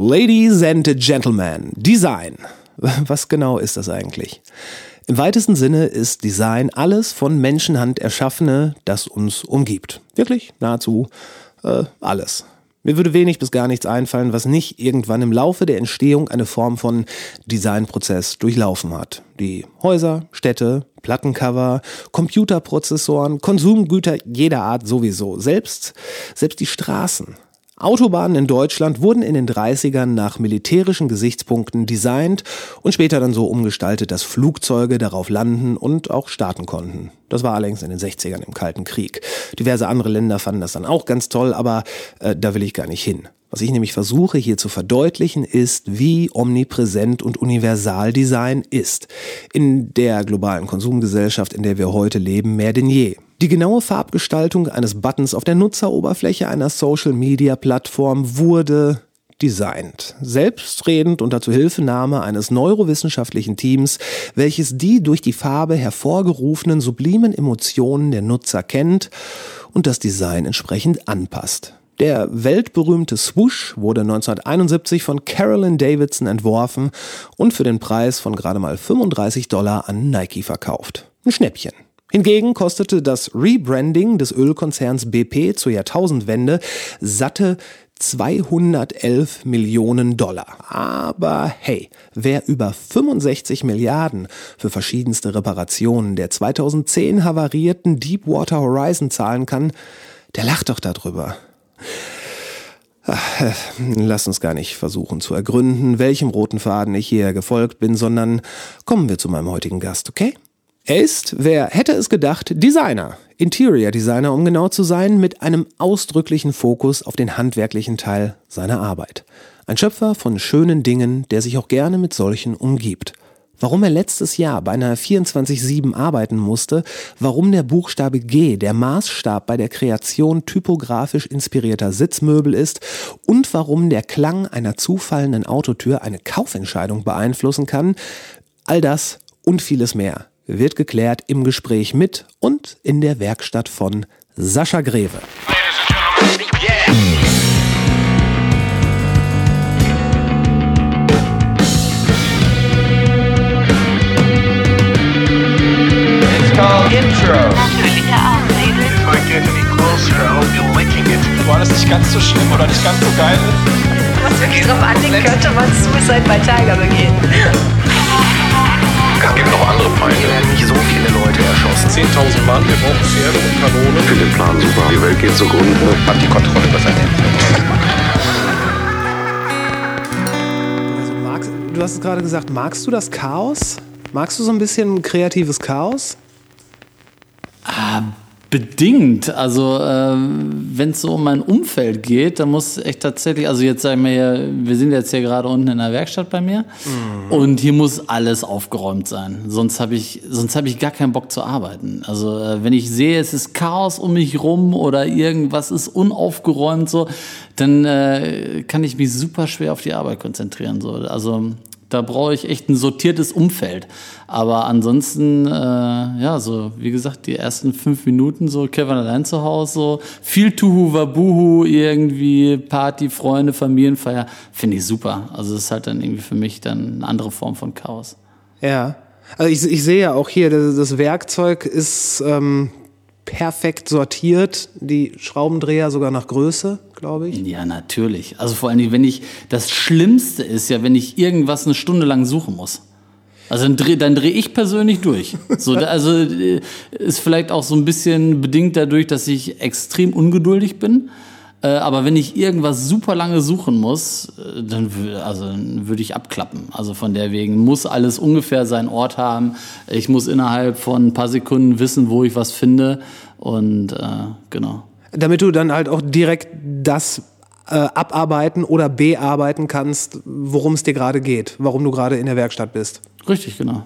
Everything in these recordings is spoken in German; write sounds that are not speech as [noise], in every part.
Ladies and Gentlemen, Design. [laughs] Was genau ist das eigentlich? Im weitesten Sinne ist Design alles von Menschenhand erschaffene, das uns umgibt. Wirklich, nahezu äh, alles. Mir würde wenig bis gar nichts einfallen, was nicht irgendwann im Laufe der Entstehung eine Form von Designprozess durchlaufen hat. Die Häuser, Städte, Plattencover, Computerprozessoren, Konsumgüter jeder Art sowieso. Selbst, selbst die Straßen Autobahnen in Deutschland wurden in den 30ern nach militärischen Gesichtspunkten designt und später dann so umgestaltet, dass Flugzeuge darauf landen und auch starten konnten. Das war allerdings in den 60ern im Kalten Krieg. Diverse andere Länder fanden das dann auch ganz toll, aber äh, da will ich gar nicht hin. Was ich nämlich versuche hier zu verdeutlichen, ist, wie omnipräsent und universal Design ist. In der globalen Konsumgesellschaft, in der wir heute leben, mehr denn je. Die genaue Farbgestaltung eines Buttons auf der Nutzeroberfläche einer Social-Media-Plattform wurde designt. Selbstredend unter Zuhilfenahme eines neurowissenschaftlichen Teams, welches die durch die Farbe hervorgerufenen sublimen Emotionen der Nutzer kennt und das Design entsprechend anpasst. Der weltberühmte Swoosh wurde 1971 von Carolyn Davidson entworfen und für den Preis von gerade mal 35 Dollar an Nike verkauft. Ein Schnäppchen. Hingegen kostete das Rebranding des Ölkonzerns BP zur Jahrtausendwende satte 211 Millionen Dollar. Aber hey, wer über 65 Milliarden für verschiedenste Reparationen der 2010 havarierten Deepwater Horizon zahlen kann, der lacht doch darüber. Ach, lass uns gar nicht versuchen zu ergründen, welchem roten Faden ich hier gefolgt bin, sondern kommen wir zu meinem heutigen Gast, okay? Er ist, wer hätte es gedacht, Designer, Interior Designer, um genau zu sein, mit einem ausdrücklichen Fokus auf den handwerklichen Teil seiner Arbeit. Ein Schöpfer von schönen Dingen, der sich auch gerne mit solchen umgibt. Warum er letztes Jahr bei einer 24-7 arbeiten musste, warum der Buchstabe G der Maßstab bei der Kreation typografisch inspirierter Sitzmöbel ist und warum der Klang einer zufallenden Autotür eine Kaufentscheidung beeinflussen kann, all das und vieles mehr wird geklärt im Gespräch mit und in der Werkstatt von Sascha Greve. Intro. War das nicht ganz so schlimm oder nicht ganz so geil? Was wirklich drauf anlegen könnte, man Suicide bei Tiger begehen. Es gibt noch andere Feinde. Hier werden nicht so viele Leute erschossen. 10.000 Mann, wir brauchen Pferde und Kanonen. Ich finde den Plan super. Die Welt geht zugrunde. Hat die Kontrolle über sein Also magst, du hast es gerade gesagt, magst du das Chaos? Magst du so ein bisschen kreatives Chaos? Ah, Bedingt. Also äh, wenn es so um mein Umfeld geht, dann muss echt tatsächlich, also jetzt sagen wir hier, wir sind jetzt hier gerade unten in der Werkstatt bei mir mhm. und hier muss alles aufgeräumt sein. Sonst habe ich, sonst habe ich gar keinen Bock zu arbeiten. Also äh, wenn ich sehe, es ist Chaos um mich rum oder irgendwas ist unaufgeräumt so, dann äh, kann ich mich super schwer auf die Arbeit konzentrieren. So. Also da brauche ich echt ein sortiertes Umfeld. Aber ansonsten, äh, ja, so wie gesagt, die ersten fünf Minuten so Kevin allein zu Hause, so viel Tuhu Wabuhu, irgendwie Party, Freunde, Familienfeier, finde ich super. Also das ist halt dann irgendwie für mich dann eine andere Form von Chaos. Ja. Also ich, ich sehe ja auch hier, das, das Werkzeug ist ähm, perfekt sortiert, die Schraubendreher sogar nach Größe, glaube ich. Ja, natürlich. Also vor allem, wenn ich, das Schlimmste ist ja, wenn ich irgendwas eine Stunde lang suchen muss. Also dann drehe dann dreh ich persönlich durch. So, also äh, ist vielleicht auch so ein bisschen bedingt dadurch, dass ich extrem ungeduldig bin. Äh, aber wenn ich irgendwas super lange suchen muss, äh, dann, also, würde ich abklappen. Also von der wegen muss alles ungefähr seinen Ort haben. Ich muss innerhalb von ein paar Sekunden wissen, wo ich was finde. Und äh, genau. Damit du dann halt auch direkt das äh, abarbeiten oder bearbeiten kannst, worum es dir gerade geht, warum du gerade in der Werkstatt bist. Richtig, genau.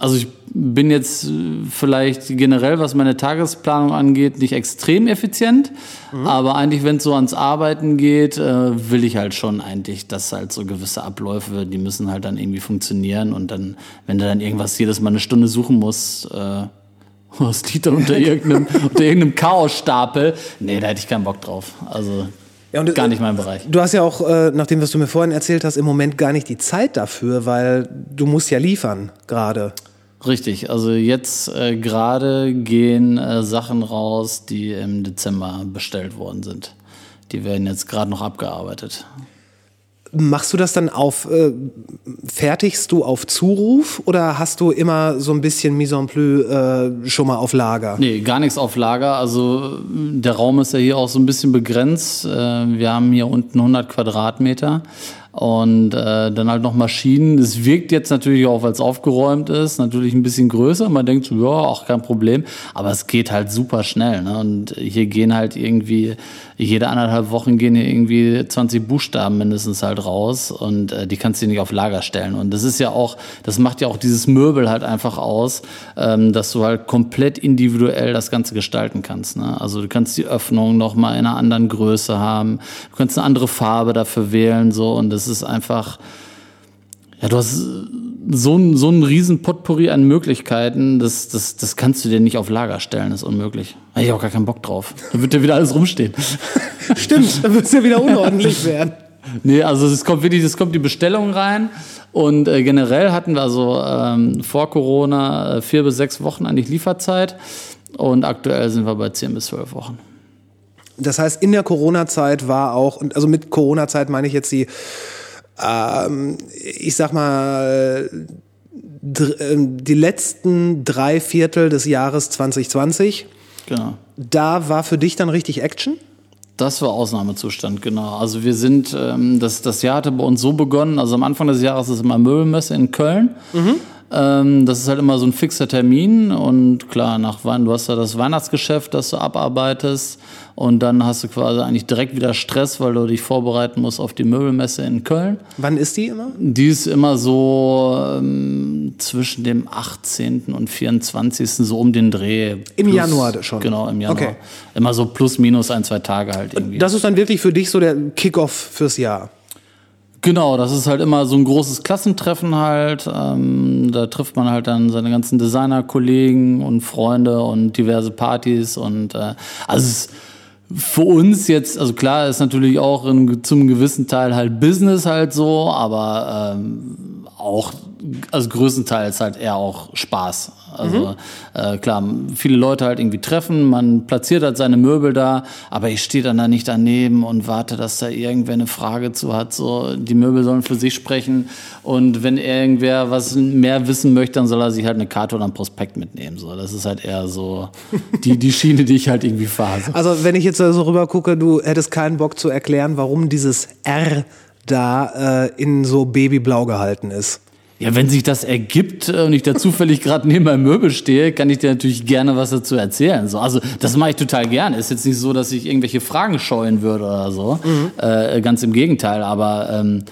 Also ich bin jetzt äh, vielleicht generell, was meine Tagesplanung angeht, nicht extrem effizient, mhm. aber eigentlich, wenn es so ans Arbeiten geht, äh, will ich halt schon eigentlich, dass halt so gewisse Abläufe, die müssen halt dann irgendwie funktionieren und dann, wenn du dann irgendwas jedes Mal eine Stunde suchen musst, äh, [laughs] was liegt dann unter [laughs] irgendeinem, unter irgendeinem Chaosstapel, nee, da hätte ich keinen Bock drauf. Also Ja, und- gar nicht mein Bereich. Du hast ja auch, äh, nach dem, was du mir vorhin erzählt hast, im Moment gar nicht die Zeit dafür, weil du musst ja liefern gerade. Richtig, also jetzt äh, gerade gehen äh, Sachen raus, die im Dezember bestellt worden sind. Die werden jetzt gerade noch abgearbeitet. Machst du das dann auf, äh, fertigst du auf Zuruf oder hast du immer so ein bisschen Mise en plus äh, schon mal auf Lager? Nee, gar nichts auf Lager. Also der Raum ist ja hier auch so ein bisschen begrenzt. Äh, Wir haben hier unten 100 Quadratmeter und äh, dann halt noch Maschinen. Es wirkt jetzt natürlich auch, weil es aufgeräumt ist, natürlich ein bisschen größer. Man denkt so, ja, auch kein Problem. Aber es geht halt super schnell. Ne? Und hier gehen halt irgendwie, jede anderthalb Wochen gehen hier irgendwie 20 Buchstaben mindestens halt raus und äh, die kannst du nicht auf Lager stellen. Und das ist ja auch, das macht ja auch dieses Möbel halt einfach aus, ähm, dass du halt komplett individuell das Ganze gestalten kannst. Ne? Also du kannst die Öffnung nochmal in einer anderen Größe haben, du kannst eine andere Farbe dafür wählen, so und das ist einfach, ja, du hast so ein, so ein riesen Potpourri an Möglichkeiten, das, das, das kannst du dir nicht auf Lager stellen, das ist unmöglich. Da hab ich auch gar keinen Bock drauf. Da wird dir wieder alles rumstehen. [laughs] Stimmt, dann wird es ja wieder unordentlich werden. Nee, also es kommt wirklich, es kommt die Bestellung rein und äh, generell hatten wir also ähm, vor Corona äh, vier bis sechs Wochen eigentlich Lieferzeit und aktuell sind wir bei zehn bis zwölf Wochen. Das heißt, in der Corona-Zeit war auch, also mit Corona-Zeit meine ich jetzt die, ähm, ich sag mal, ähm, die letzten drei Viertel des Jahres 2020. Genau. Da war für dich dann richtig Action? Das war Ausnahmezustand, genau. Also wir sind, ähm, das, das Jahr hatte bei uns so begonnen, also am Anfang des Jahres ist immer Möbelmesse in Köln. Ähm, das ist halt immer so ein fixer Termin und klar, nach Weihnachten, du hast ja das Weihnachtsgeschäft, das du abarbeitest und dann hast du quasi eigentlich direkt wieder Stress, weil du dich vorbereiten musst auf die Möbelmesse in Köln. Wann ist die immer? Die ist immer so ähm, zwischen dem 18. und 24. so um den Dreh. Im Januar schon? Genau, im Januar. Okay. Immer so plus minus ein, zwei Tage halt irgendwie. Das ist dann wirklich für dich so der Kickoff fürs Jahr. Genau, das ist halt immer so ein großes Klassentreffen halt. Ähm, da trifft man halt dann seine ganzen Designerkollegen und Freunde und diverse Partys und äh, also es für uns jetzt, also klar ist natürlich auch in, zum gewissen Teil halt Business halt so, aber ähm, auch, also größtenteils halt eher auch Spaß. Also äh, klar, viele Leute halt irgendwie treffen, man platziert halt seine Möbel da, aber ich stehe dann da nicht daneben und warte, dass da irgendwer eine Frage zu hat. So, die Möbel sollen für sich sprechen und wenn irgendwer was mehr wissen möchte, dann soll er sich halt eine Karte oder ein Prospekt mitnehmen. So, das ist halt eher so die, die Schiene, die ich halt irgendwie fahre. So. Also wenn ich jetzt so rüber gucke, du hättest keinen Bock zu erklären, warum dieses R da äh, in so Babyblau gehalten ist. Ja, wenn sich das ergibt und ich da zufällig gerade neben meinem Möbel stehe, kann ich dir natürlich gerne was dazu erzählen. So, also das mache ich total gerne. Ist jetzt nicht so, dass ich irgendwelche Fragen scheuen würde oder so. Äh, ganz im Gegenteil. Aber ähm,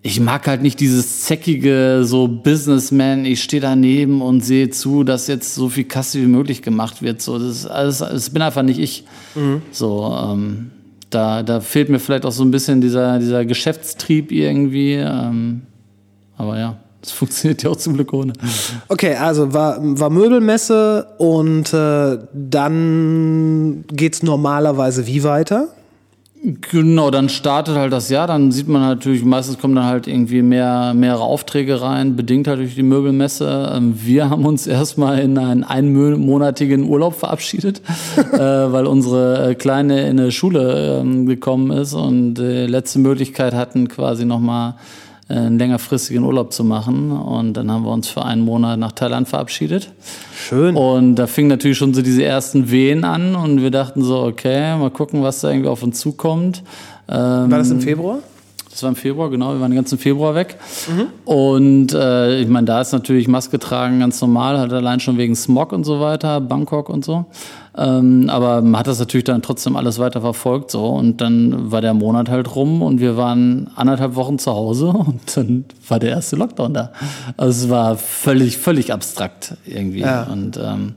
ich mag halt nicht dieses zäckige so Businessman. Ich stehe daneben und sehe zu, dass jetzt so viel Kasse wie möglich gemacht wird. So, das, ist alles, das bin einfach nicht ich. So. Ähm, da, da fehlt mir vielleicht auch so ein bisschen dieser, dieser Geschäftstrieb irgendwie. Ähm, aber ja, es [laughs] funktioniert ja auch zum Glück ohne. Okay, also war, war Möbelmesse und äh, dann geht's normalerweise wie weiter? Genau, dann startet halt das Jahr, dann sieht man natürlich, meistens kommen dann halt irgendwie mehr, mehrere Aufträge rein, bedingt halt durch die Möbelmesse. Ähm, Wir haben uns erstmal in einen einmonatigen Urlaub verabschiedet, [laughs] äh, weil unsere äh, Kleine in eine Schule ähm, gekommen ist und äh, letzte Möglichkeit hatten, quasi nochmal einen längerfristigen Urlaub zu machen. Und dann haben wir uns für einen Monat nach Thailand verabschiedet. Schön. Und da fingen natürlich schon so diese ersten Wehen an und wir dachten so, okay, mal gucken, was da irgendwie auf uns zukommt. Ähm, War das im Februar? das war im Februar, genau, wir waren den ganzen Februar weg. Und äh, ich meine, da ist natürlich Maske tragen ganz normal, halt allein schon wegen Smog und so weiter, Bangkok und so. Ähm, aber man hat das natürlich dann trotzdem alles weiter verfolgt so und dann war der Monat halt rum und wir waren anderthalb Wochen zu Hause [laughs] und dann war der erste Lockdown da. Also es war völlig, völlig abstrakt irgendwie. Ja. Und ähm,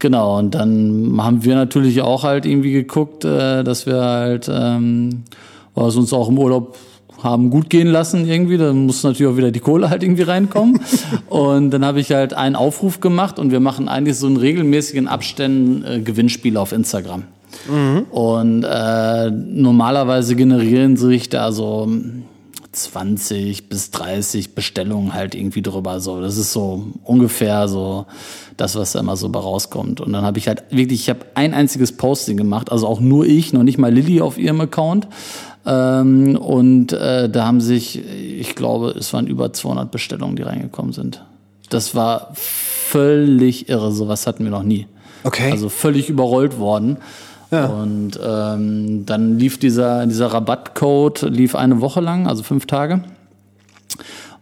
Genau, und dann haben wir natürlich auch halt irgendwie geguckt, äh, dass wir halt ähm, was uns auch im Urlaub haben gut gehen lassen irgendwie. Da muss natürlich auch wieder die Kohle halt irgendwie reinkommen. [laughs] und dann habe ich halt einen Aufruf gemacht und wir machen eigentlich so in regelmäßigen Abständen äh, Gewinnspiele auf Instagram. Und äh, normalerweise generieren sich da so 20 bis 30 Bestellungen halt irgendwie drüber. So, das ist so ungefähr so das, was da immer so bei rauskommt. Und dann habe ich halt wirklich, ich habe ein einziges Posting gemacht, also auch nur ich, noch nicht mal Lilly auf ihrem Account. Ähm, und äh, da haben sich, ich glaube, es waren über 200 Bestellungen, die reingekommen sind. Das war völlig irre. Sowas hatten wir noch nie. Okay. Also völlig überrollt worden. Und ähm, dann lief dieser, dieser Rabattcode lief eine Woche lang, also fünf Tage.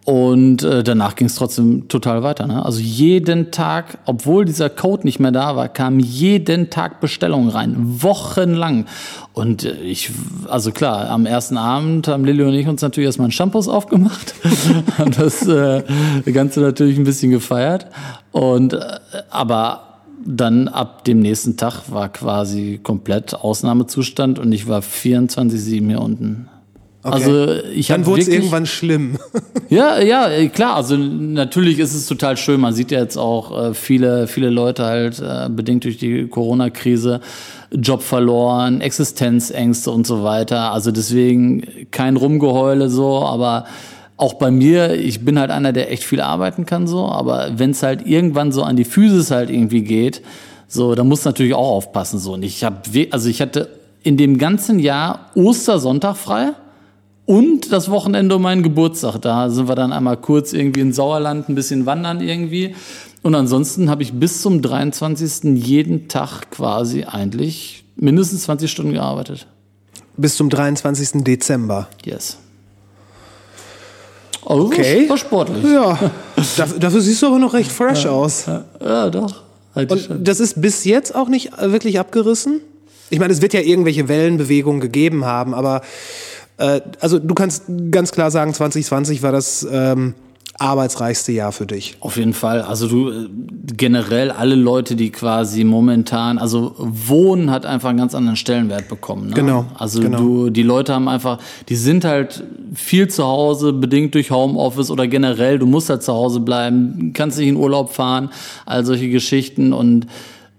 Und äh, danach ging es trotzdem total weiter. Ne? Also jeden Tag, obwohl dieser Code nicht mehr da war, kamen jeden Tag Bestellungen rein, wochenlang. Und äh, ich, also klar, am ersten Abend haben Lilly und ich uns natürlich erstmal einen Shampoos aufgemacht [laughs] und das äh, Ganze natürlich ein bisschen gefeiert. Und äh, aber dann ab dem nächsten Tag war quasi komplett Ausnahmezustand und ich war 24-7 hier unten. Also ich Dann wurde es irgendwann schlimm. [laughs] ja, ja, klar. Also natürlich ist es total schön. Man sieht ja jetzt auch äh, viele, viele Leute halt äh, bedingt durch die Corona-Krise Job verloren, Existenzängste und so weiter. Also deswegen kein Rumgeheule so, aber auch bei mir, ich bin halt einer, der echt viel arbeiten kann so, aber wenn es halt irgendwann so an die Physis halt irgendwie geht, so, da muss natürlich auch aufpassen so. Und ich habe, also ich hatte in dem ganzen Jahr Ostersonntag frei und das Wochenende um meinen Geburtstag. Da sind wir dann einmal kurz irgendwie in Sauerland ein bisschen wandern irgendwie. Und ansonsten habe ich bis zum 23. jeden Tag quasi eigentlich mindestens 20 Stunden gearbeitet. Bis zum 23. Dezember. Yes. Also Okay. war, war sportlich. Ja, dafür, siehst du aber noch recht fresh aus. Ja, doch. Halt Und das ist bis jetzt auch nicht wirklich abgerissen? Ich meine, es wird ja irgendwelche Wellenbewegungen gegeben haben, aber äh, also du kannst ganz klar sagen, 2020 war das ähm, arbeitsreichste Jahr für dich. Auf jeden Fall. Also du äh, generell alle Leute, die quasi momentan, also Wohnen hat einfach einen ganz anderen Stellenwert bekommen. Ne? Genau, Also genau. du, die Leute haben einfach, die sind halt viel zu Hause, bedingt durch Homeoffice oder generell, du musst halt zu Hause bleiben, kannst nicht in Urlaub fahren, all solche Geschichten und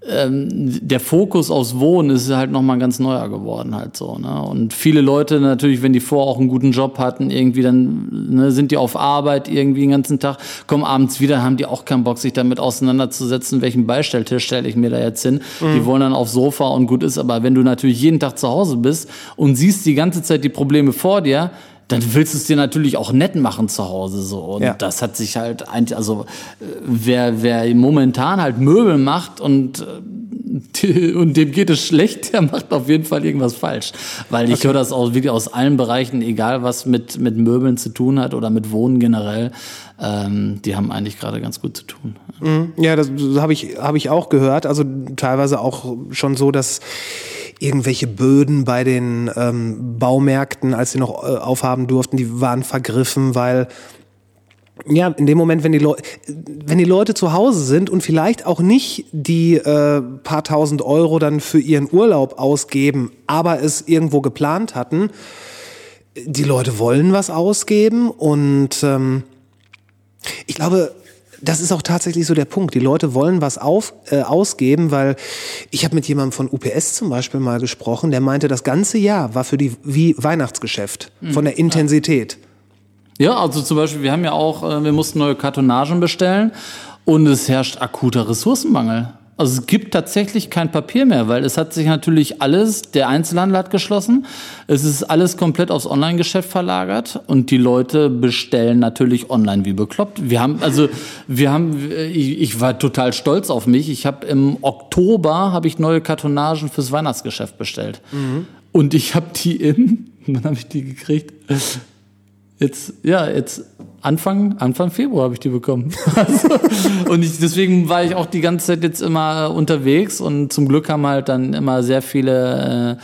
der Fokus aufs Wohnen ist halt nochmal ganz neuer geworden halt so. Ne? Und viele Leute natürlich, wenn die vorher auch einen guten Job hatten, irgendwie dann ne, sind die auf Arbeit irgendwie den ganzen Tag, kommen abends wieder, haben die auch keinen Bock, sich damit auseinanderzusetzen, welchen Beistelltisch stelle ich mir da jetzt hin. Die wollen dann aufs Sofa und gut ist. Aber wenn du natürlich jeden Tag zu Hause bist und siehst die ganze Zeit die Probleme vor dir, dann willst du es dir natürlich auch nett machen zu Hause so und Ja. das hat sich halt eigentlich also äh, wer wer momentan halt Möbel macht und äh, [laughs] und dem geht es schlecht, der macht auf jeden Fall irgendwas falsch, weil ich höre das auch wirklich aus allen Bereichen, egal was mit mit Möbeln zu tun hat oder mit Wohnen generell, ähm, die haben eigentlich gerade ganz gut zu tun. Ja, das habe ich, hab ich auch gehört. Also teilweise auch schon so, dass irgendwelche Böden bei den ähm, Baumärkten, als sie noch äh, aufhaben durften, die waren vergriffen, weil ja, in dem Moment, wenn die, Leu wenn die Leute zu Hause sind und vielleicht auch nicht die äh, paar tausend Euro dann für ihren Urlaub ausgeben, aber es irgendwo geplant hatten, die Leute wollen was ausgeben und ähm, ich glaube, das ist auch tatsächlich so der Punkt. Die Leute wollen was auf, äh, ausgeben, weil ich habe mit jemandem von UPS zum Beispiel mal gesprochen, der meinte, das ganze Jahr war für die wie Weihnachtsgeschäft von der Intensität. Ja, also zum Beispiel, wir haben ja auch, äh, wir mussten neue Kartonagen bestellen und es herrscht akuter Ressourcenmangel. Also es gibt tatsächlich kein Papier mehr, weil es hat sich natürlich alles, der Einzelhandel hat geschlossen, es ist alles komplett aufs Online-Geschäft verlagert und die Leute bestellen natürlich online wie bekloppt. Wir haben, also wir haben, ich, ich war total stolz auf mich. Ich habe im Oktober habe ich neue Kartonagen fürs Weihnachtsgeschäft bestellt und ich habe die in, [laughs] wann habe ich die gekriegt? Jetzt, ja, jetzt Anfang, Anfang Februar habe ich die bekommen. [laughs] Und ich, deswegen war ich auch die ganze Zeit jetzt immer äh, unterwegs und zum Glück haben halt dann immer sehr viele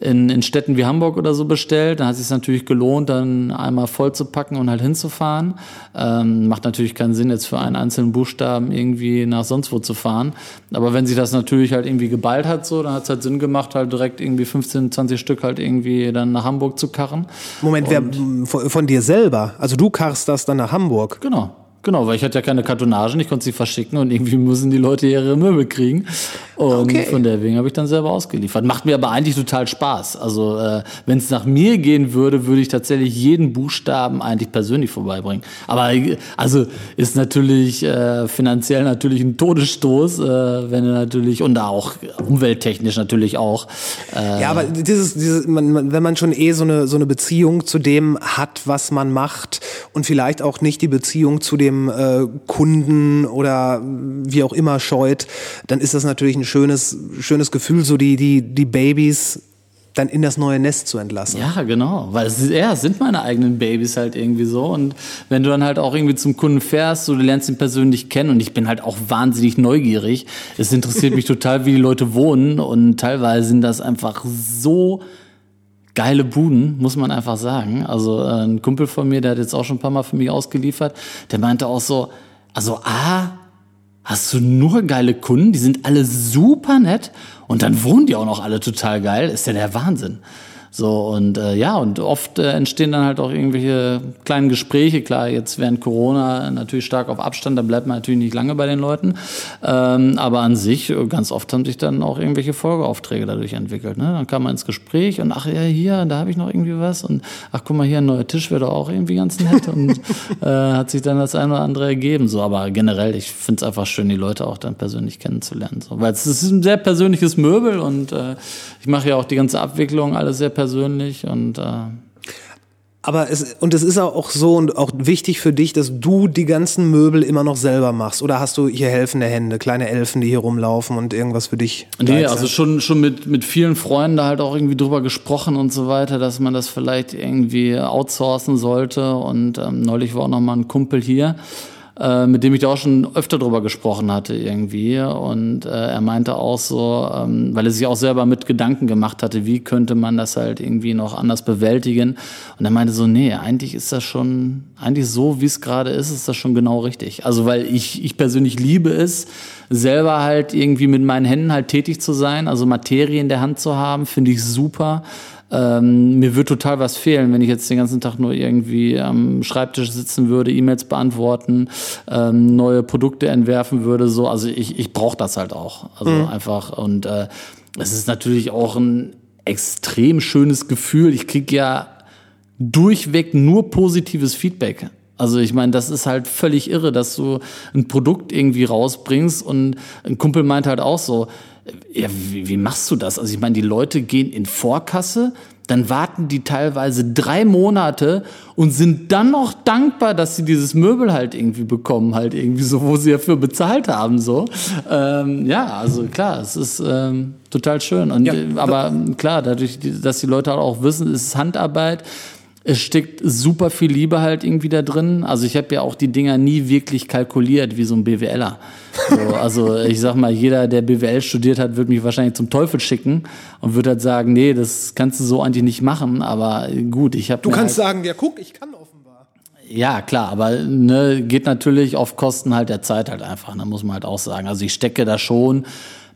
äh, in, in Städten wie Hamburg oder so bestellt. Dann hat es sich natürlich gelohnt, dann einmal voll zu packen und halt hinzufahren. Ähm, macht natürlich keinen Sinn, jetzt für einen einzelnen Buchstaben irgendwie nach sonst wo zu fahren. Aber wenn sich das natürlich halt irgendwie geballt hat, so, dann hat es halt Sinn gemacht, halt direkt irgendwie 15, 20 Stück halt irgendwie dann nach Hamburg zu karren. Moment, wer, von, von dir selber? Also du karst das dann nach Hamburg. Genau. Genau, weil ich hatte ja keine Kartonagen, ich konnte sie verschicken und irgendwie müssen die Leute ihre Möbel kriegen. Und Okay. von deswegen habe ich dann selber ausgeliefert. Macht mir aber eigentlich total Spaß. Also äh, wenn es nach mir gehen würde, würde ich tatsächlich jeden Buchstaben eigentlich persönlich vorbeibringen. Aber also ist natürlich äh, finanziell natürlich ein Todesstoß, äh, wenn du natürlich und auch umwelttechnisch natürlich auch. Äh, Ja, aber dieses, dieses, man, man, wenn man schon eh so eine, so eine Beziehung zu dem hat, was man macht und vielleicht auch nicht die Beziehung zu dem äh, Kunden oder wie auch immer scheut, dann ist das natürlich ein schönes, schönes Gefühl, so die, die, die Babys dann in das neue Nest zu entlassen. Ja, genau. Weil es, ja, sind meine eigenen Babys halt irgendwie so. Und wenn du dann halt auch irgendwie zum Kunden fährst, so, du lernst ihn persönlich kennen und ich bin halt auch wahnsinnig neugierig. Es interessiert mich [laughs] total, wie die Leute wohnen und teilweise sind das einfach so geile Buden, muss man einfach sagen. Also äh, ein Kumpel von mir, der hat jetzt auch schon ein paar Mal für mich ausgeliefert, der meinte auch so, also A, hast du nur geile Kunden, die sind alle super nett und dann wohnen die auch noch alle total geil, ist ja der Wahnsinn. So und äh, ja, und oft äh, entstehen dann halt auch irgendwelche kleinen Gespräche. Klar, jetzt während Corona natürlich stark auf Abstand, da bleibt man natürlich nicht lange bei den Leuten. Ähm, aber an sich, äh, ganz oft haben sich dann auch irgendwelche Folgeaufträge dadurch entwickelt. Ne? Dann kam man ins Gespräch und ach ja, hier, da habe ich noch irgendwie was und ach guck mal, hier ein neuer Tisch wäre doch auch irgendwie ganz nett und [laughs] äh, hat sich dann das eine oder andere ergeben. So, aber generell, ich finde es einfach schön, die Leute auch dann persönlich kennenzulernen. So, weil es ist ein sehr persönliches Möbel und äh, ich mache ja auch die ganze Abwicklung alles sehr persönlich und äh, Aber es, und es ist auch so und auch wichtig für dich, dass du die ganzen Möbel immer noch selber machst. Oder hast du hier helfende Hände, kleine Elfen, die hier rumlaufen und irgendwas für dich? Nee, also schon, schon mit, mit vielen Freunden da halt auch irgendwie drüber gesprochen und so weiter, dass man das vielleicht irgendwie outsourcen sollte. Und ähm, neulich war auch noch mal ein Kumpel hier, äh, mit dem ich da auch schon öfter drüber gesprochen hatte irgendwie. Und äh, er meinte auch so, ähm, weil er sich auch selber mit Gedanken gemacht hatte, wie könnte man das halt irgendwie noch anders bewältigen. Und er meinte so, nee, eigentlich ist das schon, eigentlich so, wie es gerade ist, ist das schon genau richtig. Also weil ich, ich persönlich liebe es, selber halt irgendwie mit meinen Händen halt tätig zu sein, also Materie in der Hand zu haben, finde ich super. Ähm, mir wird total was fehlen, wenn ich jetzt den ganzen Tag nur irgendwie am Schreibtisch sitzen würde, E-Mails beantworten, ähm, neue Produkte entwerfen würde. So, also ich, ich brauche das halt auch. Also einfach und äh, es ist natürlich auch ein extrem schönes Gefühl. Ich krieg ja durchweg nur positives Feedback. Also ich meine, das ist halt völlig irre, dass du ein Produkt irgendwie rausbringst und ein Kumpel meint halt auch so, ja, wie, wie machst du das? Also ich meine, die Leute gehen in Vorkasse, dann warten die teilweise drei Monate und sind dann noch dankbar, dass sie dieses Möbel halt irgendwie bekommen, halt irgendwie so, wo sie dafür bezahlt haben, so. Ähm, ja, also klar, es ist ähm, total schön. Und, Ja. äh, aber klar, dadurch, dass die Leute auch wissen, es ist Handarbeit, es steckt super viel Liebe halt irgendwie da drin. Also ich habe ja auch die Dinger nie wirklich kalkuliert wie so ein BWLer. So, also ich sag mal, jeder, der BWL studiert hat, wird mich wahrscheinlich zum Teufel schicken und wird halt sagen, nee, das kannst du so eigentlich nicht machen. Aber gut, ich habe Du kannst sagen, ja guck, ich kann offenbar. ja, klar, aber ne, geht natürlich auf Kosten halt der Zeit halt einfach, ne, muss man halt auch sagen. Also ich stecke da schon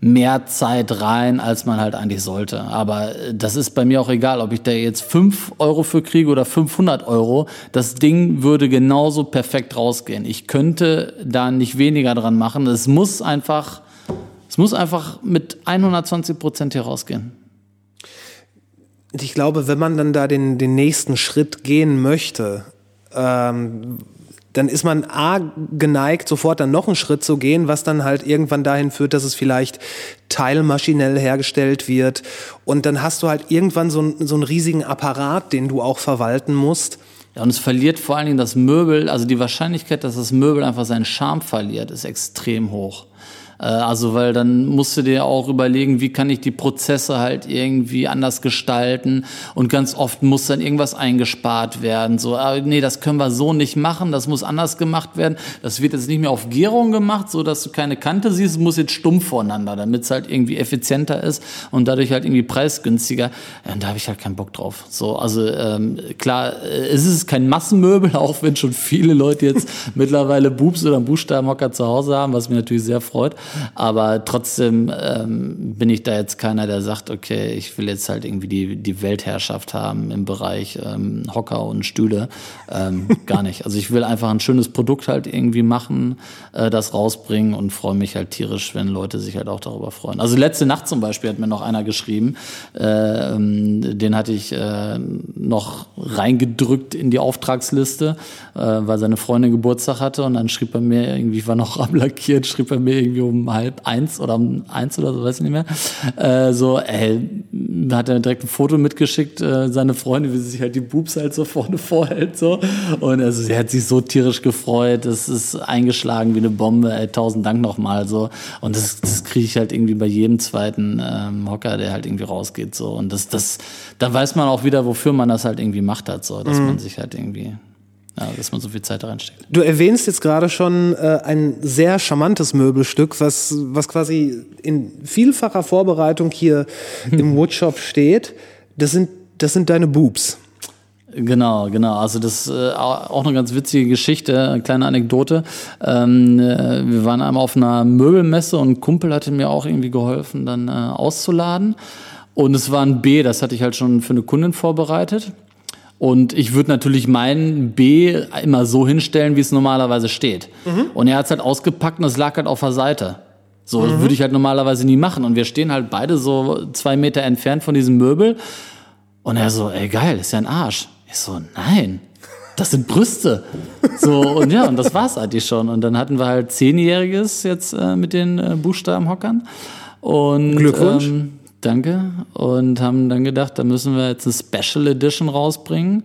mehr Zeit rein, als man halt eigentlich sollte. Aber äh, das ist bei mir auch egal, ob ich da jetzt 5 Euro für kriege oder 500 Euro. Das Ding würde genauso perfekt rausgehen. Ich könnte da nicht weniger dran machen. Es muss einfach, es muss einfach mit 120 Prozent hier rausgehen. Ich glaube, wenn man dann da den, den nächsten Schritt gehen möchte, ähm, dann ist man A geneigt, sofort dann noch einen Schritt zu gehen, was dann halt irgendwann dahin führt, dass es vielleicht teilmaschinell hergestellt wird. Und dann hast du halt irgendwann so, einen- so einen riesigen Apparat, den du auch verwalten musst. Ja, und es verliert vor allen Dingen das Möbel, also die Wahrscheinlichkeit, dass das Möbel einfach seinen Charme verliert, ist extrem hoch. Äh, Also, weil dann musst du dir auch überlegen, wie kann ich die Prozesse halt irgendwie anders gestalten und ganz oft muss dann irgendwas eingespart werden. So, ah, nee, das können wir so nicht machen, das muss anders gemacht werden. Das wird jetzt nicht mehr auf Gärung gemacht, so dass du keine Kante siehst, muss jetzt stumpf voneinander, damit es halt irgendwie effizienter ist und dadurch halt irgendwie preisgünstiger. Und da habe ich halt keinen Bock drauf. So, also ähm, klar, äh, es ist kein Massenmöbel, [laughs] auch wenn schon viele Leute jetzt [laughs] mittlerweile Boobs oder einen Buchstabenhocker zu Hause haben, was mich natürlich sehr freut. Aber trotzdem ähm, bin ich da jetzt keiner, der sagt, okay, ich will jetzt halt irgendwie die, die Weltherrschaft haben im Bereich ähm, Hocker und Stühle. Ähm, [laughs] gar nicht. Also ich will einfach ein schönes Produkt halt irgendwie machen, äh, das rausbringen und freue mich halt tierisch, wenn Leute sich halt auch darüber freuen. Also letzte Nacht zum Beispiel hat mir noch einer geschrieben, äh, den hatte ich äh, noch reingedrückt in die Auftragsliste, äh, weil seine Freundin Geburtstag hatte und dann schrieb er mir irgendwie, war noch [laughs] ablackiert, schrieb er mir irgendwie um halb eins oder um eins oder so, weiß ich nicht mehr, äh, so, ey, hat er direkt ein Foto mitgeschickt, äh, seine Freundin, wie sie sich halt die Boobs halt so vorne vorhält, so. Und also, sie hat sich so tierisch gefreut, das ist eingeschlagen wie eine Bombe, ey, tausend Dank nochmal, so. Und das, das kriege ich halt irgendwie bei jedem zweiten ähm, Hocker, der halt irgendwie rausgeht, so. Und das, das, da weiß man auch wieder, wofür man das halt irgendwie macht hat, so, dass man sich halt irgendwie, ja, dass man so viel Zeit da reinsteckt. Du erwähnst jetzt gerade schon äh, ein sehr charmantes Möbelstück, was, was quasi in vielfacher Vorbereitung hier [laughs] im Woodshop steht. Das sind, das sind deine Boobs. Genau, genau. Also das ist äh, auch eine ganz witzige Geschichte, eine kleine Anekdote. Ähm, äh, wir waren einmal auf einer Möbelmesse und ein Kumpel hatte mir auch irgendwie geholfen, dann äh, auszuladen. Und es war ein B, das hatte ich halt schon für eine Kundin vorbereitet. Und ich würde natürlich mein B immer so hinstellen, wie es normalerweise steht. Und er hat es halt ausgepackt und es lag halt auf der Seite. So das würde ich halt normalerweise nie machen. Und wir stehen halt beide so zwei Meter entfernt von diesem Möbel. Und er so, ey geil, ist ja ein Arsch. Ich so, nein, das sind Brüste. So, und ja, und das war's eigentlich schon. Und dann hatten wir halt Zehnjähriges jetzt äh, mit den äh, Buchstabenhockern. Und, Glückwunsch. Ähm, danke. Und haben dann gedacht, da müssen wir jetzt eine Special Edition rausbringen.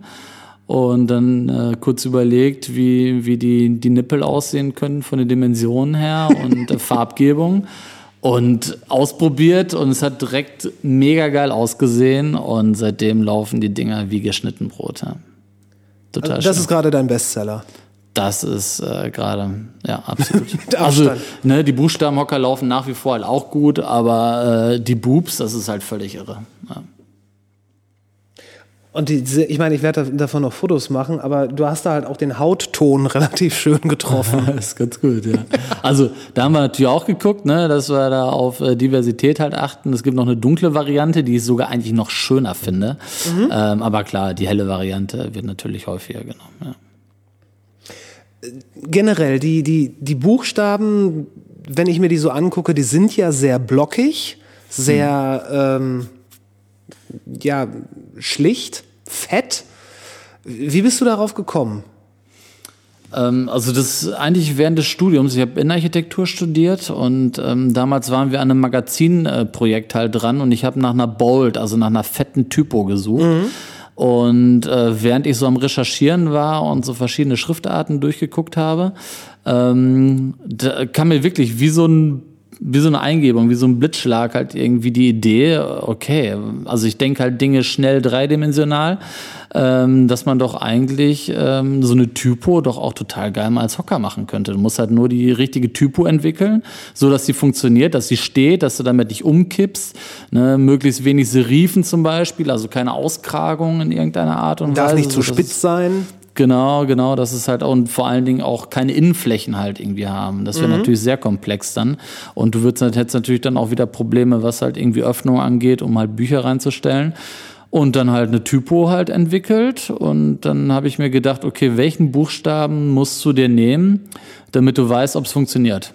Und dann äh, kurz überlegt, wie, wie die, die Nippel aussehen können von den Dimensionen her und äh, Farbgebung. Und ausprobiert und es hat direkt mega geil ausgesehen und seitdem laufen die Dinger wie geschnitten Brot. Ja. Total Das schön. ist gerade dein Bestseller. Das ist äh, gerade, ja, absolut. [laughs] Also, ne, die Buchstabenhocker laufen nach wie vor halt auch gut, aber äh, die Boobs, das ist halt völlig irre. Ja. Und die, ich meine, ich werde da- davon noch Fotos machen, aber du hast da halt auch den Hautton [laughs] relativ schön getroffen. Das [laughs] ist ganz gut, ja. Also da haben wir natürlich auch geguckt, ne, dass wir da auf äh, Diversität halt achten. Es gibt noch eine dunkle Variante, die ich sogar eigentlich noch schöner finde. Ähm, aber klar, die helle Variante wird natürlich häufiger genommen. Ja. Generell, die, die, die Buchstaben, wenn ich mir die so angucke, die sind ja sehr blockig, sehr ähm, ja, schlicht, fett. Wie bist du darauf gekommen? Ähm, also das ist eigentlich während des Studiums. Ich habe Innenarchitektur studiert und ähm, damals waren wir an einem Magazinprojekt halt dran und ich habe nach einer Bold, also nach einer fetten Typo gesucht. Und äh, während ich so am Recherchieren war und so verschiedene Schriftarten durchgeguckt habe, ähm, da kam mir wirklich wie so ein wie so eine Eingebung, wie so ein Blitzschlag halt irgendwie die Idee, okay, also ich denke halt Dinge schnell dreidimensional, ähm, dass man doch eigentlich ähm, so eine Typo doch auch total geil mal als Hocker machen könnte. Du musst halt nur die richtige Typo entwickeln, so dass sie funktioniert, dass sie steht, dass du damit nicht umkippst, ne? möglichst wenig Serifen zum Beispiel, also keine Auskragung in irgendeiner Art und Darf Weise. nicht zu so spitz sein. Genau, genau, das ist halt auch und vor allen Dingen auch keine Innenflächen halt irgendwie haben. Das wäre natürlich sehr komplex dann. Und du würdest, hättest natürlich dann auch wieder Probleme, was halt irgendwie Öffnung angeht, um halt Bücher reinzustellen. Und dann halt eine Typo halt entwickelt. Und dann habe ich mir gedacht, okay, welchen Buchstaben musst du dir nehmen, damit du weißt, ob es funktioniert.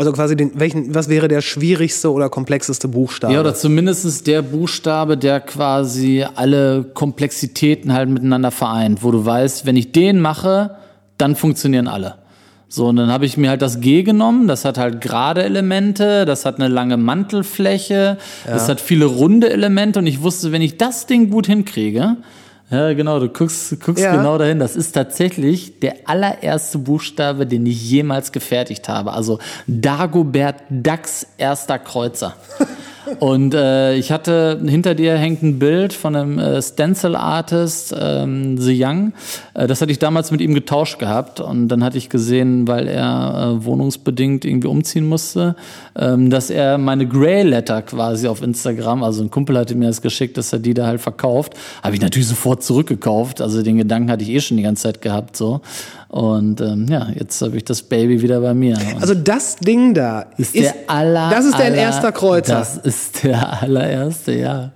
Also quasi den, welchen, was wäre der schwierigste oder komplexeste Buchstabe? Ja, oder zumindest der Buchstabe, der quasi alle Komplexitäten halt miteinander vereint, wo du weißt, wenn ich den mache, dann funktionieren alle. So, und dann habe ich mir halt das G genommen, das hat halt gerade Elemente, das hat eine lange Mantelfläche, das hat viele runde Elemente und ich wusste, wenn ich das Ding gut hinkriege, ja genau, du guckst, guckst Ja. genau dahin, das ist tatsächlich der allererste Buchstabe, den ich jemals gefertigt habe. Also Dagobert Dax erster Kreuzer. [laughs] Und äh, ich hatte, hinter dir hängt ein Bild von einem äh, Stencil-Artist, ähm, The Young. Äh, das hatte ich damals mit ihm getauscht gehabt. Und dann hatte ich gesehen, weil er äh, wohnungsbedingt irgendwie umziehen musste, ähm, dass er meine Grey Letter quasi auf Instagram, also ein Kumpel hatte mir das geschickt, dass er die da halt verkauft. Habe ich natürlich sofort zurückgekauft. Also den Gedanken hatte ich eh schon die ganze Zeit gehabt. so. Und ähm, ja, jetzt habe ich das Baby wieder bei mir. Und Also das Ding da ist der aller, Das ist dein aller- erster Kreuzer. Das ist der allererste, ja.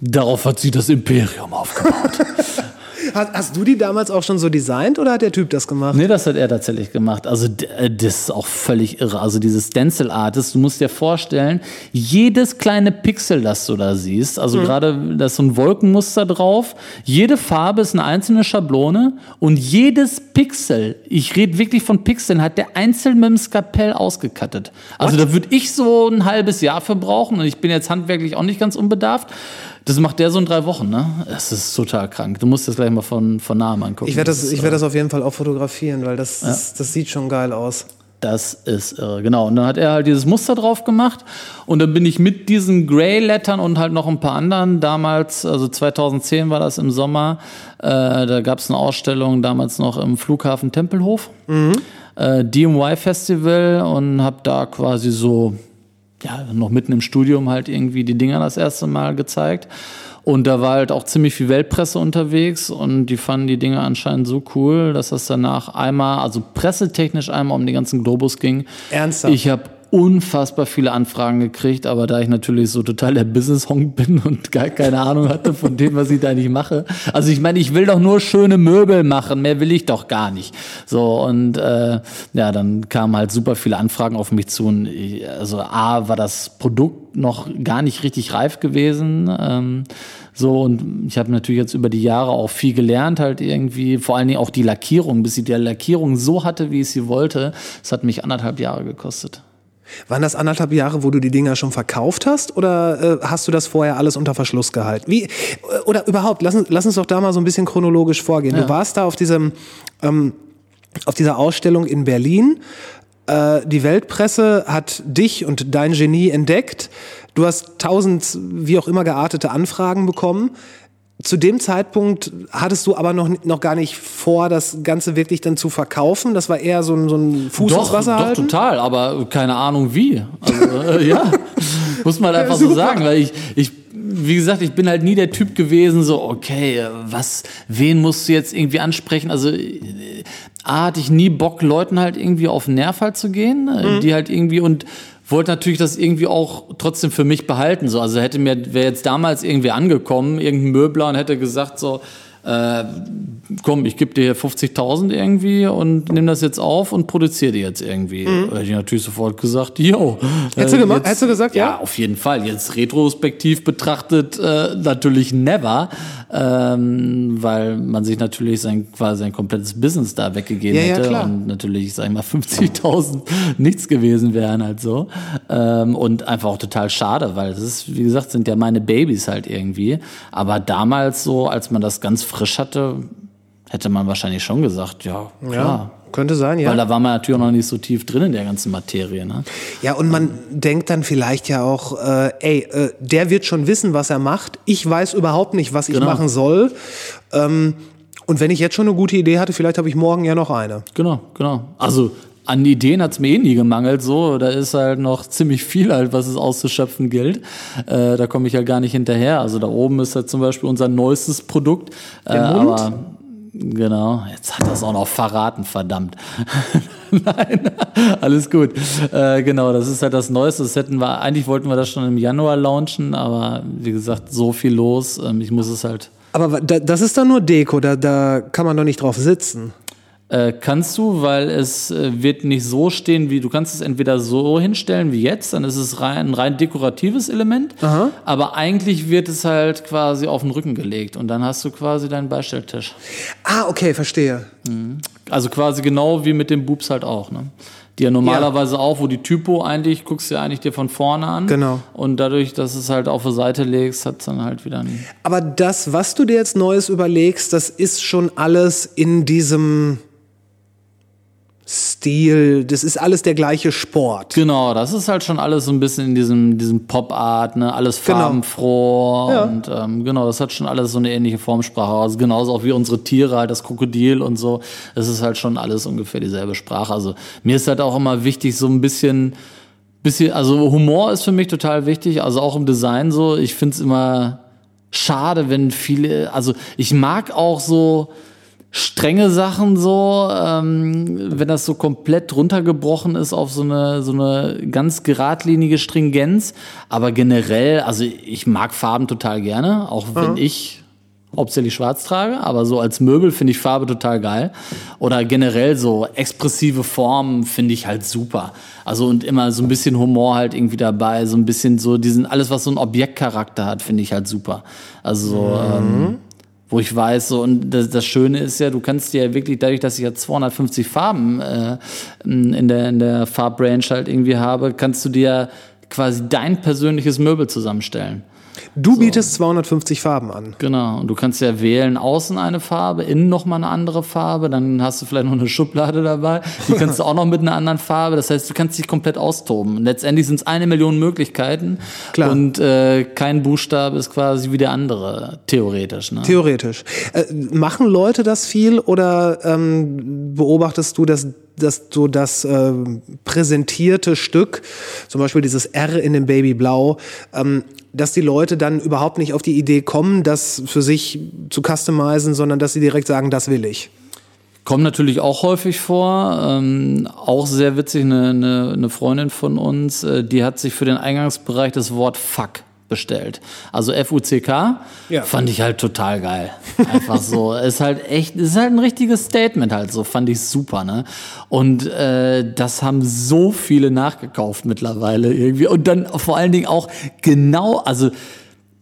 Darauf hat sie das Imperium aufgebaut. [laughs] Hast, hast du die damals auch schon so designt oder hat der Typ das gemacht? nee, das hat er tatsächlich gemacht. Also äh, das ist auch völlig irre. Also dieses Stencil Artist, du musst dir vorstellen, jedes kleine Pixel, das du da siehst, also gerade da ist so ein Wolkenmuster drauf, jede Farbe ist eine einzelne Schablone und jedes Pixel, ich rede wirklich von Pixeln, hat der einzeln mit dem Skalpell ausgekattet. Also da würde ich so ein halbes Jahr für brauchen und ich bin jetzt handwerklich auch nicht ganz unbedarft. Das macht der so in drei Wochen, ne? Das ist total krank. Du musst das gleich mal von, von nahem angucken. Ich werde das, ist, ich werd das auf jeden Fall auch fotografieren, weil das, das, das sieht schon geil aus. Das ist irre, genau. Und dann hat er halt dieses Muster drauf gemacht und dann bin ich mit diesen Grey-Lettern und halt noch ein paar anderen, damals, also 2010 war das im Sommer, äh, da gab es eine Ausstellung damals noch im Flughafen Tempelhof, äh, DMY Festival und habe da quasi so, ja, noch mitten im Studium halt irgendwie die Dinger das erste Mal gezeigt. Und da war halt auch ziemlich viel Weltpresse unterwegs und die fanden die Dinge anscheinend so cool, dass das danach einmal, also pressetechnisch einmal um den ganzen Globus ging. Ernsthaft? Ich habe unfassbar viele Anfragen gekriegt, aber da ich natürlich so total der Business-Honk bin und gar keine Ahnung hatte von dem, was ich da nicht mache. Also ich meine, ich will doch nur schöne Möbel machen, mehr will ich doch gar nicht. So und äh, ja, dann kamen halt super viele Anfragen auf mich zu und ich, also A war das Produkt noch gar nicht richtig reif gewesen. Ähm, so, und ich habe natürlich jetzt über die Jahre auch viel gelernt, halt irgendwie, vor allen Dingen auch die Lackierung, bis ich die Lackierung so hatte, wie ich sie wollte. Das hat mich anderthalb Jahre gekostet. Waren das anderthalb Jahre, wo du die Dinger schon verkauft hast oder äh, hast du das vorher alles unter Verschluss gehalten? Wie, äh, oder überhaupt, lass, uns- lass uns doch da mal so ein bisschen chronologisch vorgehen. Du warst da auf diesem, ähm, auf dieser Ausstellung in Berlin. Äh, die Weltpresse hat dich und dein Genie entdeckt. Du hast tausend, wie auch immer geartete Anfragen bekommen. Zu dem Zeitpunkt hattest du aber noch, noch gar nicht vor, das Ganze wirklich dann zu verkaufen. Das war eher so ein, so ein Fuß ins Doch, Wasser doch, halten. total, aber keine Ahnung wie. Also, äh, ja, [laughs] muss man halt einfach so super. sagen, weil ich, ich, wie gesagt, ich bin halt nie der Typ gewesen, so, okay, was, wen musst du jetzt irgendwie ansprechen? Also, äh, A, hatte ich nie Bock, Leuten halt irgendwie auf den Nerv halt zu gehen, äh, die halt irgendwie und wollte natürlich das irgendwie auch trotzdem für mich behalten. So, also hätte mir, wäre jetzt damals irgendwie angekommen, irgendein Möbler und hätte gesagt so, äh, komm, ich gebe dir hier 50.000 irgendwie und nimm das jetzt auf und produziere die jetzt irgendwie. Hätte ich natürlich sofort gesagt, yo. Mhm. Hättest du äh, gemacht- jetzt- hättest du gesagt, ja? auf jeden Fall. Jetzt retrospektiv betrachtet äh, natürlich never, ähm, weil man sich natürlich sein quasi sein komplettes Business da weggegeben Ja, ja, hätte klar. und natürlich, sag ich mal, 50.000 [laughs] nichts gewesen wären halt so. Ähm, und einfach auch total schade, weil das ist, wie gesagt, sind ja meine Babys halt irgendwie. Aber damals so, als man das ganz frisch hatte, hätte man wahrscheinlich schon gesagt, ja, klar. Ja, könnte sein, ja. Weil da war man natürlich auch noch nicht so tief drin in der ganzen Materie. Ne? Ja, und man denkt dann vielleicht ja auch, äh, ey, äh, der wird schon wissen, was er macht. Ich weiß überhaupt nicht, was ich Genau. machen soll. Ähm, und wenn ich jetzt schon eine gute Idee hatte, vielleicht habe ich morgen ja noch eine. Genau, genau. Also an Ideen hat's mir eh nie gemangelt. So, da ist halt noch ziemlich viel halt, was es auszuschöpfen gilt. Äh, da komme ich ja gar nicht hinterher. Also da oben ist halt zum Beispiel unser neuestes Produkt. Äh, aber genau, jetzt hat das auch noch verraten, verdammt. [laughs] Nein, alles gut. Äh, genau, das ist halt das Neueste. Das hätten wir, eigentlich wollten wir das schon im Januar launchen, aber wie gesagt, so viel los. Ähm, ich muss es halt Aber das ist dann nur Deko, da, da kann man doch nicht drauf sitzen. Äh, kannst du, weil es äh, wird nicht so stehen, wie du kannst es entweder so hinstellen wie jetzt, dann ist es rein, ein rein dekoratives Element, aber eigentlich wird es halt quasi auf den Rücken gelegt und dann hast du quasi deinen Beistelltisch. Ah, okay, verstehe. Also quasi genau wie mit den Boobs halt auch, ne? Die ja normalerweise auch, wo die Typo eigentlich, guckst du ja eigentlich dir von vorne an. Genau. Und dadurch, dass es halt auf der Seite legst, hat es dann halt wieder einen. Aber das, was du dir jetzt Neues überlegst, das ist schon alles in diesem Stil, das ist alles der gleiche Sport. Genau, das ist halt schon alles so ein bisschen in diesem, diesem Pop-Art, ne? alles Genau. farbenfroh Ja. und ähm, genau, das hat schon alles so eine ähnliche Formsprache. Also genauso auch wie unsere Tiere, halt das Krokodil und so. Es ist halt schon alles ungefähr dieselbe Sprache. Also mir ist halt auch immer wichtig, so ein bisschen, bisschen, also Humor ist für mich total wichtig, also auch im Design so. Ich finde es immer schade, wenn viele, also ich mag auch so strenge Sachen so, ähm, wenn das so komplett runtergebrochen ist auf so eine, so eine ganz geradlinige Stringenz. Aber generell, also ich mag Farben total gerne, auch wenn ich hauptsächlich schwarz trage, aber so als Möbel finde ich Farbe total geil. Oder generell so expressive Formen finde ich halt super. Also und immer so ein bisschen Humor halt irgendwie dabei, so ein bisschen so diesen, alles was so ein Objektcharakter hat, finde ich halt super. Also so, ähm, wo ich weiß, so, und das, das Schöne ist ja, du kannst dir ja wirklich, dadurch, dass ich ja 250 Farben äh, in, der, in der Farbrange halt irgendwie habe, kannst du dir quasi dein persönliches Möbel zusammenstellen. Du bietest 250 Farben an. Genau. Und du kannst ja wählen, außen eine Farbe, innen nochmal eine andere Farbe, dann hast du vielleicht noch eine [laughs] Schublade dabei, die kannst du auch noch mit einer anderen Farbe. Das heißt, du kannst dich komplett austoben. Und letztendlich sind es eine Million Möglichkeiten. Klar. Und äh, kein Buchstabe ist quasi wie der andere, theoretisch. Ne? Theoretisch. Äh, machen Leute das viel oder ähm, beobachtest du, dass, dass du das äh, präsentierte Stück, zum Beispiel dieses R in dem Babyblau, ähm, dass die Leute dann überhaupt nicht auf die Idee kommen, das für sich zu customizen, sondern dass sie direkt sagen, das will ich. Kommt natürlich auch häufig vor. Ähm, auch sehr witzig, eine, eine, eine Freundin von uns, äh, die hat sich für den Eingangsbereich das Wort Fuck bestellt. Also F-U-C-K. Ja. Fand ich halt total geil. Einfach so. [laughs] Ist halt echt, ist halt ein richtiges Statement halt so. Fand ich super, ne? Und äh, das haben so viele nachgekauft mittlerweile irgendwie. Und dann vor allen Dingen auch genau, also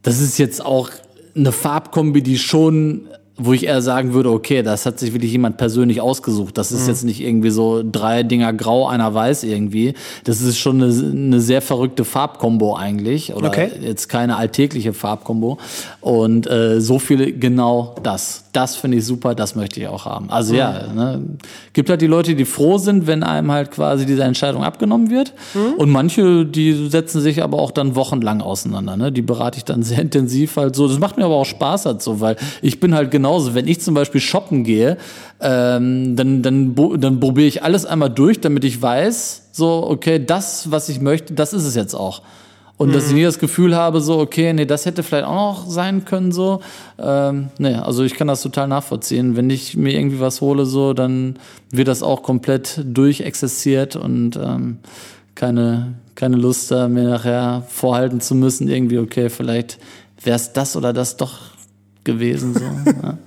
das ist jetzt auch eine Farbkombi, die schon, wo ich eher sagen würde, okay, das hat sich wirklich jemand persönlich ausgesucht. Das ist Mhm. jetzt nicht irgendwie so drei Dinger grau, einer weiß irgendwie. Das ist schon eine, eine sehr verrückte Farbkombo eigentlich. Oder Okay. jetzt keine alltägliche Farbkombo. Und äh, so viele, genau das. Das finde ich super, das möchte ich auch haben. Also ja, Mhm. ne, gibt halt die Leute, die froh sind, wenn einem halt quasi diese Entscheidung abgenommen wird. Mhm. Und manche, die setzen sich aber auch dann wochenlang auseinander. Ne? Die berate ich dann [laughs] sehr intensiv halt so. Das macht mir aber auch Spaß halt so, weil ich bin halt genauso. Wenn ich zum Beispiel shoppen gehe, ähm, dann, dann, dann probiere ich alles einmal durch, damit ich weiß, so, okay, das, was ich möchte, das ist es jetzt auch. Und dass ich nie das Gefühl habe, so, okay, nee, das hätte vielleicht auch noch sein können, so. Ähm, nee, also ich kann das total nachvollziehen. Wenn ich mir irgendwie was hole, so, dann wird das auch komplett durchexerziert und ähm, keine, keine Lust da mir nachher vorhalten zu müssen, irgendwie, okay, vielleicht wäre es das oder das doch gewesen, so. [laughs] ja.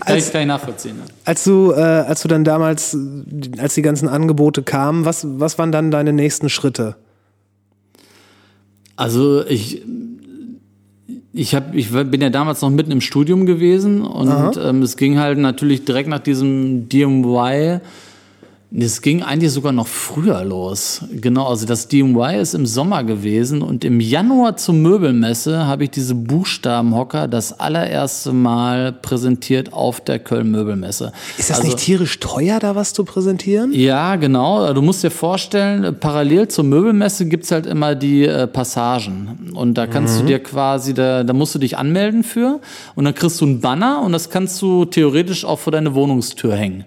kann, ich, kann ich nachvollziehen. Ja. Als du, äh, als du dann damals, als die ganzen Angebote kamen, was, was waren dann deine nächsten Schritte? Also ich, ich, hab, ich bin ja damals noch mitten im Studium gewesen und ähm, es ging halt natürlich direkt nach diesem DMY. Es ging eigentlich sogar noch früher los. Genau, also das DMY ist im Sommer gewesen und im Januar zur Möbelmesse habe ich diese Buchstabenhocker das allererste Mal präsentiert auf der Köln Möbelmesse. Ist das Also- nicht tierisch teuer, da was zu präsentieren? ja, genau. Du musst dir vorstellen, parallel zur Möbelmesse gibt's halt immer die äh, Passagen. Und da kannst du dir quasi, da, da musst du dich anmelden für. Und dann kriegst du einen Banner und das kannst du theoretisch auch vor deine Wohnungstür hängen.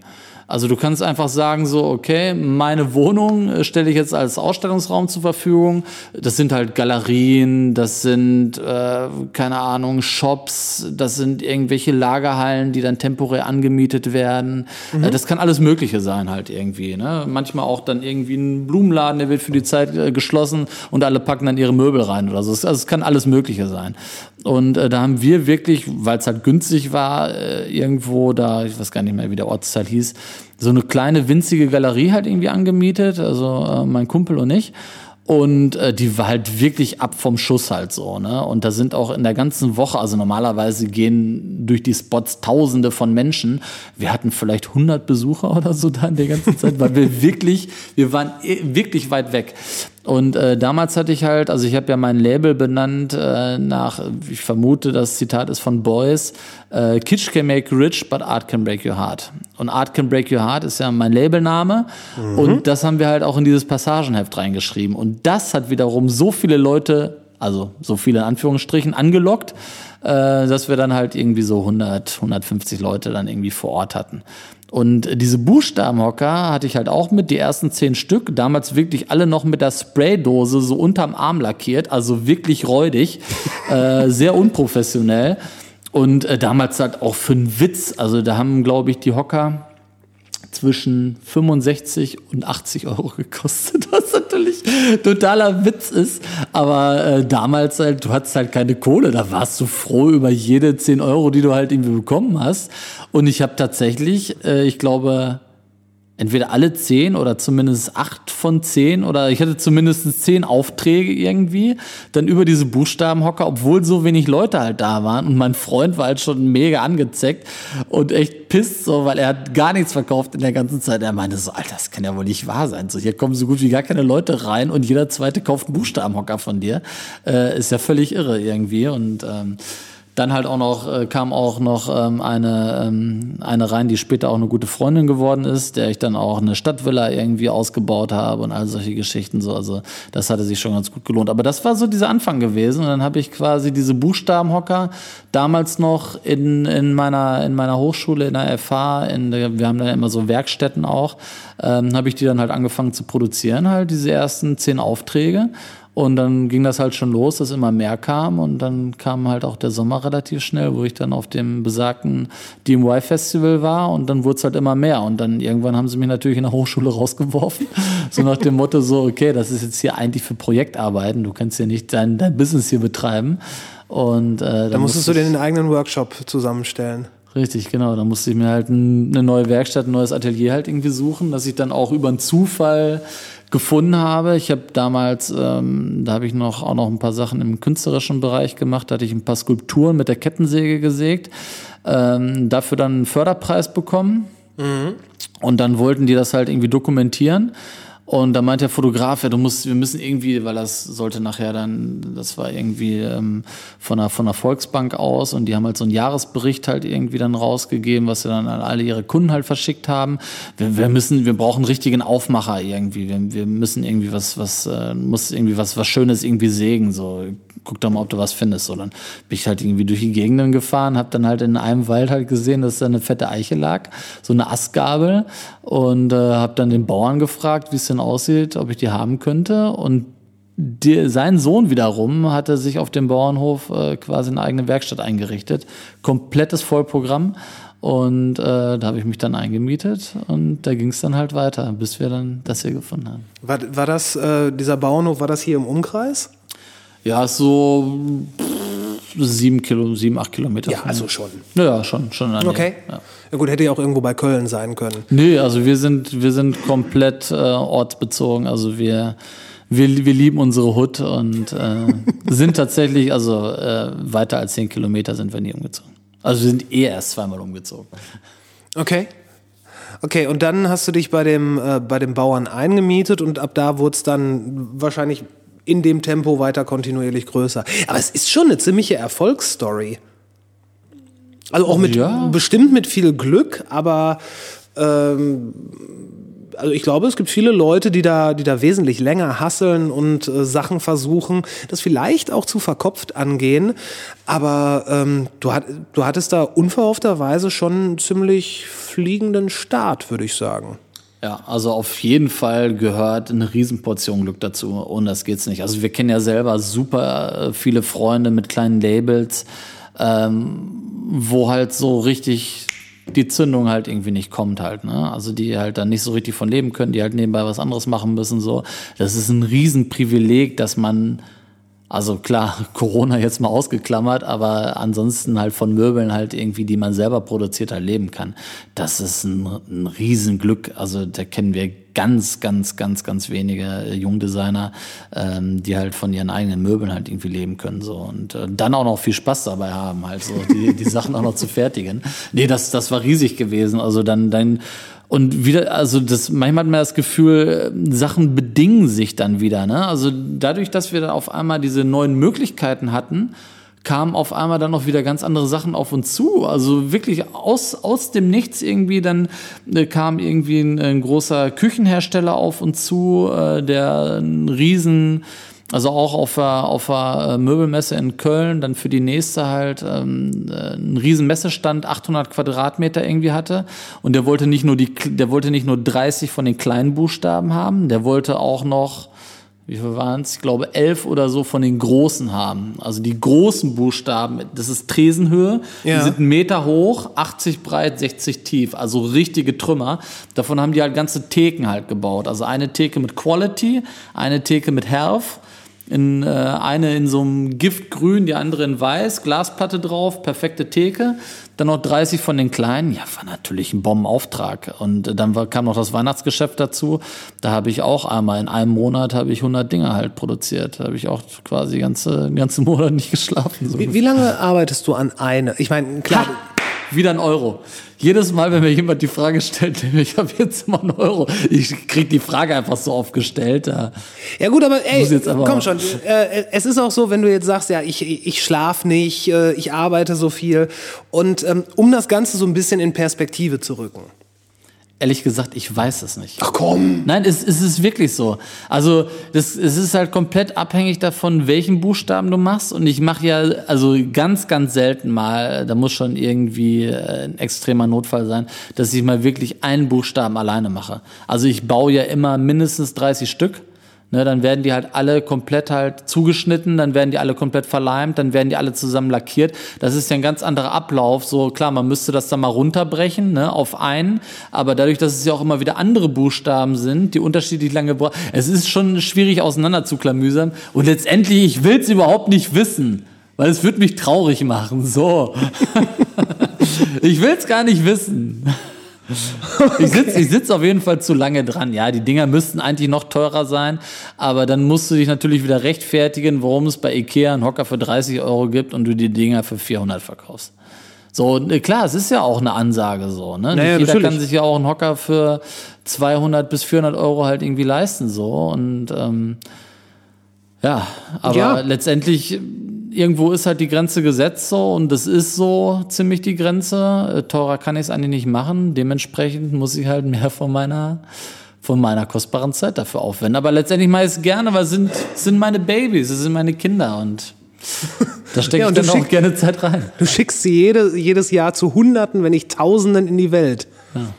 Also du kannst einfach sagen so, okay, meine Wohnung äh, stelle ich jetzt als Ausstellungsraum zur Verfügung. Das sind halt Galerien, das sind, äh, keine Ahnung, Shops, das sind irgendwelche Lagerhallen, die dann temporär angemietet werden. Äh, das kann alles Mögliche sein halt irgendwie. Ne? Manchmal auch dann irgendwie ein Blumenladen, der wird für die Zeit äh, geschlossen und alle packen dann ihre Möbel rein oder so. Also es kann alles Mögliche sein. Und äh, da haben wir wirklich, weil es halt günstig war, äh, irgendwo da, ich weiß gar nicht mehr, wie der Ortsteil hieß, so eine kleine winzige Galerie halt irgendwie angemietet, also äh, mein Kumpel und ich. Und äh, die war halt wirklich ab vom Schuss halt so, ne? Und da sind auch in der ganzen Woche, also normalerweise gehen durch die Spots Tausende von Menschen. Wir hatten vielleicht 100 Besucher oder so da in der ganzen Zeit, weil wir [laughs] wirklich, wir waren eh wirklich weit weg. Und äh, damals hatte ich halt, also ich habe ja mein Label benannt äh, nach, ich vermute, das Zitat ist von Boys, äh, Kitsch can make you rich, but art can break your heart. Und Art can break your heart ist ja mein Labelname. Und das haben wir halt auch in dieses Passagenheft reingeschrieben. Und das hat wiederum so viele Leute, also so viele in Anführungsstrichen, angelockt, äh, dass wir dann halt irgendwie so 100, 150 Leute dann irgendwie vor Ort hatten. Und diese Buchstabenhocker hatte ich halt auch mit, die ersten zehn Stück, damals wirklich alle noch mit der Spraydose so unterm Arm lackiert, also wirklich räudig, [laughs] äh, sehr unprofessionell. Und äh, damals halt auch für einen Witz, also da haben, glaube ich, die Hocker zwischen 65 und 80 Euro gekostet, [laughs] was natürlich totaler Witz ist. Aber äh, damals halt, du hattest halt keine Kohle, da warst du froh über jede 10 Euro, die du halt irgendwie bekommen hast. Und ich habe tatsächlich, äh, ich glaube, entweder alle zehn oder zumindest acht von zehn oder ich hatte zumindest zehn Aufträge irgendwie, dann über diese Buchstabenhocker, obwohl so wenig Leute halt da waren und mein Freund war halt schon mega angezeckt und echt pisst so, weil er hat gar nichts verkauft in der ganzen Zeit. Er meinte so, Alter, das kann ja wohl nicht wahr sein. So, hier kommen so gut wie gar keine Leute rein und jeder zweite kauft einen Buchstabenhocker von dir. Äh, ist ja völlig irre irgendwie und ähm, dann halt auch noch äh, kam auch noch ähm, eine ähm, eine rein, die später auch eine gute Freundin geworden ist, der ich dann auch eine Stadtvilla irgendwie ausgebaut habe und all solche Geschichten so. Also das hatte sich schon ganz gut gelohnt. Aber das war so dieser Anfang gewesen und dann habe ich quasi diese Buchstabenhocker damals noch in in meiner in meiner Hochschule in der FH, in der, wir haben da immer so Werkstätten auch, ähm, habe ich die dann halt angefangen zu produzieren, halt diese ersten zehn Aufträge. Und dann ging das halt schon los, dass immer mehr kam. Und dann kam halt auch der Sommer relativ schnell, wo ich dann auf dem besagten DMY-Festival war. Und dann wurde es halt immer mehr. Und dann irgendwann haben sie mich natürlich in der Hochschule [laughs] rausgeworfen, so nach dem Motto so, okay, das ist jetzt hier eigentlich für Projektarbeiten, du kannst ja nicht dein, dein Business hier betreiben. Und äh, dann Da musstest du dir den eigenen Workshop zusammenstellen. Richtig, genau. Da musste ich mir halt ein, eine neue Werkstatt, ein neues Atelier halt irgendwie suchen, dass ich dann auch über einen Zufall gefunden habe. Ich habe damals, ähm, da habe ich noch auch noch ein paar Sachen im künstlerischen Bereich gemacht. Da hatte ich ein paar Skulpturen mit der Kettensäge gesägt. Ähm, dafür dann einen Förderpreis bekommen. Und dann wollten die das halt irgendwie dokumentieren. Und da meint der Fotograf, ja, du musst, wir müssen irgendwie, weil das sollte nachher dann, das war irgendwie ähm, von der von der Volksbank aus und die haben halt so einen Jahresbericht halt irgendwie dann rausgegeben, was sie dann an alle ihre Kunden halt verschickt haben. Wir, wir müssen, wir brauchen einen richtigen Aufmacher irgendwie. Wir, wir müssen irgendwie was, was, äh, muss irgendwie was, was Schönes irgendwie sägen. So, guck doch mal, ob du was findest. So, dann bin ich halt irgendwie durch die Gegenden gefahren, habe dann halt in einem Wald halt gesehen, dass da eine fette Eiche lag, so eine Astgabel und äh, habe dann den Bauern gefragt, wie es denn aussieht, ob ich die haben könnte und die, sein Sohn wiederum hatte sich auf dem Bauernhof äh, quasi eine eigene Werkstatt eingerichtet, komplettes Vollprogramm und äh, da habe ich mich dann eingemietet und da ging es dann halt weiter, bis wir dann das hier gefunden haben. War, war das, äh, dieser Bauernhof, war das hier im Umkreis? Ja, so pff, sieben Kilo, sieben, acht Kilometer. Ja, also schon. Ja, schon, schon. Nähe, Okay. Ja. Ja gut, hätte ja auch irgendwo bei Köln sein können. Nee, also wir sind, wir sind komplett äh, ortsbezogen. Also wir, wir, wir lieben unsere Hut und äh, [laughs] sind tatsächlich, also äh, weiter als zehn Kilometer sind wir nie umgezogen. Also wir sind eh erst zweimal umgezogen. Okay. Okay, und dann hast du dich bei dem, äh, bei dem Bauern eingemietet und ab da wurde es dann wahrscheinlich in dem Tempo weiter kontinuierlich größer. Aber es ist schon eine ziemliche Erfolgsstory. Also auch mit Ja. bestimmt mit viel Glück, aber ähm, also ich glaube, es gibt viele Leute, die da, die da wesentlich länger hasseln und äh, Sachen versuchen, das vielleicht auch zu verkopft angehen. Aber ähm, du, hat, du hattest da unverhoffterweise schon einen ziemlich fliegenden Start, würde ich sagen. Ja, also auf jeden Fall gehört eine Riesenportion Glück dazu. Und das geht's nicht. Also wir kennen ja selber super äh, viele Freunde mit kleinen Labels, ähm, wo halt so richtig die Zündung halt irgendwie nicht kommt halt, ne? Also die halt dann nicht so richtig von leben können, die halt nebenbei was anderes machen müssen, so. Das ist ein Riesenprivileg, dass man also klar, [laughs] Corona jetzt mal ausgeklammert, aber ansonsten halt von Möbeln halt irgendwie, die man selber produziert, halt leben kann. Das ist ein, ein Riesenglück. Also da kennen wir ganz, ganz, ganz, ganz wenige äh, Jungdesigner, ähm, die halt von ihren eigenen Möbeln halt irgendwie leben können. So. Und äh, dann auch noch viel Spaß dabei haben, halt so die, die Sachen auch noch zu fertigen. Nee, das, das war riesig gewesen. Also dann, dann und wieder, also das, manchmal hat man das Gefühl, Sachen bedingen sich dann wieder. Ne? Also dadurch, dass wir dann auf einmal diese neuen Möglichkeiten hatten, kamen auf einmal dann noch wieder ganz andere Sachen auf uns zu. Also wirklich aus, aus dem Nichts irgendwie, dann äh, kam irgendwie ein, ein, großer Küchenhersteller auf uns zu, äh, der einen riesen also auch auf der, auf der äh, Möbelmesse in Köln, dann für die nächste halt ähm, äh, einen riesen Messestand, 800 Quadratmeter irgendwie hatte. Und der wollte nicht nur die, der wollte nicht nur 30 von den kleinen Buchstaben haben, der wollte auch noch wie viel waren es? Ich glaube, elf oder so von den großen haben. Also die großen Buchstaben, das ist Tresenhöhe, ja. die sind einen Meter hoch, 80 breit, 60 tief, also richtige Trümmer. Davon haben die halt ganze Theken halt gebaut. Also eine Theke mit Quality, eine Theke mit Health in, äh, eine in so einem Giftgrün, die andere in weiß, Glasplatte drauf, perfekte Theke. Dann noch 30 von den kleinen. Ja, war natürlich ein Bombenauftrag. Und dann war, kam noch das Weihnachtsgeschäft dazu. Da habe ich auch einmal in einem Monat habe ich 100 Dinge halt produziert. Da habe ich auch quasi ganze ganzen Monat nicht geschlafen. So wie, wie, lange arbeitest du an eine? Ich meine, klar. Ha! Wieder ein Euro. Jedes Mal, wenn mir jemand die Frage stellt, [laughs] ich habe jetzt immer einen Euro, ich krieg die Frage einfach so oft gestellt. Ja, ja gut, aber ey, aber komm schon. Äh, es ist auch so, wenn du jetzt sagst, ja, ich, ich schlaf nicht, äh, ich arbeite so viel. Und ähm, um das Ganze so ein bisschen in Perspektive zu rücken. Ehrlich gesagt, ich weiß es nicht. Ach komm! Nein, es, es ist wirklich so. Also das, es ist halt komplett abhängig davon, welchen Buchstaben du machst. Und ich mache ja also ganz, ganz selten mal, da muss schon irgendwie äh, ein extremer Notfall sein, dass ich mal wirklich einen Buchstaben alleine mache. Also ich baue ja immer mindestens 30 Stück. Ne, dann werden die halt alle komplett halt zugeschnitten, dann werden die alle komplett verleimt, dann werden die alle zusammen lackiert. Das ist ja ein ganz anderer Ablauf. So klar, man müsste das dann mal runterbrechen ne, auf einen, aber dadurch, dass es ja auch immer wieder andere Buchstaben sind, die unterschiedlich lange brauchen, es ist schon schwierig auseinander zu klamüsern. Und letztendlich, ich will es überhaupt nicht wissen, weil es wird mich traurig machen. So, [laughs] ich will es gar nicht wissen. [laughs] Ich sitze ich sitz auf jeden Fall zu lange dran. Ja, die Dinger müssten eigentlich noch teurer sein, aber dann musst du dich natürlich wieder rechtfertigen, warum es bei Ikea einen Hocker für 30 Euro gibt und du die Dinger für 400 verkaufst. So, äh, klar, es ist ja auch eine Ansage so, ne? Naja, jeder natürlich. kann sich ja auch einen Hocker für 200 bis 400 Euro halt irgendwie leisten, so. Und, ähm, ja, aber ja. letztendlich irgendwo ist halt die Grenze gesetzt so und das ist so ziemlich die Grenze. Äh, teurer kann ich es eigentlich nicht machen. Dementsprechend muss ich halt mehr von meiner von meiner kostbaren Zeit dafür aufwenden. Aber letztendlich mache ich es gerne, weil es sind, sind meine Babys, es sind meine Kinder und da stecke [laughs] ja, ich dann auch gerne Zeit rein. Du schickst sie jede, jedes Jahr zu Hunderten, wenn nicht Tausenden in die Welt. Ja.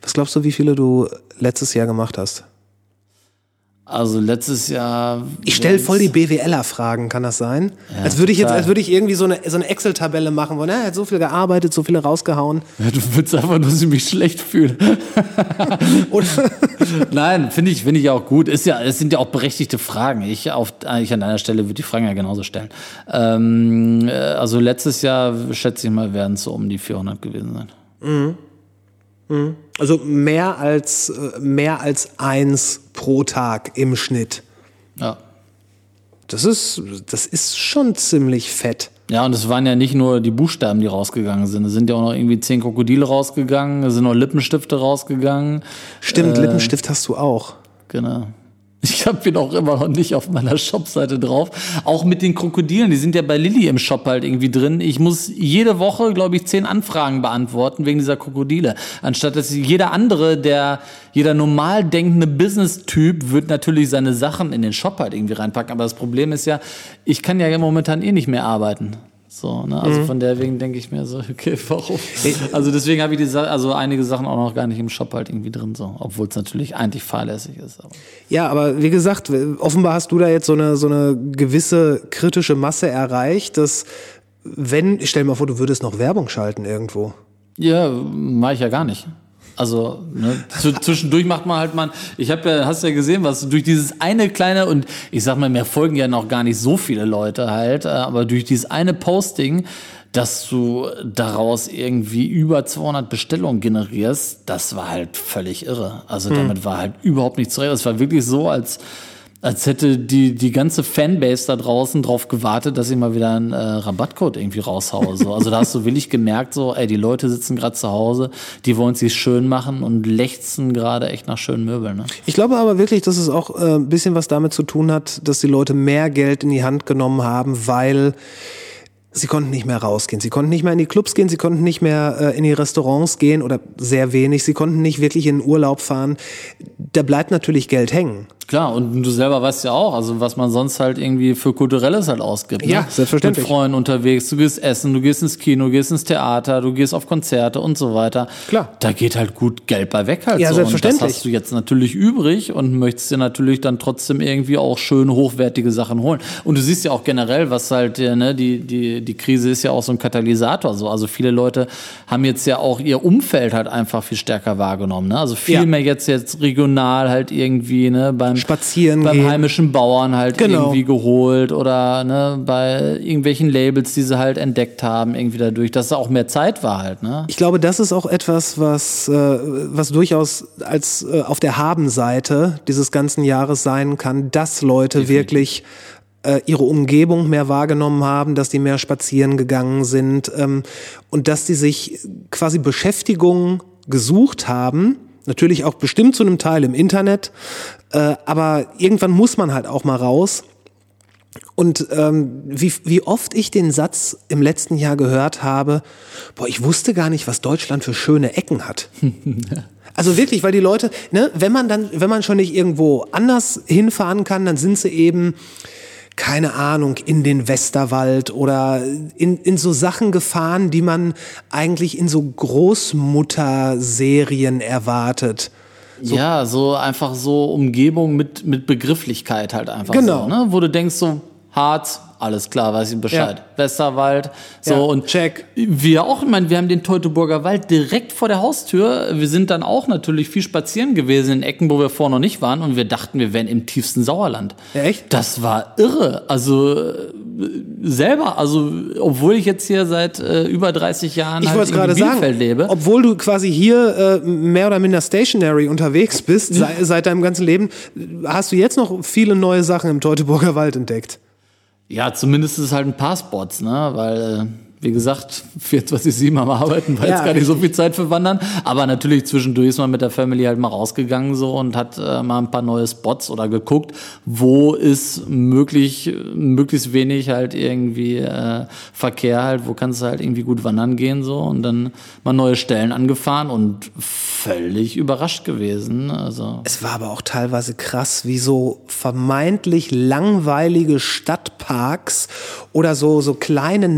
Was glaubst du, wie viele du letztes Jahr gemacht hast? Also letztes Jahr. Ich stelle voll die BWLer-Fragen, kann das sein? Ja, als würde ich jetzt, als würde ich irgendwie so eine, so eine Excel-Tabelle machen, wo, ne, er hat so viel gearbeitet, so viele rausgehauen. Ja, du willst einfach nur, dass ich mich schlecht fühle. [laughs] Nein, finde ich, finde ich auch gut. Ist ja, es sind ja auch berechtigte Fragen. Ich auf, ich an deiner Stelle würde die Fragen ja genauso stellen. Ähm, äh, also letztes Jahr schätze ich mal, werden es so um die 400 gewesen sein. Mhm. Also mehr als, äh, mehr als eins pro Tag im Schnitt. Ja. Das ist, das ist schon ziemlich fett. Ja, und es waren ja nicht nur die Buchstaben, die rausgegangen sind. Es sind ja auch noch irgendwie zehn Krokodile rausgegangen, es sind noch Lippenstifte rausgegangen. Stimmt, äh, Lippenstift hast du auch. Genau. Ich habe ihn auch immer noch nicht auf meiner Shopseite drauf. Auch mit den Krokodilen, die sind ja bei Lilly im Shop halt irgendwie drin. Ich muss jede Woche, glaube ich, zehn Anfragen beantworten wegen dieser Krokodile. Anstatt dass jeder andere, der, jeder normal denkende Business-Typ wird natürlich seine Sachen in den Shop halt irgendwie reinpacken. Aber das Problem ist ja, ich kann ja momentan eh nicht mehr arbeiten. So, ne? Also mhm. von der wegen denke ich mir so, [laughs] okay, warum? Also deswegen habe ich die also einige Sachen auch noch gar nicht im Shop halt irgendwie drin, so, obwohl es natürlich eigentlich fahrlässig ist. Aber. Ja, aber wie gesagt, offenbar hast du da jetzt so eine, so eine gewisse kritische Masse erreicht, dass wenn, ich stell mir vor, du würdest noch Werbung schalten irgendwo. Ja, mache ich ja gar nicht. Also ne, zwischendurch macht man halt mal. Ich habe ja, hast ja gesehen, was durch dieses eine kleine und ich sag mal, mir folgen ja noch gar nicht so viele Leute halt, äh, aber durch dieses eine Posting dass du daraus irgendwie über 200 Bestellungen generierst, das war halt völlig irre. Also damit war halt überhaupt nichts zu reden. Es war wirklich so, als als hätte die, die ganze Fanbase da draußen drauf gewartet, dass ich mal wieder einen äh, Rabattcode irgendwie raushaue. So. Also da hast du wirklich gemerkt, so, ey, die Leute sitzen gerade zu Hause, die wollen sich schön machen und lechzen gerade echt nach schönen Möbeln. Ne? Ich glaube aber wirklich, dass es auch äh, ein bisschen was damit zu tun hat, dass die Leute mehr Geld in die Hand genommen haben, weil sie konnten nicht mehr rausgehen. Sie konnten nicht mehr in die Clubs gehen, sie konnten nicht mehr äh, in die Restaurants gehen oder sehr wenig. Sie konnten nicht wirklich in den Urlaub fahren. Da bleibt natürlich Geld hängen. Klar, und du selber weißt ja auch, also was man sonst halt irgendwie für Kulturelles halt ausgibt. Ja, ne? selbstverständlich. Mit Freunden unterwegs, du gehst essen, du gehst ins Kino, du gehst ins Theater, du gehst auf Konzerte und so weiter. Klar. Da geht halt gut Geld bei weg halt Ja, so. selbstverständlich. Und das hast du jetzt natürlich übrig und möchtest dir natürlich dann trotzdem irgendwie auch schön hochwertige Sachen holen. Und du siehst ja auch generell, was halt, äh, ne, die, die, die Krise ist ja auch so ein Katalysator. So. Also viele Leute haben jetzt ja auch ihr Umfeld halt einfach viel stärker wahrgenommen. Ne? Also viel Ja. mehr jetzt jetzt regional halt irgendwie, ne, beim Spazieren beim gehen. heimischen Bauern halt Genau. irgendwie geholt oder ne, bei irgendwelchen Labels, die sie halt entdeckt haben, irgendwie dadurch, dass da auch mehr Zeit war halt, ne? Ich glaube, das ist auch etwas, was, äh, was durchaus als äh, auf der Habenseite dieses ganzen Jahres sein kann, dass Leute wirklich äh, ihre Umgebung mehr wahrgenommen haben, dass die mehr spazieren gegangen sind ähm, und dass die sich quasi Beschäftigung gesucht haben. Natürlich auch bestimmt zu einem Teil im Internet, äh, aber irgendwann muss man halt auch mal raus. Und ähm, wie, wie oft ich den Satz im letzten Jahr gehört habe, boah, ich wusste gar nicht, was Deutschland für schöne Ecken hat. [laughs] Also wirklich, weil die Leute, ne, wenn man dann, wenn man schon nicht irgendwo anders hinfahren kann, dann sind sie eben, keine Ahnung, in den Westerwald oder in, in so Sachen gefahren, die man eigentlich in so Großmutterserien erwartet. Ja, so einfach so Umgebung mit, mit Begrifflichkeit halt einfach Genau. so, ne? Wo du denkst so, Harz, alles klar, weiß ich Bescheid. Ja. Westerwald, so Ja, und check. Wir auch, ich meine, wir haben den Teutoburger Wald direkt vor der Haustür. Wir sind dann auch natürlich viel spazieren gewesen in Ecken, wo wir vorher noch nicht waren und wir dachten, wir wären im tiefsten Sauerland. Ja, echt? Das war irre. Also äh, selber, also obwohl ich jetzt hier seit äh, über 30 Jahren Ich halt in gerade sagen, lebe. obwohl du quasi hier äh, mehr oder minder stationary unterwegs bist, [laughs] sei, seit deinem ganzen Leben, hast du jetzt noch viele neue Sachen im Teutoburger Wald entdeckt. Ja, zumindest ist es halt ein paar Spots, ne? Weil, äh, wie gesagt, 24-7 am Arbeiten, war Ja. jetzt gar nicht so viel Zeit für Wandern. Aber natürlich zwischendurch ist man mit der Family halt mal rausgegangen so und hat äh, mal ein paar neue Spots oder geguckt, wo ist möglich, möglichst wenig halt irgendwie äh, Verkehr halt, wo kannst du halt irgendwie gut wandern gehen so und dann mal neue Stellen angefahren und völlig überrascht gewesen. Also Es war aber auch teilweise krass, wie so vermeintlich langweilige Stadtparks oder so, so kleine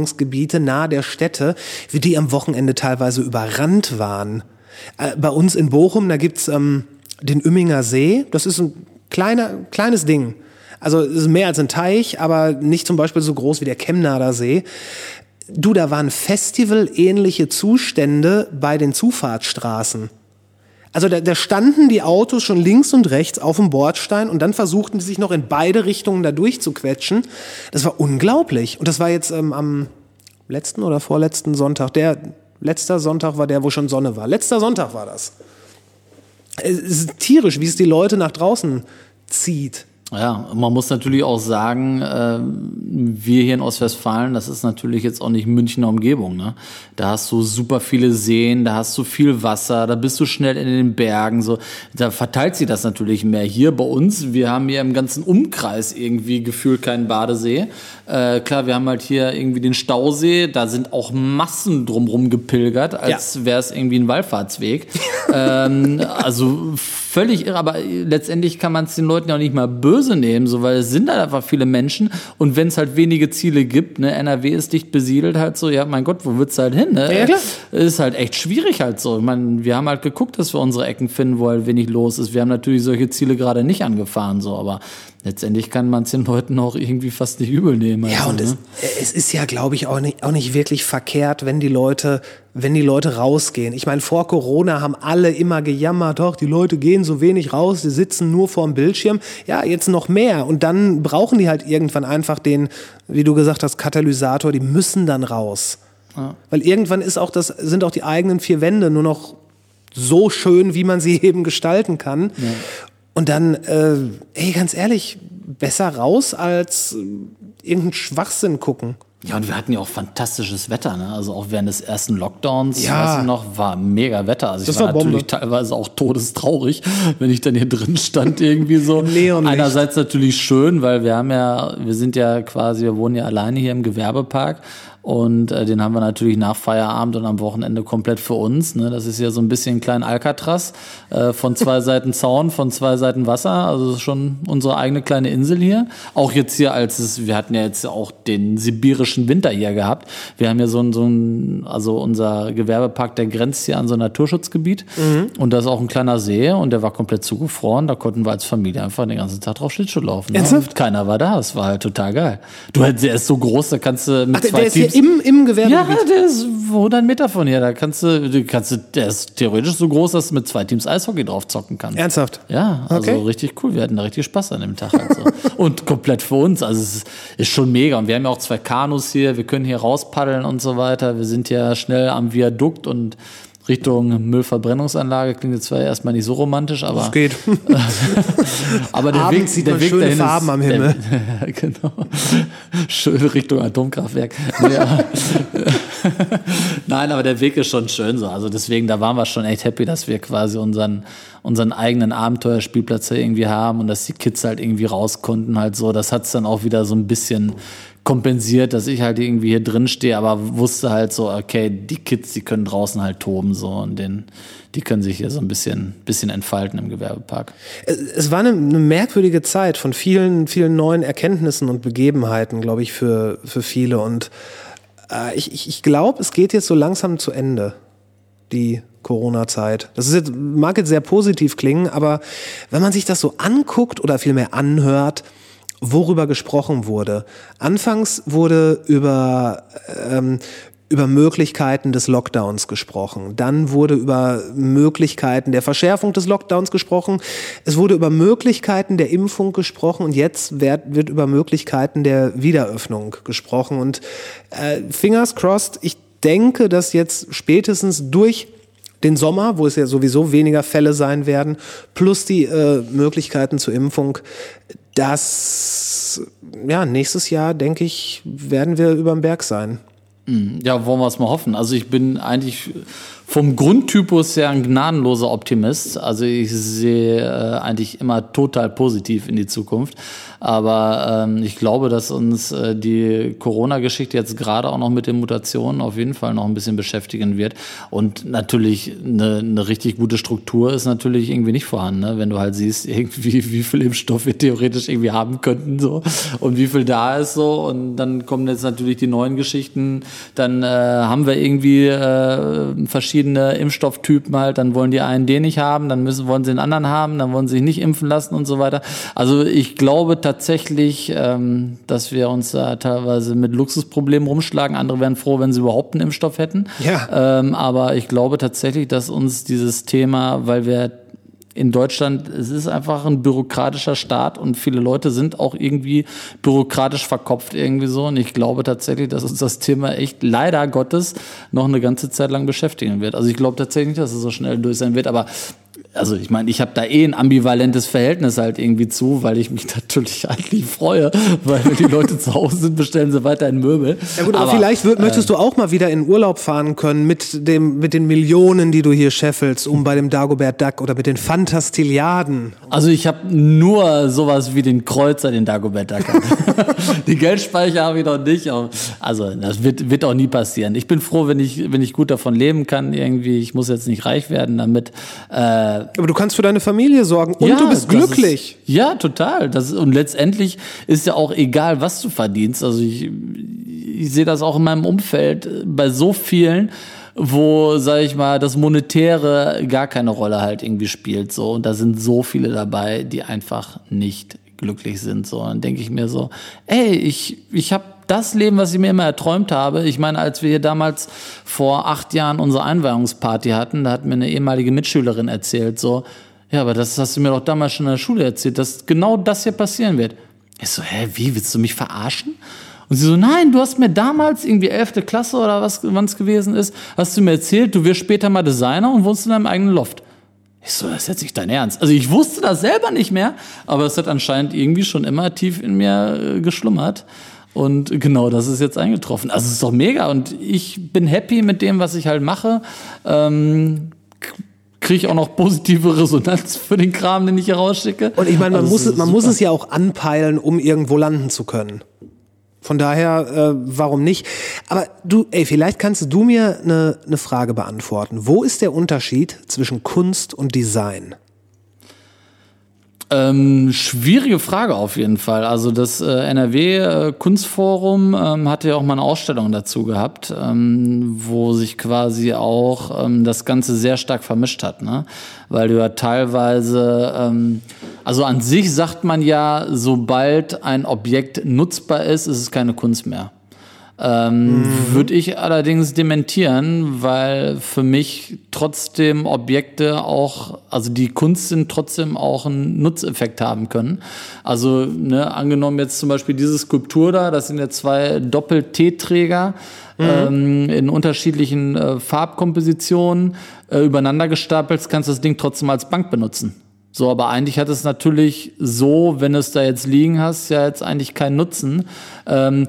Naherholungsgebiete nahe der Städte, wie die am Wochenende teilweise überrannt waren. Äh, bei uns in Bochum, da gibt's ähm, den Ümminger See. Das ist ein kleiner, kleines Ding. Also es ist mehr als ein Teich, aber nicht zum Beispiel so groß wie der Chemnader See. Du, da waren Festival-ähnliche Zustände bei den Zufahrtsstraßen. Also da, da standen die Autos schon links und rechts auf dem Bordstein und dann versuchten sie sich noch in beide Richtungen da durchzuquetschen. Das war unglaublich. Und das war jetzt ähm, am letzten oder vorletzten Sonntag. Der letzter Sonntag war der, wo schon Sonne war. Letzter Sonntag war das. Es ist tierisch, wie es die Leute nach draußen zieht. Ja, man muss natürlich auch sagen, äh, wir hier in Ostwestfalen, das ist natürlich jetzt auch nicht Münchner Umgebung. Ne? Da hast du super viele Seen, da hast du viel Wasser, da bist du schnell in den Bergen. So, da verteilt sich das natürlich mehr. Hier bei uns, wir haben hier im ganzen Umkreis irgendwie gefühlt keinen Badesee. Äh, klar, wir haben halt hier irgendwie den Stausee, da sind auch Massen drumrum gepilgert, als wäre es irgendwie ein Wallfahrtsweg. [laughs] ähm, also völlig irre, aber letztendlich kann man es den Leuten ja auch nicht mal böse nehmen, so, weil es sind halt einfach viele Menschen und wenn es halt wenige Ziele gibt, ne, NRW ist dicht besiedelt halt so, ja, mein Gott, wo wird's halt hin, ne? Ja, klar. Ist halt echt schwierig halt so. Ich meine, wir haben halt geguckt, dass wir unsere Ecken finden, wo halt wenig los ist. Wir haben natürlich solche Ziele gerade nicht angefahren, so, aber letztendlich kann man es den Leuten auch irgendwie fast nicht übel nehmen. Ja, also, und ne? es, es ist ja, glaube ich, auch nicht, auch nicht wirklich verkehrt, wenn die Leute wenn die Leute rausgehen. Ich meine, vor Corona haben alle immer gejammert, doch, die Leute gehen so wenig raus, die sitzen nur vorm Bildschirm. Ja, jetzt noch mehr. Und dann brauchen die halt irgendwann einfach den, wie du gesagt hast, Katalysator, die müssen dann raus. Weil irgendwann ist auch das, sind auch die eigenen vier Wände nur noch so schön, wie man sie [laughs] eben gestalten kann. Und dann, äh, ey, ganz ehrlich, besser raus als äh, irgendeinen Schwachsinn gucken. Ja, und wir hatten ja auch fantastisches Wetter, ne? Also auch während des ersten Lockdowns, Ja. weißt du noch, war mega Wetter. Also ich Das war, war Bombe. natürlich teilweise auch todestraurig, wenn ich dann hier drin stand irgendwie so. Neonlicht. Einerseits natürlich schön, weil wir haben ja, wir sind ja quasi, wir wohnen ja alleine hier im Gewerbepark. Und äh, den haben wir natürlich nach Feierabend und am Wochenende komplett für uns. Ne? Das ist ja so ein bisschen klein Alcatraz. Äh, von zwei [laughs] Seiten Zaun, von zwei Seiten Wasser. Also das ist schon unsere eigene kleine Insel hier. Auch jetzt hier, als es, wir hatten ja jetzt auch den sibirischen Winter hier gehabt. Wir haben ja so ein, so ein also unser Gewerbepark, der grenzt hier an so ein Naturschutzgebiet. Und da ist auch ein kleiner See und der war komplett zugefroren. Da konnten wir als Familie einfach den ganzen Tag drauf Schlittschuh laufen. Ne? Keiner war da. Es war halt total geil. Du, der ist so groß, da kannst du mit Ach, zwei der Teams im, im ja, Gewerbegebiet. der ist 100 Meter von hier. Da kannst du, kannst, du- der ist theoretisch so groß, dass du mit zwei Teams Eishockey drauf zocken kannst. Ernsthaft? Ja, also Okay. richtig cool. Wir hatten da richtig Spaß an dem Tag. Halt so. [laughs] Und komplett für uns. Also es ist, ist schon mega. Und wir haben ja auch zwei Kanus hier. Wir können hier rauspaddeln und so weiter. Wir sind ja schnell am Viadukt und Richtung Müllverbrennungsanlage. Klingt jetzt zwar erstmal nicht so romantisch, aber Das geht. [laughs] aber der Abends Weg, sieht der Weg schöne dahin Farben ist, am Himmel. Der, [laughs] genau. Schön Richtung Atomkraftwerk. Aber- [laughs] Nein, aber der Weg ist schon schön so. Also deswegen, da waren wir schon echt happy, dass wir quasi unseren, unseren eigenen Abenteuerspielplatz hier irgendwie haben und dass die Kids halt irgendwie raus konnten halt so. Das hat's dann auch wieder so ein bisschen kompensiert, dass ich halt irgendwie hier drin stehe, aber wusste halt so, okay, die Kids, die können draußen halt toben so und den, die können sich hier so ein bisschen, bisschen entfalten im Gewerbepark. Es war eine, eine merkwürdige Zeit von vielen, vielen neuen Erkenntnissen und Begebenheiten, glaube ich, für, für viele. Und äh, ich, ich, ich glaube, es geht jetzt so langsam zu Ende, die Corona-Zeit. Das ist jetzt, mag jetzt sehr positiv klingen, aber wenn man sich das so anguckt oder vielmehr anhört, worüber gesprochen wurde. Anfangs wurde über, ähm, über Möglichkeiten des Lockdowns gesprochen. Dann wurde über Möglichkeiten der Verschärfung des Lockdowns gesprochen. Es wurde über Möglichkeiten der Impfung gesprochen und jetzt wird, wird über Möglichkeiten der Wiederöffnung gesprochen. Und äh, fingers crossed, ich denke, dass jetzt spätestens durch den Sommer, wo es ja sowieso weniger Fälle sein werden, plus die äh, Möglichkeiten zur Impfung, dass ja nächstes Jahr, denke ich, werden wir über dem Berg sein. Ja, wollen wir es mal hoffen. Also ich bin eigentlich vom Grundtypus her ein gnadenloser Optimist. Also ich sehe äh, eigentlich immer total positiv in die Zukunft. Aber ähm, ich glaube, dass uns äh, die Corona-Geschichte jetzt gerade auch noch mit den Mutationen auf jeden Fall noch ein bisschen beschäftigen wird. Und natürlich eine, eine richtig gute Struktur ist natürlich irgendwie nicht vorhanden, ne? wenn du halt siehst, irgendwie, [laughs] wie viel Impfstoff wir theoretisch irgendwie haben könnten so und wie viel da ist so. Und dann kommen jetzt natürlich die neuen Geschichten. Dann äh, haben wir irgendwie äh, verschiedene Impfstofftypen halt. Dann wollen die einen den nicht haben, dann müssen wollen sie den anderen haben, dann wollen sie sich nicht impfen lassen und so weiter. Also ich glaube tatsächlich, ähm, dass wir uns da teilweise mit Luxusproblemen rumschlagen. Andere wären froh, wenn sie überhaupt einen Impfstoff hätten. Ja. Ähm, aber ich glaube tatsächlich, dass uns dieses Thema, weil wir in Deutschland, es ist einfach ein bürokratischer Staat und viele Leute sind auch irgendwie bürokratisch verkopft irgendwie so. Und ich glaube tatsächlich, dass uns das Thema echt leider Gottes noch eine ganze Zeit lang beschäftigen wird. Also ich glaube tatsächlich nicht, dass es so schnell durch sein wird, aber also ich meine, ich habe da eh ein ambivalentes Verhältnis halt irgendwie zu, weil ich mich [laughs] natürlich eigentlich freue, weil wenn die Leute zu Hause sind, bestellen sie weiterhin Möbel. Ja gut, aber, vielleicht würd, möchtest du auch mal wieder in Urlaub fahren können mit dem mit den Millionen, die du hier scheffelst, um bei dem Dagobert Duck oder mit den Fantastilliarden. Also ich habe nur sowas wie den Kreuzer, den Dagobert Duck. [laughs] die Geldspeicher habe ich noch nicht. aber- Also das wird, wird auch nie passieren. Ich bin froh, wenn ich, wenn ich gut davon leben kann irgendwie. Ich muss jetzt nicht reich werden damit. Äh, Aber du kannst für deine Familie sorgen und ja, du bist glücklich. Ist, ja, total. Das und letztendlich ist ja auch egal, was du verdienst. Also ich, ich sehe das auch in meinem Umfeld äh, bei so vielen, wo, sag ich mal, das Monetäre gar keine Rolle halt irgendwie spielt. So. Und da sind so viele dabei, die einfach nicht glücklich sind. So. Und dann denke ich mir so, ey, ich, ich habe das Leben, was ich mir immer erträumt habe. Ich meine, als wir hier damals vor acht Jahren unsere Einweihungsparty hatten, da hat mir eine ehemalige Mitschülerin erzählt, so, ja, aber das hast du mir doch damals schon in der Schule erzählt, dass genau das hier passieren wird. Ich so, hä, wie, willst du mich verarschen? Und sie so, nein, du hast mir damals irgendwie 11. Klasse oder was, wann es gewesen ist, hast du mir erzählt, du wirst später mal Designer und wohnst in deinem eigenen Loft. Ich so, das ist jetzt nicht dein Ernst. Also ich wusste das selber nicht mehr, aber es hat anscheinend irgendwie schon immer tief in mir äh, geschlummert. Und genau das ist jetzt eingetroffen. Also es ist doch mega und ich bin happy mit dem, was ich halt mache. Ähm, kriege auch noch positive Resonanz für den Kram, den ich hier rausschicke. Und ich meine, man, Also muss, es man muss es ja auch anpeilen, um irgendwo landen zu können. Von daher, äh, warum nicht? Aber du, ey, vielleicht kannst du mir eine ne Frage beantworten. Wo ist der Unterschied zwischen Kunst und Design? Ähm, schwierige Frage auf jeden Fall. Also das äh, NRW äh, Kunstforum ähm, hatte ja auch mal eine Ausstellung dazu gehabt, ähm, wo sich quasi auch ähm, das Ganze sehr stark vermischt hat, ne? Weil du ja teilweise, ähm, also an sich sagt man ja, sobald ein Objekt nutzbar ist, ist es keine Kunst mehr. Ähm, Würde ich allerdings dementieren, weil für mich trotzdem Objekte auch, also die Kunst sind trotzdem auch einen Nutzeffekt haben können. Also ne, angenommen jetzt zum Beispiel diese Skulptur da, das sind ja zwei Doppel-T-Träger ähm, in unterschiedlichen äh, Farbkompositionen äh, übereinander gestapelt, kannst du das Ding trotzdem als Bank benutzen. So, aber eigentlich hat es natürlich so, wenn du es da jetzt liegen hast, ja jetzt eigentlich keinen Nutzen. Ähm,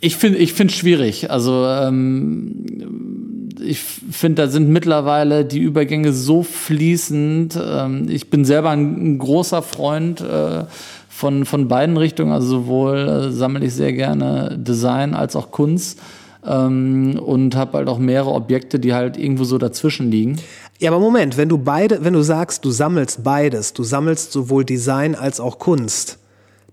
ich finde ich finde schwierig. Also ähm, ich finde, da sind mittlerweile die Übergänge so fließend. Ähm, ich bin selber ein, ein großer Freund äh, von, von beiden Richtungen. Also sowohl äh, sammle ich sehr gerne Design als auch Kunst. Ähm, und habe halt auch mehrere Objekte, die halt irgendwo so dazwischen liegen. Ja, aber Moment, wenn du beide, wenn du sagst, du sammelst beides, du sammelst sowohl Design als auch Kunst,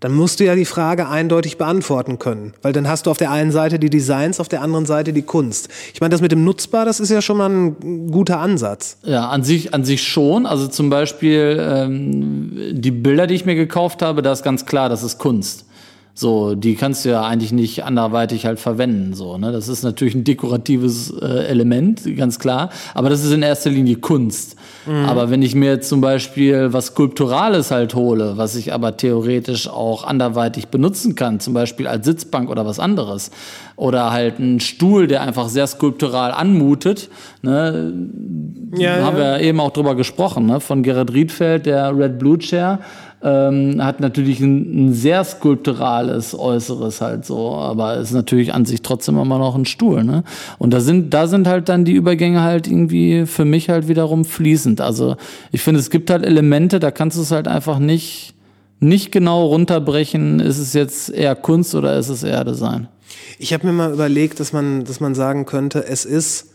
dann musst du ja die Frage eindeutig beantworten können. Weil dann hast du auf der einen Seite die Designs, auf der anderen Seite die Kunst. Ich meine, das mit dem Nutzbar, das ist ja schon mal ein guter Ansatz. Ja, an sich, an sich schon. Also zum Beispiel ähm, die Bilder, die ich mir gekauft habe, da ist ganz klar, das ist Kunst. So, die kannst du ja eigentlich nicht anderweitig halt verwenden. So, ne? Das ist natürlich ein dekoratives äh, Element, ganz klar. Aber das ist in erster Linie Kunst. Aber wenn ich mir zum Beispiel was Skulpturales halt hole, was ich aber theoretisch auch anderweitig benutzen kann, zum Beispiel als Sitzbank oder was anderes, oder halt ein Stuhl, der einfach sehr skulptural anmutet, ne? Ja, haben wir eben auch drüber gesprochen, ne? von Gerhard Riedfeld, der Red Blue Chair, ähm, hat natürlich ein, ein sehr skulpturales Äußeres halt so, aber ist natürlich an sich trotzdem immer noch ein Stuhl, ne? Und da sind, da sind halt dann die Übergänge halt irgendwie für mich halt wiederum fließend. Also ich finde, es gibt halt Elemente, da kannst du es halt einfach nicht, nicht genau runterbrechen, ist es jetzt eher Kunst oder ist es eher Design? Ich habe mir mal überlegt, dass man, dass man sagen könnte, es ist,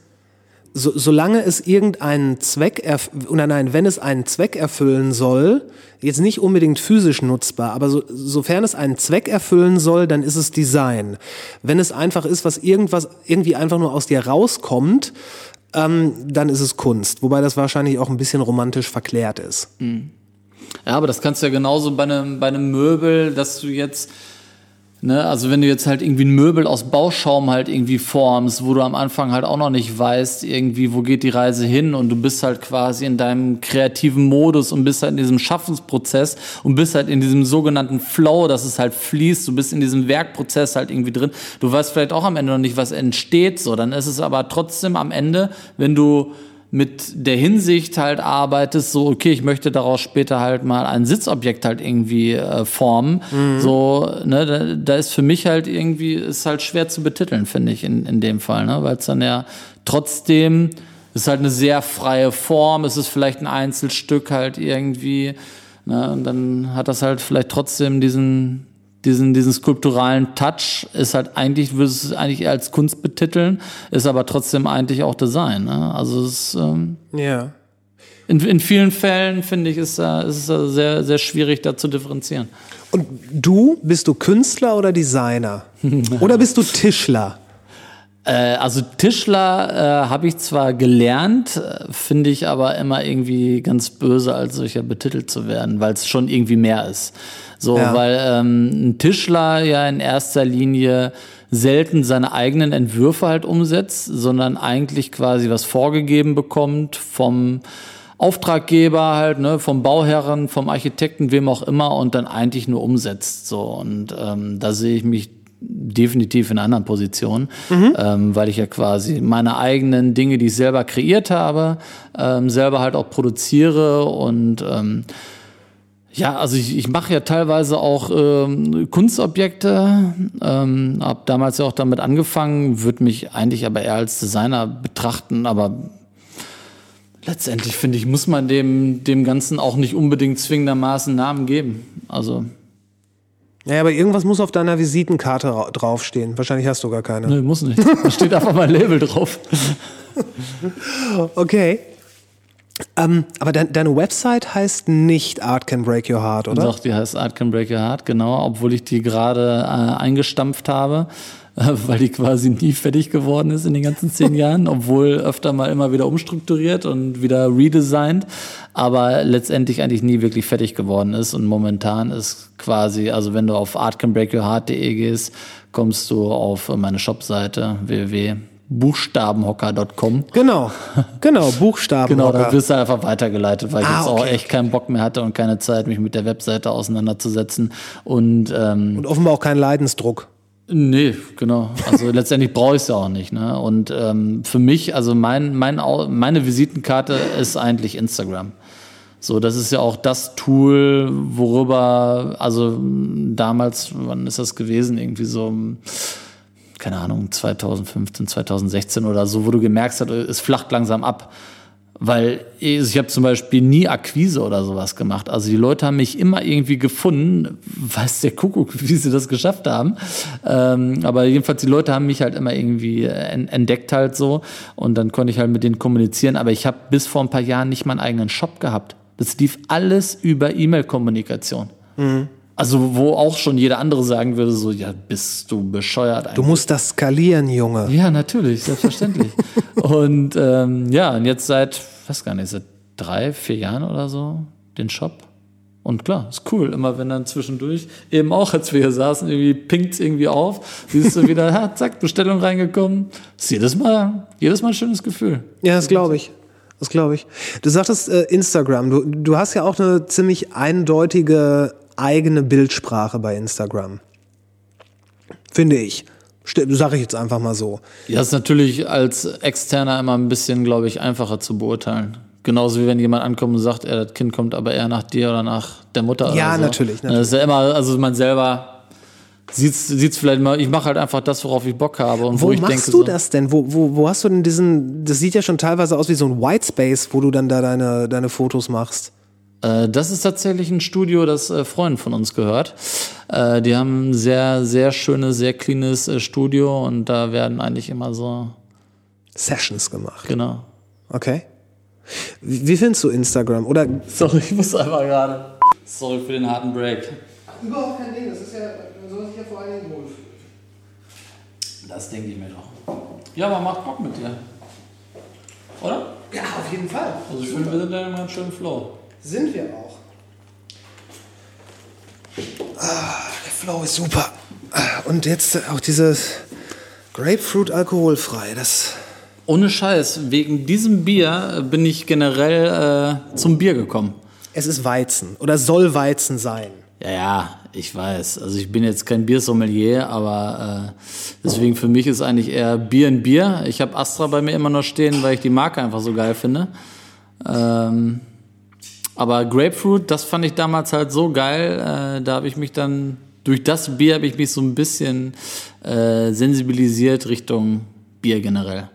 so, solange es irgendeinen Zweck, oder nein, wenn es einen Zweck erfüllen soll, jetzt nicht unbedingt physisch nutzbar, aber so, sofern es einen Zweck erfüllen soll, dann ist es Design. Wenn es einfach ist, was irgendwas irgendwie einfach nur aus dir rauskommt, ähm, dann ist es Kunst. Wobei das wahrscheinlich auch ein bisschen romantisch verklärt ist. Ja, aber das kannst du ja genauso bei einem, bei einem Möbel, dass du jetzt, ne, also wenn du jetzt halt irgendwie ein Möbel aus Bauschaum halt irgendwie formst, wo du am Anfang halt auch noch nicht weißt, irgendwie, wo geht die Reise hin und du bist halt quasi in deinem kreativen Modus und bist halt in diesem Schaffensprozess und bist halt in diesem sogenannten Flow, dass es halt fließt, du bist in diesem Werkprozess halt irgendwie drin. Du weißt vielleicht auch am Ende noch nicht, was entsteht, so, dann ist es aber trotzdem am Ende, wenn du mit der Hinsicht halt arbeitest, so, okay, ich möchte daraus später halt mal ein Sitzobjekt halt irgendwie äh, formen. So, ne, da, da ist für mich halt irgendwie, ist halt schwer zu betiteln, finde ich, in, in dem Fall, ne? Weil es dann ja trotzdem, es ist halt eine sehr freie Form, es ist vielleicht ein Einzelstück halt irgendwie, ne? Und dann hat das halt vielleicht trotzdem diesen, diesen, diesen skulpturalen Touch ist halt eigentlich, würde es eigentlich als Kunst betiteln, ist aber trotzdem eigentlich auch Design. Ne? Also es ist, ähm, Ja. in, in vielen Fällen, finde ich, ist, da, ist es sehr, sehr schwierig, da zu differenzieren. Und du, bist du Künstler oder Designer? [laughs] oder bist du Tischler? Äh, also Tischler äh, habe ich zwar gelernt, äh, finde ich aber immer irgendwie ganz böse, als solcher betitelt zu werden, weil es schon irgendwie mehr ist. So, Ja. weil ähm, ein Tischler ja in erster Linie selten seine eigenen Entwürfe halt umsetzt, sondern eigentlich quasi was vorgegeben bekommt vom Auftraggeber halt, ne, vom Bauherren, vom Architekten, wem auch immer und dann eigentlich nur umsetzt. So und ähm, da sehe ich mich definitiv in einer anderen Position, ähm, weil ich ja quasi meine eigenen Dinge, die ich selber kreiert habe, ähm, selber halt auch produziere und ähm, ja, also ich, ich mache ja teilweise auch ähm, Kunstobjekte, ähm, habe damals ja auch damit angefangen, würde mich eigentlich aber eher als Designer betrachten, aber letztendlich finde ich, muss man dem, dem Ganzen auch nicht unbedingt zwingendermaßen Namen geben. Also, Naja, aber irgendwas muss auf deiner Visitenkarte ra- draufstehen. Wahrscheinlich hast du gar keine. ne, muss nicht. Da steht einfach mein Label drauf. [laughs] Okay. Ähm, aber dein, deine Website heißt nicht Art Can Break Your Heart, oder? Doch, die heißt Art Can Break Your Heart, genau, obwohl ich die gerade äh, eingestampft habe, äh, weil die quasi nie fertig geworden ist in den ganzen zehn [laughs] Jahren, obwohl öfter mal immer wieder umstrukturiert und wieder redesigned, aber letztendlich eigentlich nie wirklich fertig geworden ist und momentan ist quasi, also wenn du auf artcanbreakyourheart.de gehst, kommst du auf meine Shopseite www.buchstabenhocker.com Genau, genau, [laughs] Buchstaben. Genau, da wirst du einfach weitergeleitet, weil ich Ah, jetzt auch okay. echt keinen Bock mehr hatte und keine Zeit, mich mit der Webseite auseinanderzusetzen. Und ähm, Und offenbar auch kein Leidensdruck. nee, genau. Also [laughs] letztendlich brauche ich es ja auch nicht. Ne? Und ähm, für mich, also mein, mein, meine Visitenkarte ist eigentlich Instagram. So, das ist ja auch das Tool, worüber, also damals, wann ist das gewesen? Irgendwie so, keine Ahnung, 2015, 2016 oder so, wo du gemerkt hast, es flacht langsam ab. Weil ich habe zum Beispiel nie Akquise oder sowas gemacht. Also die Leute haben mich immer irgendwie gefunden, weiß der Kuckuck, wie sie das geschafft haben. Ähm, aber jedenfalls die Leute haben mich halt immer irgendwie en- entdeckt halt so und dann konnte ich halt mit denen kommunizieren. Aber ich habe bis vor ein paar Jahren nicht meinen eigenen Shop gehabt. Das lief alles über E-Mail-Kommunikation. Also wo auch schon jeder andere sagen würde, so ja bist du bescheuert eigentlich. Du musst das skalieren, Junge. Ja, natürlich, selbstverständlich. [laughs] und ähm, ja, und jetzt seit, weiß gar nicht, seit drei, vier Jahren oder so, den Shop. Und klar, ist cool. Immer wenn dann zwischendurch, eben auch als wir hier saßen, irgendwie pinkt's irgendwie auf, siehst du wieder, [laughs] ha, zack, Bestellung reingekommen. Ist jedes Mal, jedes Mal ein schönes Gefühl. Ja, das glaube ich. Das glaube ich. Du sagtest äh, Instagram. Du, du hast ja auch eine ziemlich eindeutige eigene Bildsprache bei Instagram. Finde ich. Sage ich jetzt einfach mal so. Ja, ist natürlich als Externer immer ein bisschen, glaube ich, einfacher zu beurteilen. Genauso wie wenn jemand ankommt und sagt, äh, das Kind kommt aber eher nach dir oder nach der Mutter Ja, so. natürlich, Das ist ja immer, also man selber sieht's, sieht's vielleicht mal, ich mache halt einfach das, worauf ich Bock habe und wo, Wo machst denke, du das denn? Wo, wo, wo hast du denn diesen, das sieht ja schon teilweise aus wie so ein Whitespace, wo du dann da deine, deine Fotos machst. Äh, das ist tatsächlich ein Studio, das äh, Freunden von uns gehört. Äh, die haben ein sehr, sehr schönes, sehr cleanes Studio und da werden eigentlich immer so, Sessions gemacht. genau. Okay. Wie, findest du Instagram? Oder Sorry, ich muss einfach gerade. Sorry für den harten Break. Überhaupt kein Ding, das ist ja, soll sich ja vor allen Dingen wohlfühlen. Das denke ich mir doch. Ja, aber macht Bock mit dir. Oder? Ja, auf jeden Fall. Also ich finde, wir sind da immer einen schönen Flow. Sind wir auch. Ah, der Flow ist super. Und jetzt auch dieses Grapefruit alkoholfrei. Das Ohne Scheiß, wegen diesem Bier bin ich generell äh, zum Bier gekommen. es ist Weizen oder soll Weizen sein. Ja, ja, ich weiß. Also ich bin jetzt kein Biersommelier, aber äh, deswegen für mich ist eigentlich eher Bier ein Bier. Ich habe Astra bei mir immer noch stehen, weil ich die Marke einfach so geil finde. Ähm, aber Grapefruit, das fand ich damals halt so geil. Äh, da habe ich mich dann, durch das Bier habe ich mich so ein bisschen äh, sensibilisiert Richtung Bier generell.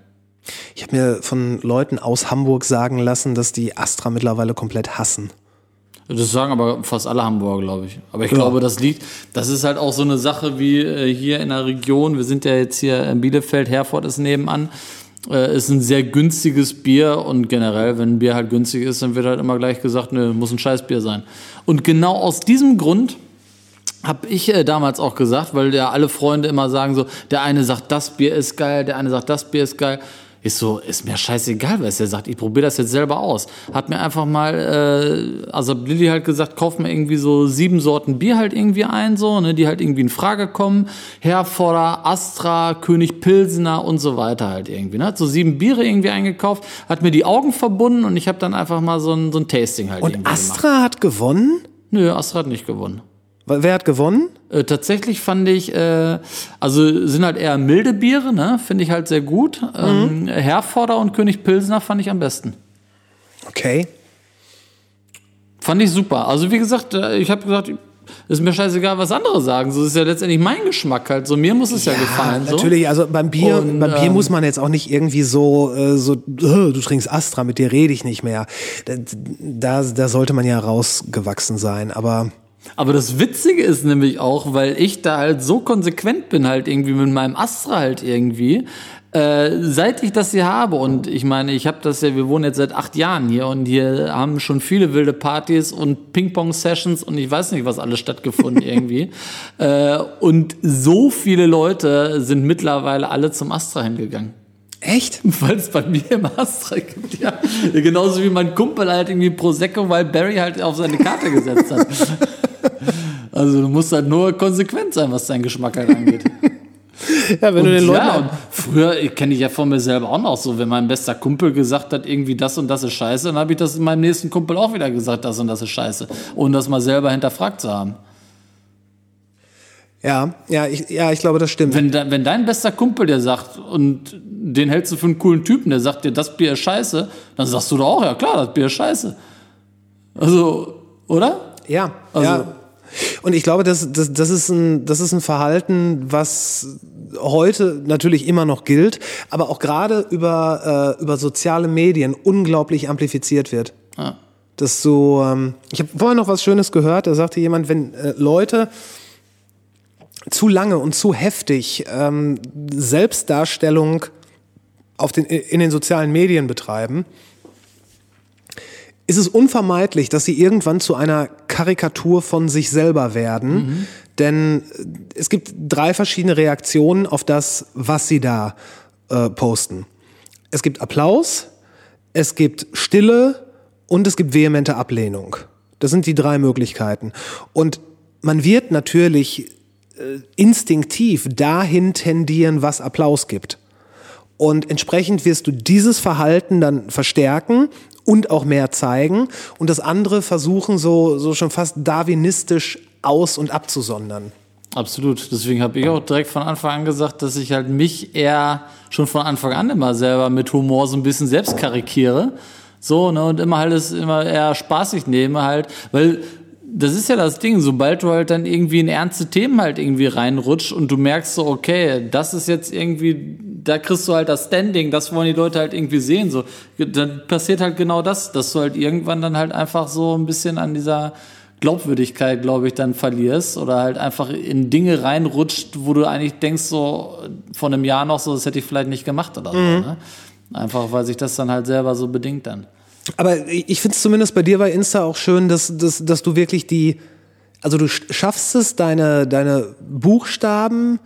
Ich habe mir von Leuten aus Hamburg sagen lassen, dass die Astra mittlerweile komplett hassen. Das sagen aber fast alle Hamburger, glaube ich. Aber ich glaube, das liegt, das ist halt auch so eine Sache wie äh, hier in der Region. Wir sind ja jetzt hier in Bielefeld, Herford ist nebenan. Äh, ist ein sehr günstiges Bier und generell, wenn ein Bier halt günstig ist, dann wird halt immer gleich gesagt, ne, muss ein Scheißbier sein. Und genau aus diesem Grund Hab ich äh, damals auch gesagt, weil ja alle Freunde immer sagen so, der eine sagt, das Bier ist geil, der eine sagt, das Bier ist geil. Ist so, ist mir scheißegal, was er sagt. Ich probiere das jetzt selber aus. Hat mir einfach mal, äh, also Lilly halt gesagt, kauf mir irgendwie so sieben Sorten Bier halt irgendwie ein, so, ne, die halt irgendwie in Frage kommen. Herforder, Astra, König Pilsener und so weiter halt irgendwie. Ne? Hat so sieben Biere irgendwie eingekauft, hat mir die Augen verbunden und ich habe dann einfach mal so ein, so ein Tasting halt Und irgendwie gemacht. Astra hat gewonnen? Nö, Astra hat nicht gewonnen. Wer hat gewonnen? Äh, tatsächlich fand ich, äh, also sind halt eher milde Biere, ne? Finde ich halt sehr gut. Ähm, Herforder und König Pilsner fand ich am besten. Okay. Fand ich super. Also wie gesagt, äh, ich habe gesagt, ist mir scheißegal, was andere sagen. So ist ja letztendlich mein Geschmack halt. So mir muss es ja, gefallen. So. Natürlich, also beim Bier, Und, beim Bier ähm, muss man jetzt auch nicht irgendwie so, äh, so, du trinkst Astra, mit dir rede ich nicht mehr. Da, da, da sollte man ja rausgewachsen sein, aber Aber das Witzige ist nämlich auch, weil ich da halt so konsequent bin, halt irgendwie mit meinem Astra halt irgendwie. Äh, seit ich das hier habe und ich meine, ich habe das ja, wir wohnen jetzt seit acht Jahren hier und hier haben schon viele wilde Partys und Ping-Pong-Sessions und ich weiß nicht, was alles stattgefunden [laughs] irgendwie. Äh, und so viele Leute sind mittlerweile alle zum Astra hingegangen. echt? [laughs] Weil es bei mir im Astra gibt, ja. ja. Genauso wie mein Kumpel halt irgendwie Prosecco, weil Barry halt auf seine Karte gesetzt hat. [laughs] Also du musst halt nur konsequent sein, was deinen Geschmack halt angeht. [laughs] Ja, wenn Und du den Leuten. ja, und früher kenne ich ja von mir selber auch noch so, wenn mein bester Kumpel gesagt hat, irgendwie das und das ist scheiße, dann habe ich das meinem nächsten Kumpel auch wieder gesagt, das und das ist scheiße, ohne das mal selber hinterfragt zu haben. ja, ja, ich, ja, ich glaube, das stimmt. Wenn, de, wenn dein bester Kumpel dir sagt und den hältst du für einen coolen Typen, der sagt dir, das Bier ist scheiße, dann sagst du doch auch, ja klar, das Bier ist scheiße. Also, oder? Ja, Also- ja. Und ich glaube, das, das, das, ist ein, das ist ein Verhalten, was heute natürlich immer noch gilt, aber auch gerade über, äh, über soziale Medien unglaublich amplifiziert wird. Ja. Dass so, ähm, ich habe vorher noch was Schönes gehört, da sagte jemand, wenn äh, Leute zu lange und zu heftig ähm, Selbstdarstellung auf den, in den sozialen Medien betreiben, ist es unvermeidlich, dass sie irgendwann zu einer Karikatur von sich selber werden. Denn äh, es gibt drei verschiedene Reaktionen auf das, was sie da äh, posten. Es gibt Applaus, es gibt Stille und es gibt vehemente Ablehnung. Das sind die drei Möglichkeiten. Und man wird natürlich äh, instinktiv dahin tendieren, was Applaus gibt. Und entsprechend wirst du dieses Verhalten dann verstärken und auch mehr zeigen und das andere versuchen so, so schon fast darwinistisch aus- und abzusondern. Absolut. Deswegen habe ich auch direkt von Anfang an gesagt, dass ich halt mich eher schon von Anfang an immer selber mit Humor so ein bisschen selbst karikiere. So, ne, und immer alles immer eher spaßig nehme halt, weil das ist ja das Ding, sobald du halt dann irgendwie in ernste Themen halt irgendwie reinrutscht und du merkst so, okay, das ist jetzt irgendwie, da kriegst du halt das Standing, das wollen die Leute halt irgendwie sehen, so, dann passiert halt genau das, dass du halt irgendwann dann halt einfach so ein bisschen an dieser Glaubwürdigkeit, glaube ich, dann verlierst oder halt einfach in Dinge reinrutscht, wo du eigentlich denkst, so vor einem Jahr noch so, das hätte ich vielleicht nicht gemacht oder so. Ne? Einfach, weil sich das dann halt selber so bedingt dann. Aber ich finde es zumindest bei dir bei Insta auch schön, dass, dass, dass du wirklich die, also du sch- schaffst es, deine, deine Buchstaben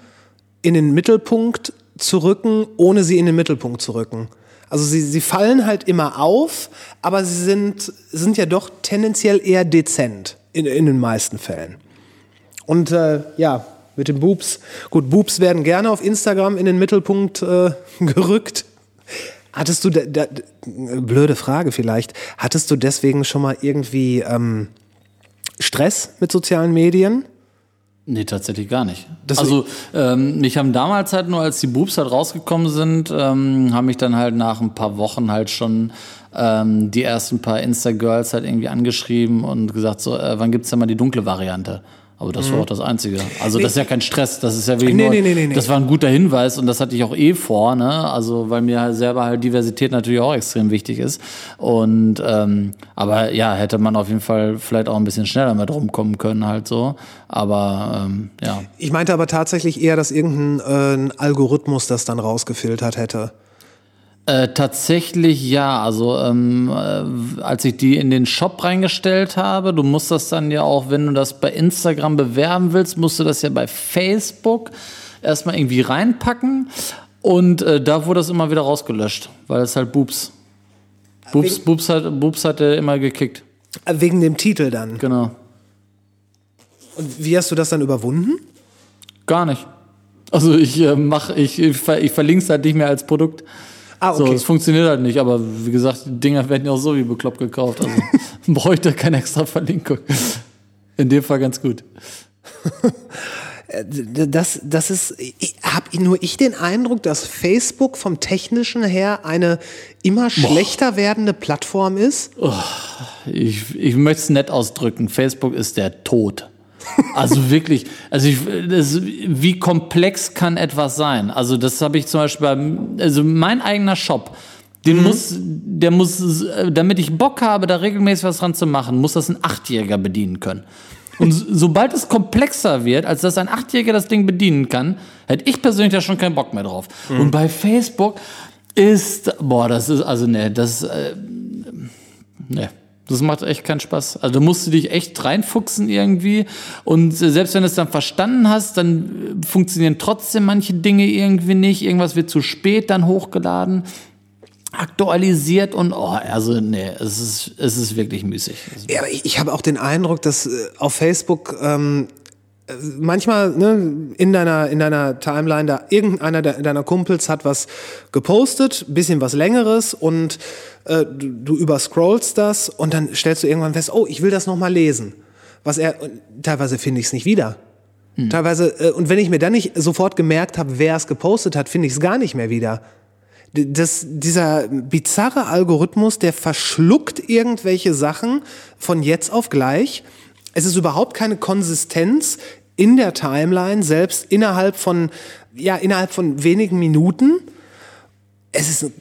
in den Mittelpunkt zu rücken, ohne sie in den Mittelpunkt zu rücken. Also sie, sie fallen halt immer auf, aber sie sind, sind ja doch tendenziell eher dezent in, in den meisten Fällen. Und äh, ja, mit den Boobs. Gut, Boobs werden gerne auf Instagram in den Mittelpunkt äh, [laughs] gerückt. Hattest du, da, da, blöde Frage vielleicht, hattest du deswegen schon mal irgendwie ähm, Stress mit sozialen Medien? Nee, tatsächlich gar nicht. Das- also ähm, mich haben damals halt nur, als die Boobs halt rausgekommen sind, ähm, haben mich dann halt nach ein paar Wochen halt schon ähm, die ersten paar Insta-Girls halt irgendwie angeschrieben und gesagt so, äh, wann gibt's denn mal die dunkle Variante? Aber das war auch das Einzige. Also das ist ja kein Stress, das ist ja Mhm. Nee, nee, nee, nee, das war ein guter Hinweis und das hatte ich auch eh vor, ne? Also weil mir halt selber halt Diversität natürlich auch extrem wichtig ist. Und ähm, aber ja, hätte man auf jeden Fall vielleicht auch ein bisschen schneller mit rumkommen können, halt so. Aber ähm, ja. Ich meinte aber tatsächlich eher, dass irgendein äh, Algorithmus das dann rausgefiltert hätte. Äh, tatsächlich ja. Also ähm, äh, als ich die in den Shop reingestellt habe, du musst das dann ja auch, wenn du das bei Instagram bewerben willst, musst du das ja bei Facebook erstmal irgendwie reinpacken. Und äh, da wurde das immer wieder rausgelöscht, weil es halt Boobs. Boobs, Boobs, hat, Boobs hat er immer gekickt. Äh, Wegen dem Titel dann. Genau. Und wie hast du das dann überwunden? Gar nicht. Also ich äh, mach, ich, ich, ver- ich verlinke es halt nicht mehr als Produkt. Ah, So, okay. es funktioniert halt nicht, aber wie gesagt, die Dinger werden ja auch so wie bekloppt gekauft. Also [laughs] bräuchte keine extra Verlinkung. In dem Fall ganz gut. D- das, das ist, habe nur ich den Eindruck, dass Facebook vom Technischen her eine immer schlechter werdende Plattform ist? Ich, ich möchte es nett ausdrücken. Facebook ist der Tod. Also wirklich, also ich, das, wie komplex kann etwas sein? Also das habe ich zum Beispiel beim, also mein eigener Shop, den muss, der muss, damit ich Bock habe, da regelmäßig was dran zu machen, muss das ein Achtjähriger bedienen können. Und so- sobald es komplexer wird, als dass ein Achtjähriger das Ding bedienen kann, hätte ich persönlich da schon keinen Bock mehr drauf. Und bei Facebook ist, boah, das ist, also ne, das, äh, Ne, das macht echt keinen Spaß. Also da musst du dich echt reinfuchsen irgendwie. Und äh, selbst wenn du es dann verstanden hast, dann äh, funktionieren trotzdem manche Dinge irgendwie nicht. Irgendwas wird zu spät dann hochgeladen, aktualisiert und oh, also nee, es ist, es ist wirklich müßig. Ja, aber ich, ich habe auch den Eindruck, dass äh, auf Facebook ähm, äh, manchmal ne, in deiner in deiner Timeline da irgendeiner de- deiner Kumpels hat was gepostet, bisschen was längeres und äh, du, du überscrollst das und dann stellst du irgendwann fest, oh, ich will das noch mal lesen. Was er teilweise finde ich es nicht wieder. Teilweise äh, und wenn ich mir dann nicht sofort gemerkt habe, wer es gepostet hat, finde ich es gar nicht mehr wieder. Das, dieser bizarre Algorithmus, der verschluckt irgendwelche Sachen von jetzt auf gleich. Es ist überhaupt keine Konsistenz in der Timeline, selbst innerhalb von, ja, innerhalb von wenigen Minuten. Es ist,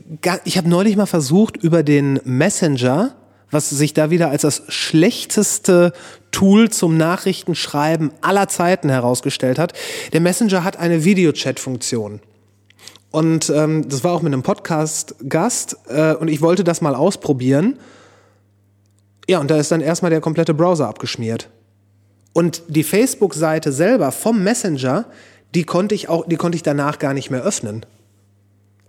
ich habe neulich mal versucht, über den Messenger, was sich da wieder als das schlechteste Tool zum Nachrichtenschreiben aller Zeiten herausgestellt hat. Der Messenger hat eine Videochat-Funktion. Und ähm, das war auch mit einem Podcast-Gast äh, und ich wollte das mal ausprobieren. Ja, und da ist dann erstmal der komplette Browser abgeschmiert. Und die Facebook-Seite selber vom Messenger, die konnte ich auch, die konnte ich danach gar nicht mehr öffnen.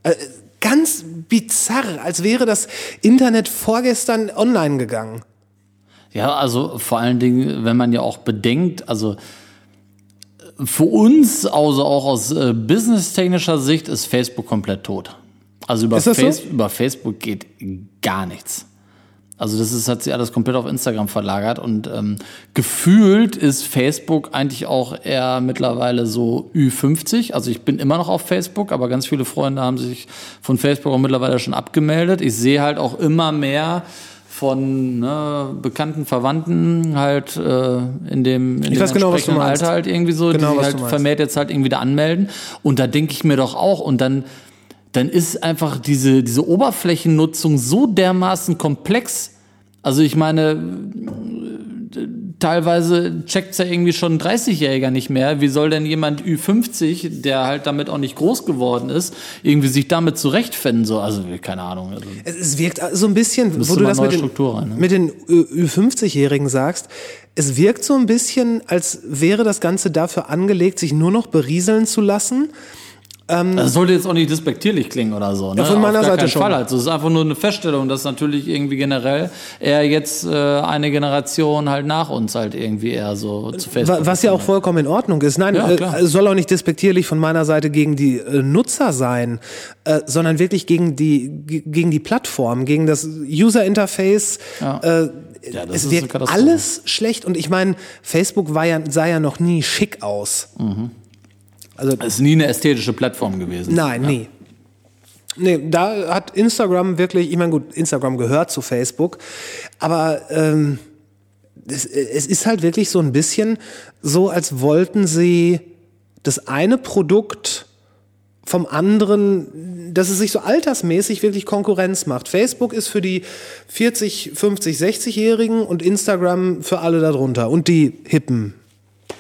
Äh, ganz bizarr, als wäre das Internet vorgestern online gegangen. Ja, also vor allen Dingen, wenn man ja auch bedenkt, also äh, für uns, also auch aus äh, businesstechnischer Sicht, ist Facebook komplett tot. Also über, das so? Face über Facebook geht gar nichts. Also das ist, hat sich alles komplett auf Instagram verlagert und ähm, gefühlt ist Facebook eigentlich auch eher mittlerweile so Ü50. Also ich bin immer noch auf Facebook, aber ganz viele Freunde haben sich von Facebook auch mittlerweile schon abgemeldet. Ich sehe halt auch immer mehr von ne, bekannten Verwandten halt äh, in dem, in dem weiß genau, was du meinst. Alter halt irgendwie so, Genau, die sich halt vermehrt jetzt halt irgendwie da anmelden. Und da denke ich mir doch auch, und dann, dann ist einfach diese, diese Oberflächennutzung so dermaßen komplex. Also ich meine, teilweise checkt's ja irgendwie schon ein 30-Jähriger nicht mehr. Wie soll denn jemand Ü50, der halt damit auch nicht groß geworden ist, irgendwie sich damit zurechtfinden? So, also keine Ahnung. Also, Es, es wirkt so ein bisschen, wo du das mit den, rein, ne? mit den Ü- Ü50-Jährigen sagst, es wirkt so ein bisschen, als wäre das Ganze dafür angelegt, sich nur noch berieseln zu lassen. Das sollte jetzt auch nicht despektierlich klingen oder so. Ne? Ja, von meiner Auf gar Seite keinen schon. Fall. Also es ist einfach nur eine Feststellung, dass natürlich irgendwie generell eher jetzt äh, eine Generation halt nach uns halt irgendwie eher so zu Facebook. Was ja auch vollkommen in Ordnung ist. Nein, Ja, äh, soll auch nicht despektierlich von meiner Seite gegen die äh, Nutzer sein, äh, sondern wirklich gegen die, ge- gegen die Plattform, gegen das User Interface. Ja. Äh, Ja, das es Katastrophe. alles schlecht und ich meine, Facebook war ja, sah ja noch nie schick aus. Also Es ist nie eine ästhetische Plattform gewesen. Nein, nie. Nee, da hat Instagram wirklich, ich meine, gut, Instagram gehört zu Facebook, aber ähm, es, es ist halt wirklich so ein bisschen so, als wollten sie das eine Produkt vom anderen, dass es sich so altersmäßig wirklich Konkurrenz macht. Facebook ist für die 40, 50, 60-Jährigen und Instagram für alle darunter und die Hippen.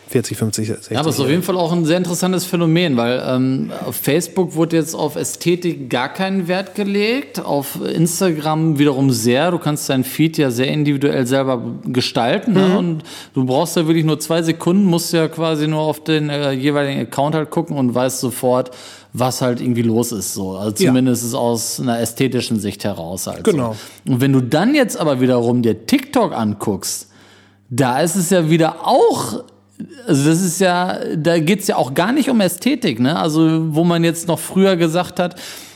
40, 50, 60. Ja, aber es ist auf jeden Fall auch ein sehr interessantes Phänomen, weil ähm, auf Facebook wurde jetzt auf Ästhetik gar keinen Wert gelegt, auf Instagram wiederum sehr. Du kannst deinen Feed ja sehr individuell selber gestalten ne? und du brauchst ja wirklich nur zwei Sekunden, musst ja quasi nur auf den äh, jeweiligen Account halt gucken und weißt sofort, was halt irgendwie los ist. So. Also Ja. zumindest ist aus einer ästhetischen Sicht heraus halt. Genau. So. Und wenn du dann jetzt aber wiederum dir TikTok anguckst, da ist es ja wieder auch, also das ist ja, da geht's ja auch gar nicht um Ästhetik, ne? Also wo man jetzt noch früher gesagt hat,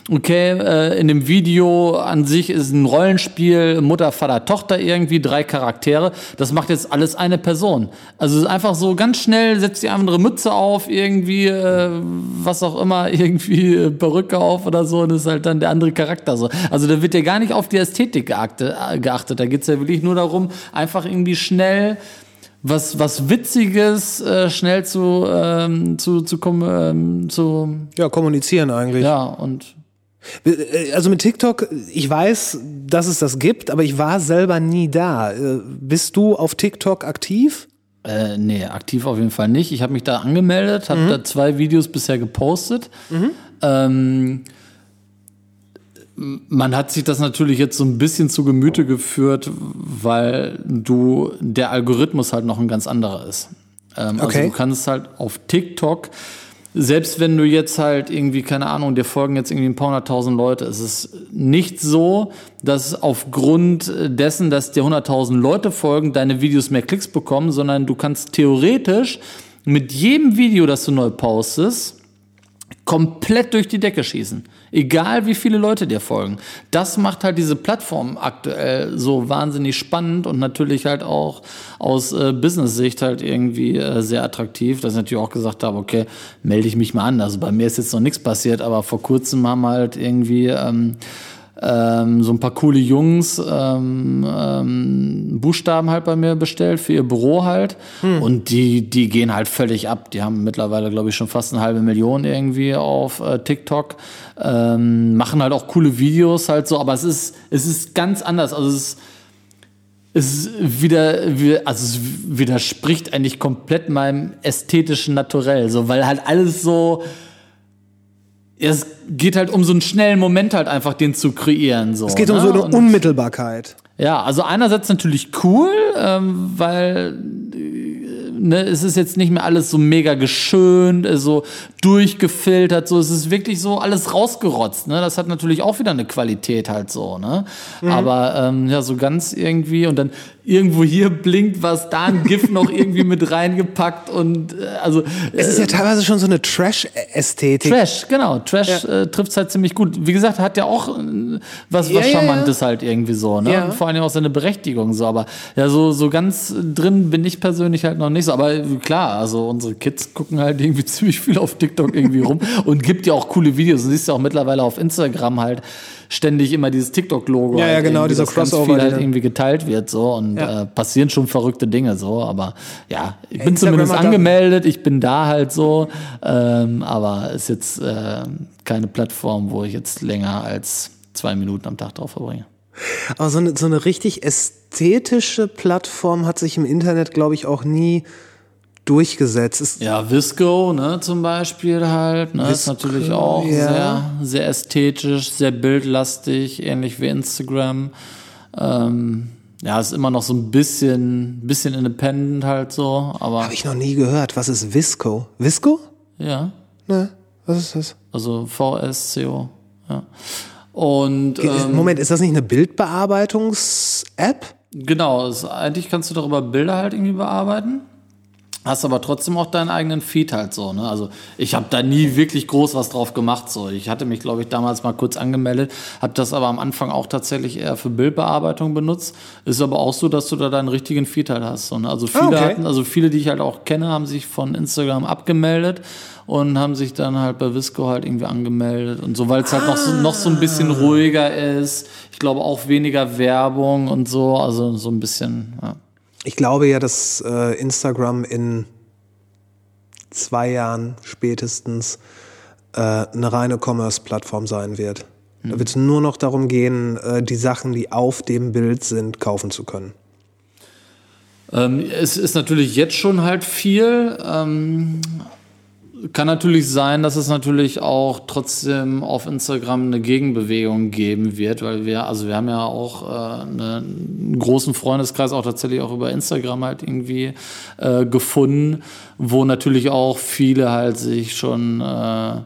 okay, äh, in dem Video an sich ist ein Rollenspiel, Mutter, Vater, Tochter irgendwie, drei Charaktere, das macht jetzt alles eine Person. Also einfach so ganz schnell, setzt die andere Mütze auf, irgendwie, äh, was auch immer, [laughs] irgendwie äh, Perücke auf oder so, und ist halt dann der andere Charakter so. Also da wird ja gar nicht auf die Ästhetik geachtet, äh, geachtet. da geht's ja wirklich nur darum, einfach irgendwie schnell was, was Witziges äh, schnell zu, ähm, zu, zu, ähm, zu, Ja, kommunizieren eigentlich. ja, und Äh, Also mit TikTok, ich weiß, dass es das gibt, aber ich war selber nie da. Äh, Bist du auf TikTok aktiv? Äh, nee, aktiv auf jeden Fall nicht. Ich habe mich da angemeldet, habe da zwei Videos bisher gepostet. Ähm, man hat sich das natürlich jetzt so ein bisschen zu Gemüte geführt, weil du der Algorithmus halt noch ein ganz anderer ist. Ähm, Okay. Also du kannst halt auf TikTok selbst wenn du jetzt halt irgendwie, keine Ahnung, dir folgen jetzt irgendwie ein paar hunderttausend Leute, es ist nicht so, dass aufgrund dessen, dass dir hunderttausend Leute folgen, deine Videos mehr Klicks bekommen, sondern du kannst theoretisch mit jedem Video, das du neu postest, komplett durch die Decke schießen. Egal wie viele Leute dir folgen. Das macht halt diese Plattform aktuell so wahnsinnig spannend und natürlich halt auch aus äh, Business-Sicht halt irgendwie äh, sehr attraktiv, dass ich natürlich auch gesagt habe, okay, melde ich mich mal an. Also bei mir ist jetzt noch nichts passiert, aber vor kurzem haben halt irgendwie ähm, ähm, so ein paar coole Jungs ähm, ähm, Buchstaben halt bei mir bestellt für ihr Büro halt. Und die, die gehen halt völlig ab. Die haben mittlerweile, glaube ich, schon fast eine halbe Million irgendwie auf äh, TikTok. Ähm, machen halt auch coole Videos halt so, aber es ist, es ist ganz anders. Also es ist, es wieder, wie- also es widerspricht eigentlich komplett meinem ästhetischen Naturell, so, weil halt alles so, es geht halt um so einen schnellen Moment halt einfach, den zu kreieren, so. Es geht um so eine Und- Unmittelbarkeit. ja, also einerseits natürlich cool, ähm, weil äh, ne, es ist jetzt nicht mehr alles so mega geschönt, äh, so durchgefiltert, so es ist wirklich so alles rausgerotzt. Ne? Das hat natürlich auch wieder eine Qualität halt so. Ne? Aber ähm, ja, so ganz irgendwie und dann irgendwo hier blinkt was, da ein GIF noch [laughs] irgendwie mit reingepackt und äh, also Es ist ja teilweise schon so eine Trash-Ästhetik. Trash, genau. Trash äh, trifft halt ziemlich gut. Wie gesagt, hat ja auch äh, was, Ja, was ja, Charmantes halt irgendwie so, ne? Ja. Und vor allem auch seine Berechtigung so. Aber ja, so, so ganz drin bin ich persönlich halt noch nicht so. Aber klar, also unsere Kids gucken halt irgendwie [laughs] ziemlich viel auf TikTok irgendwie rum [laughs] und gibt ja auch coole Videos. Du siehst ja auch mittlerweile auf Instagram halt ständig immer dieses TikTok-Logo. Ja, ja, halt genau, dieser ganz Crossover, viel halt irgendwie geteilt wird so und Ja. äh, passieren schon verrückte Dinge so. Aber ja, ich bin Instagram zumindest angemeldet, ich bin da halt so, ähm, aber ist jetzt äh, keine Plattform, wo ich jetzt länger als zwei Minuten am Tag drauf verbringe. Aber so eine, so eine richtig ästhetische Plattform hat sich im Internet, glaube ich, auch nie durchgesetzt. Es, Ja, Visco, ne, zum Beispiel halt, ne, ist Visco, natürlich auch ja. sehr, sehr ästhetisch, sehr bildlastig, ähnlich wie Instagram. Ähm, ja, ist immer noch so ein bisschen, bisschen independent halt so, aber Habe ich noch nie gehört. Was ist Visco? Visco? ja, Ne, was ist das? also VSCO, ja. Und Ist- ähm, Moment, ist das nicht eine Bildbearbeitungs-App? Genau, es, eigentlich kannst du darüber Bilder halt irgendwie bearbeiten. Hast aber trotzdem auch deinen eigenen Feed halt so, ne? Also ich habe da nie wirklich groß was drauf gemacht. So, ich hatte mich, glaube ich, damals mal kurz angemeldet, habe das aber am Anfang auch tatsächlich eher für Bildbearbeitung benutzt. Ist aber auch so, dass du da deinen richtigen Feed halt hast. So, ne? Also viele Ah, okay. hatten, also viele, die ich halt auch kenne, haben sich von Instagram abgemeldet und haben sich dann halt bei Visco halt irgendwie angemeldet und so, weil es halt noch so, noch so ein bisschen ruhiger ist. Ich glaube auch weniger Werbung und so, also so ein bisschen, ja. Ich glaube ja, dass äh, Instagram in zwei Jahren spätestens äh, eine reine Commerce-Plattform sein wird. Da wird es nur noch darum gehen, äh, die Sachen, die auf dem Bild sind, kaufen zu können. Ähm, es ist natürlich jetzt schon halt viel. Ähm, kann natürlich sein, dass es natürlich auch trotzdem auf Instagram eine Gegenbewegung geben wird, weil wir, also wir haben ja auch äh, eine, einen großen Freundeskreis auch tatsächlich auch über Instagram halt irgendwie äh, gefunden, wo natürlich auch viele halt sich schon äh,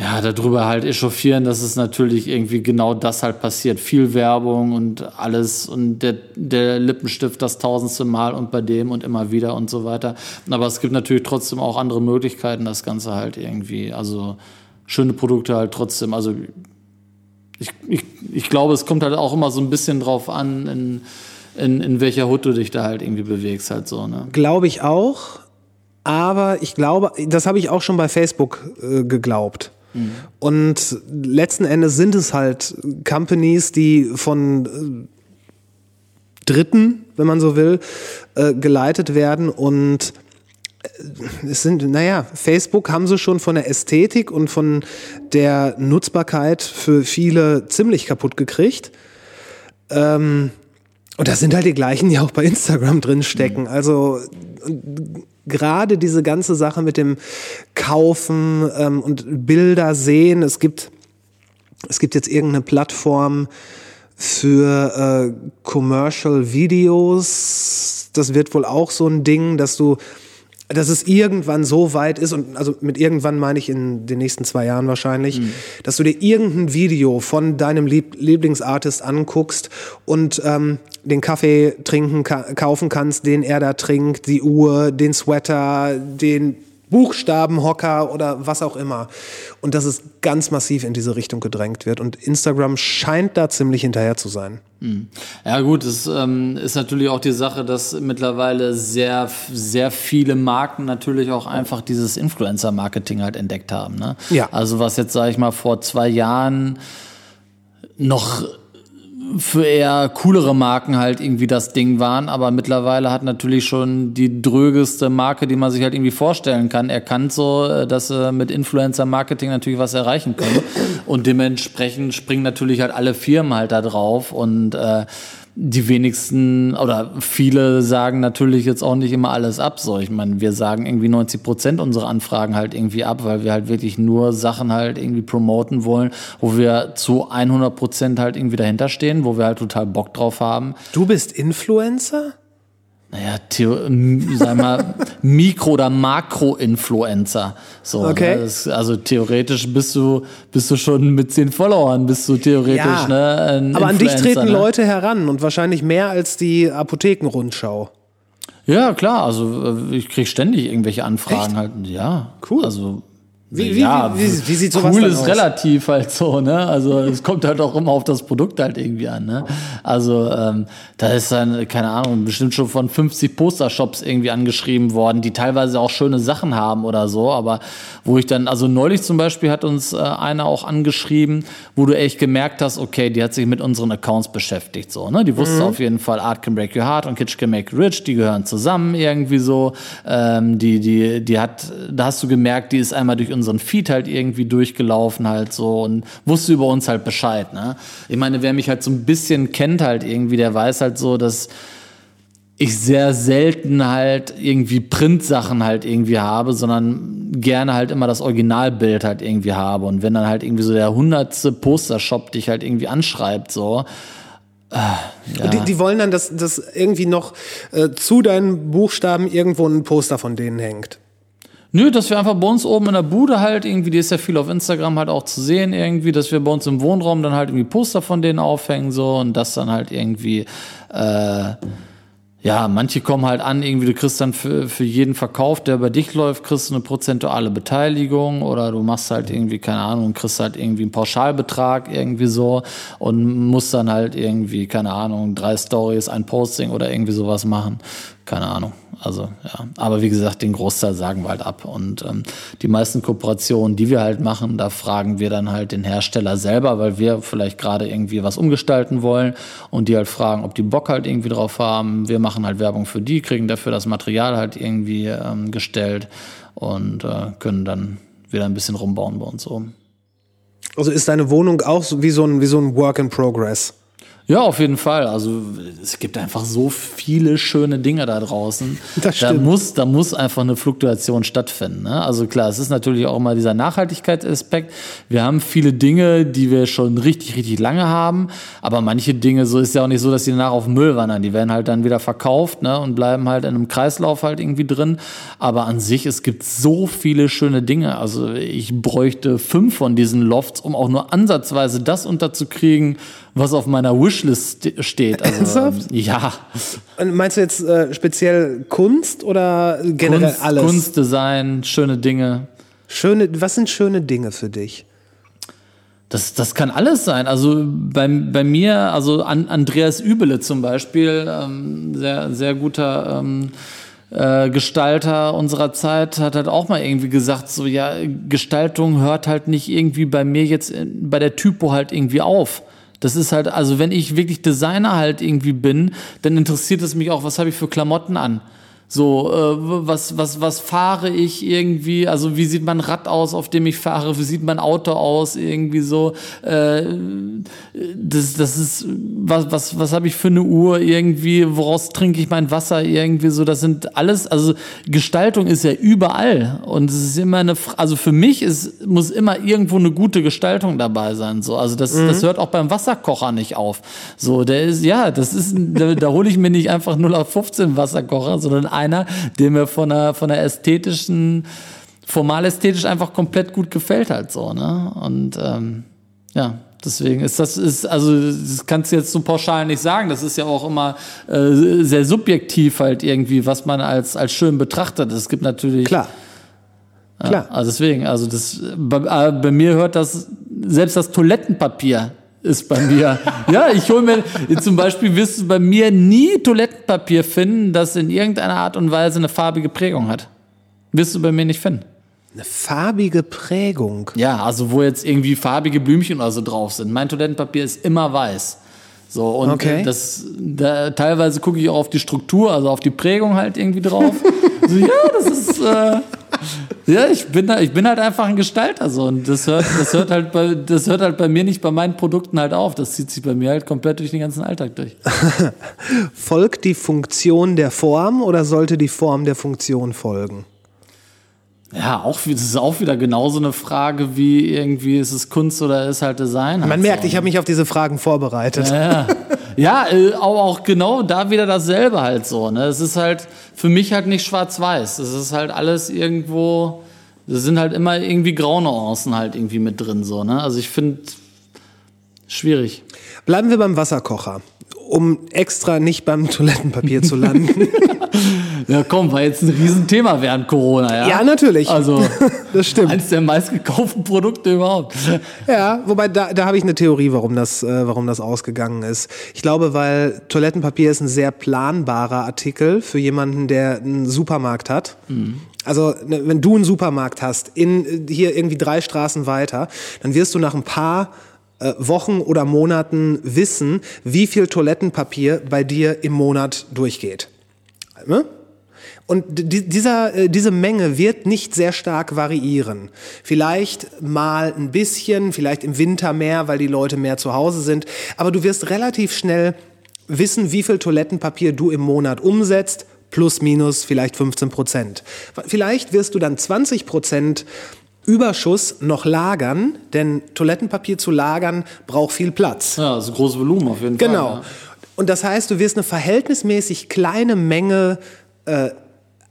ja, darüber halt echauffieren, dass es natürlich irgendwie genau das halt passiert. Viel Werbung und alles und der, der Lippenstift das tausendste Mal und bei dem und immer wieder und so weiter. Aber es gibt natürlich trotzdem auch andere Möglichkeiten, das Ganze halt irgendwie, also schöne Produkte halt trotzdem, also ich, ich, ich glaube, es kommt halt auch immer so ein bisschen drauf an, in, in, in welcher Hut du dich da halt irgendwie bewegst, halt so, ne? Glaube ich auch. Aber ich glaube, das habe ich auch schon bei Facebook äh, geglaubt. Und letzten Endes sind es halt Companies, die von äh, Dritten, wenn man so will, äh, geleitet werden und äh, es sind, naja, Facebook haben sie schon von der Ästhetik und von der Nutzbarkeit für viele ziemlich kaputt gekriegt. Ähm, und das sind halt die gleichen, die auch bei Instagram drin stecken. Also gerade diese ganze Sache mit dem Kaufen ähm, und Bilder sehen. Es gibt, es gibt jetzt irgendeine Plattform für äh, Commercial Videos. Das wird wohl auch so ein Ding, dass du dass es irgendwann so weit ist, und also mit irgendwann meine ich in den nächsten zwei Jahren wahrscheinlich, mhm. dass du dir irgendein Video von deinem Lieb Lieblingsartist anguckst und ähm, den Kaffee trinken ka kaufen kannst, den er da trinkt, die Uhr, den Sweater, den Buchstabenhocker oder was auch immer. Und dass es ganz massiv in diese Richtung gedrängt wird. Und Instagram scheint da ziemlich hinterher zu sein. Hm. Ja gut, es ähm, ist natürlich auch die Sache, dass mittlerweile sehr, sehr viele Marken natürlich auch einfach dieses Influencer-Marketing halt entdeckt haben. Ne? Ja. Also was jetzt, sage ich mal, vor zwei Jahren noch für eher coolere Marken halt irgendwie das Ding waren, aber mittlerweile hat natürlich schon die drögeste Marke, die man sich halt irgendwie vorstellen kann, erkannt so, äh, dass sie mit Influencer-Marketing natürlich was erreichen können. Und dementsprechend springen natürlich halt alle Firmen halt da drauf und äh, die wenigsten oder viele sagen natürlich jetzt auch nicht immer alles ab. So, ich meine, wir sagen irgendwie 90 Prozent unserer Anfragen halt irgendwie ab, weil wir halt wirklich nur Sachen halt irgendwie promoten wollen, wo wir zu 100 Prozent halt irgendwie dahinter stehen, wo wir halt total Bock drauf haben. Du bist Influencer? Naja, sag mal, [laughs] Mikro- oder Makro-Influencer. So, okay. Ne? Das, also theoretisch bist du, bist du schon mit zehn Followern, bist du theoretisch, ja, ne? Ein aber an dich treten ne? Leute heran und wahrscheinlich mehr als die Apothekenrundschau. Ja, klar, also äh, ich krieg ständig irgendwelche Anfragen Echt? halt. Ja, Cool. Also Wie, wie, ja, wie, wie, wie sieht sowas cool ist aus? relativ halt so, ne? Also es kommt halt auch immer auf das Produkt halt irgendwie an, ne? Also ähm, da ist dann, keine Ahnung, bestimmt schon von 50 Postershops irgendwie angeschrieben worden, die teilweise auch schöne Sachen haben oder so, aber wo ich dann, also neulich zum Beispiel hat uns äh, einer auch angeschrieben, wo du echt gemerkt hast, okay, die hat sich mit unseren Accounts beschäftigt, so, ne? Die wusste auf jeden Fall, Art can break your heart und Kitsch can make you rich, die gehören zusammen irgendwie so. Ähm, die, die, die hat, da hast du gemerkt, die ist einmal durch unseren Feed halt irgendwie durchgelaufen halt so und wusste über uns halt Bescheid, ne? Ich meine, wer mich halt so ein bisschen kennt halt irgendwie, der weiß halt so, dass ich sehr selten halt irgendwie Printsachen halt irgendwie habe, sondern gerne halt immer das Originalbild halt irgendwie habe. Und wenn dann halt irgendwie so der hundertste Postershop dich halt irgendwie anschreibt, so, äh, ja. Und die, die wollen dann, dass, dass irgendwie noch äh, zu deinen Buchstaben irgendwo ein Poster von denen hängt. Nö, dass wir einfach bei uns oben in der Bude halt irgendwie, die ist ja viel auf Instagram halt auch zu sehen irgendwie, dass wir bei uns im Wohnraum dann halt irgendwie Poster von denen aufhängen so und das dann halt irgendwie, äh, ja, manche kommen halt an, irgendwie, du kriegst dann für, für jeden Verkauf, der bei dich läuft, kriegst du eine prozentuale Beteiligung oder du machst halt irgendwie, keine Ahnung, kriegst halt irgendwie einen Pauschalbetrag irgendwie so und musst dann halt irgendwie, keine Ahnung, drei Stories, ein Posting oder irgendwie sowas machen. Keine Ahnung. Also, ja. Aber wie gesagt, den Großteil sagen wir halt ab. Und ähm, die meisten Kooperationen, die wir halt machen, da fragen wir dann halt den Hersteller selber, weil wir vielleicht gerade irgendwie was umgestalten wollen und die halt fragen, ob die Bock halt irgendwie drauf haben. Wir machen halt Werbung für die, kriegen dafür das Material halt irgendwie ähm, gestellt und äh, können dann wieder ein bisschen rumbauen bei uns oben. Also ist deine Wohnung auch wie so ein, wie so ein Work in Progress. Ja, auf jeden Fall. Also es gibt einfach so viele schöne Dinge da draußen. Das Da stimmt. muss, da muss einfach eine Fluktuation stattfinden. Ne? Also klar, es ist natürlich auch immer dieser Nachhaltigkeitsaspekt. Wir haben viele Dinge, die wir schon richtig, richtig lange haben, aber manche Dinge, so ist ja auch nicht so, dass die danach auf Müll wandern. Die werden halt dann wieder verkauft ne? und bleiben halt in einem Kreislauf halt irgendwie drin. Aber an sich, es gibt so viele schöne Dinge. Also ich bräuchte fünf von diesen Lofts, um auch nur ansatzweise das unterzukriegen, was auf meiner Wishlist ste- steht. Also, Ernsthaft? Ja, Und meinst du jetzt äh, speziell Kunst oder generell Kunst, alles? Kunst, Design, schöne Dinge. Schöne, was sind schöne Dinge für dich? Das, das kann alles sein. Also bei, bei mir, also an, Andreas Übele zum Beispiel, ähm, sehr, sehr guter ähm, äh, Gestalter unserer Zeit, hat halt auch mal irgendwie gesagt, so ja, Gestaltung hört halt nicht irgendwie bei mir jetzt bei der Typo halt irgendwie auf. Das ist halt, also wenn ich wirklich Designer halt irgendwie bin, dann interessiert es mich auch, was habe ich für Klamotten an. So, äh, was, was, was fahre ich irgendwie? Also, wie sieht mein Rad aus, auf dem ich fahre? Wie sieht mein Auto aus? Irgendwie so. Äh, das, das ist, was, was, was habe ich für eine Uhr irgendwie? Woraus trinke ich mein Wasser irgendwie so? Das sind alles, also Gestaltung ist ja überall. Und es ist immer eine, also für mich ist, muss immer irgendwo eine gute Gestaltung dabei sein. So, also das, das hört auch beim Wasserkocher nicht auf. So, der ist, ja, das ist, da, da hole ich mir nicht einfach 0 auf 15 Wasserkocher, sondern einer, der mir von einer, von einer ästhetischen, formal ästhetisch einfach komplett gut gefällt halt so, ne? Und, ähm, ja. Deswegen ist das ist also das kannst du jetzt so pauschal nicht sagen. Das ist ja auch immer äh, sehr subjektiv halt irgendwie, was man als als schön betrachtet. Es gibt natürlich Klar. Klar. also deswegen, also das bei, äh, bei mir hört das selbst das Toilettenpapier ist bei mir. [laughs] ja, ich hole mir zum Beispiel wirst du bei mir nie Toilettenpapier finden, das in irgendeiner Art und Weise eine farbige Prägung hat. Wirst du bei mir nicht finden. Eine farbige Prägung. Ja, also wo jetzt irgendwie farbige Blümchen oder so drauf sind. Mein Toilettenpapier ist immer weiß. So, und Okay. äh, das, da, teilweise gucke ich auch auf die Struktur, also auf die Prägung halt irgendwie drauf. [laughs] so, ja, das ist, äh, ja, ich bin, da- ich bin halt einfach ein Gestalter so und das hört, das hört halt bei, das hört halt bei mir nicht bei meinen Produkten halt auf. Das zieht sich bei mir halt komplett durch den ganzen Alltag durch. [laughs] Folgt die Funktion der Form oder sollte die Form der Funktion folgen? Ja, auch, das ist auch wieder genauso eine Frage wie irgendwie, ist es Kunst oder ist halt Design? Man merkt, so. ich habe mich auf diese Fragen vorbereitet. Ja, [laughs] ja äh, auch, auch genau da wieder dasselbe halt so. Ne? Es ist halt für mich halt nicht schwarz-weiß. Es ist halt alles irgendwo, es sind halt immer irgendwie Graunuancen halt irgendwie mit drin. So, ne? Also ich finde, schwierig. Bleiben wir beim Wasserkocher, um extra nicht beim Toilettenpapier zu landen. [laughs] Ja, komm, war jetzt ein Riesenthema während Corona, ja? Ja, natürlich. Also, [laughs] Das stimmt. eines der meistgekauften Produkte überhaupt. Ja, wobei da, da habe ich eine Theorie, warum das, äh, warum das ausgegangen ist. Ich glaube, weil Toilettenpapier ist ein sehr planbarer Artikel für jemanden, der einen Supermarkt hat. Also ne, wenn du einen Supermarkt hast, in, hier irgendwie drei Straßen weiter, dann wirst du nach ein paar äh, Wochen oder Monaten wissen, wie viel Toilettenpapier bei dir im Monat durchgeht. Ne? Und die, dieser, äh, diese Menge wird nicht sehr stark variieren. Vielleicht mal ein bisschen, vielleicht im Winter mehr, weil die Leute mehr zu Hause sind. Aber du wirst relativ schnell wissen, wie viel Toilettenpapier du im Monat umsetzt, plus minus vielleicht 15 Prozent. Vielleicht wirst du dann 20 Prozent Überschuss noch lagern, denn Toilettenpapier zu lagern braucht viel Platz. Ja, also großes Volumen auf jeden Fall. Genau. Ja. Und das heißt, du wirst eine verhältnismäßig kleine Menge äh,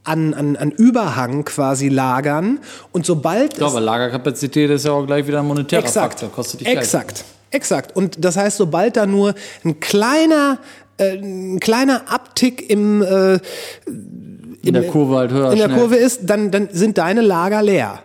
an, an, an Überhang quasi lagern. Und sobald Ja, aber Lagerkapazität ist ja auch gleich wieder ein monetärer exakt, Faktor, kostet dich exakt, exakt. Und das heißt, sobald da nur ein kleiner äh, ein kleiner Abtick im äh, In der Kurve halt höher. in der schnell. Kurve ist, dann, dann sind deine Lager leer.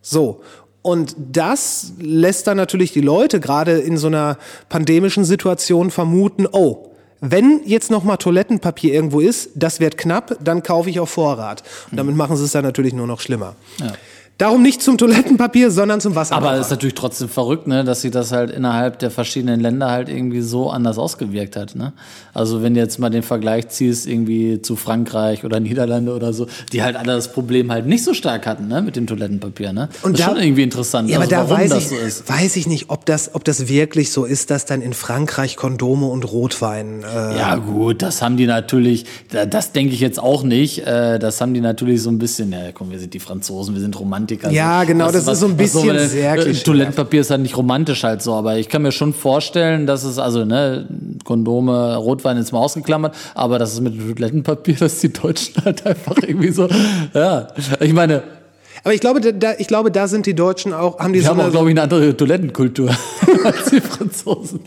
So. Und das lässt dann natürlich die Leute gerade in so einer pandemischen Situation vermuten, oh, wenn jetzt noch mal Toilettenpapier irgendwo ist, das wird knapp, dann kaufe ich auf Vorrat. Und damit machen sie es dann natürlich nur noch schlimmer. Ja. Darum nicht zum Toilettenpapier, sondern zum Wasserkocher. Aber es ist natürlich trotzdem verrückt, ne, dass sich das halt innerhalb der verschiedenen Länder halt irgendwie so anders ausgewirkt hat. Ne? Also wenn du jetzt mal den Vergleich ziehst, irgendwie zu Frankreich oder Niederlande oder so, die halt alle das Problem halt nicht so stark hatten, ne, mit dem Toilettenpapier. Ne? Und das ist da- schon irgendwie interessant, Ja, aber also da warum weiß das ich, so ist. weiß ich nicht, ob das, ob das wirklich so ist, dass dann in Frankreich Kondome und Rotwein. Äh, Ja gut, das haben die natürlich, da- das denke ich jetzt auch nicht, äh, das haben die natürlich so ein bisschen, ja komm, wir sind die Franzosen, wir sind Romantiker. Ja, genau, das ist so ein bisschen denn- sehr äh. Toilettenpapier ist halt nicht romantisch halt so, aber ich kann mir schon vorstellen, dass es, also ne, Kondome, Rotwein ist mal ausgeklammert, aber das ist mit Toilettenpapier, [laughs] dass die Deutschen halt einfach irgendwie so, ja, ich meine, Aber ich glaube, da- da, ich glaube, da sind die Deutschen auch, haben die die so haben auch, glaube ich, eine andere Toilettenkultur [laughs] als die Franzosen.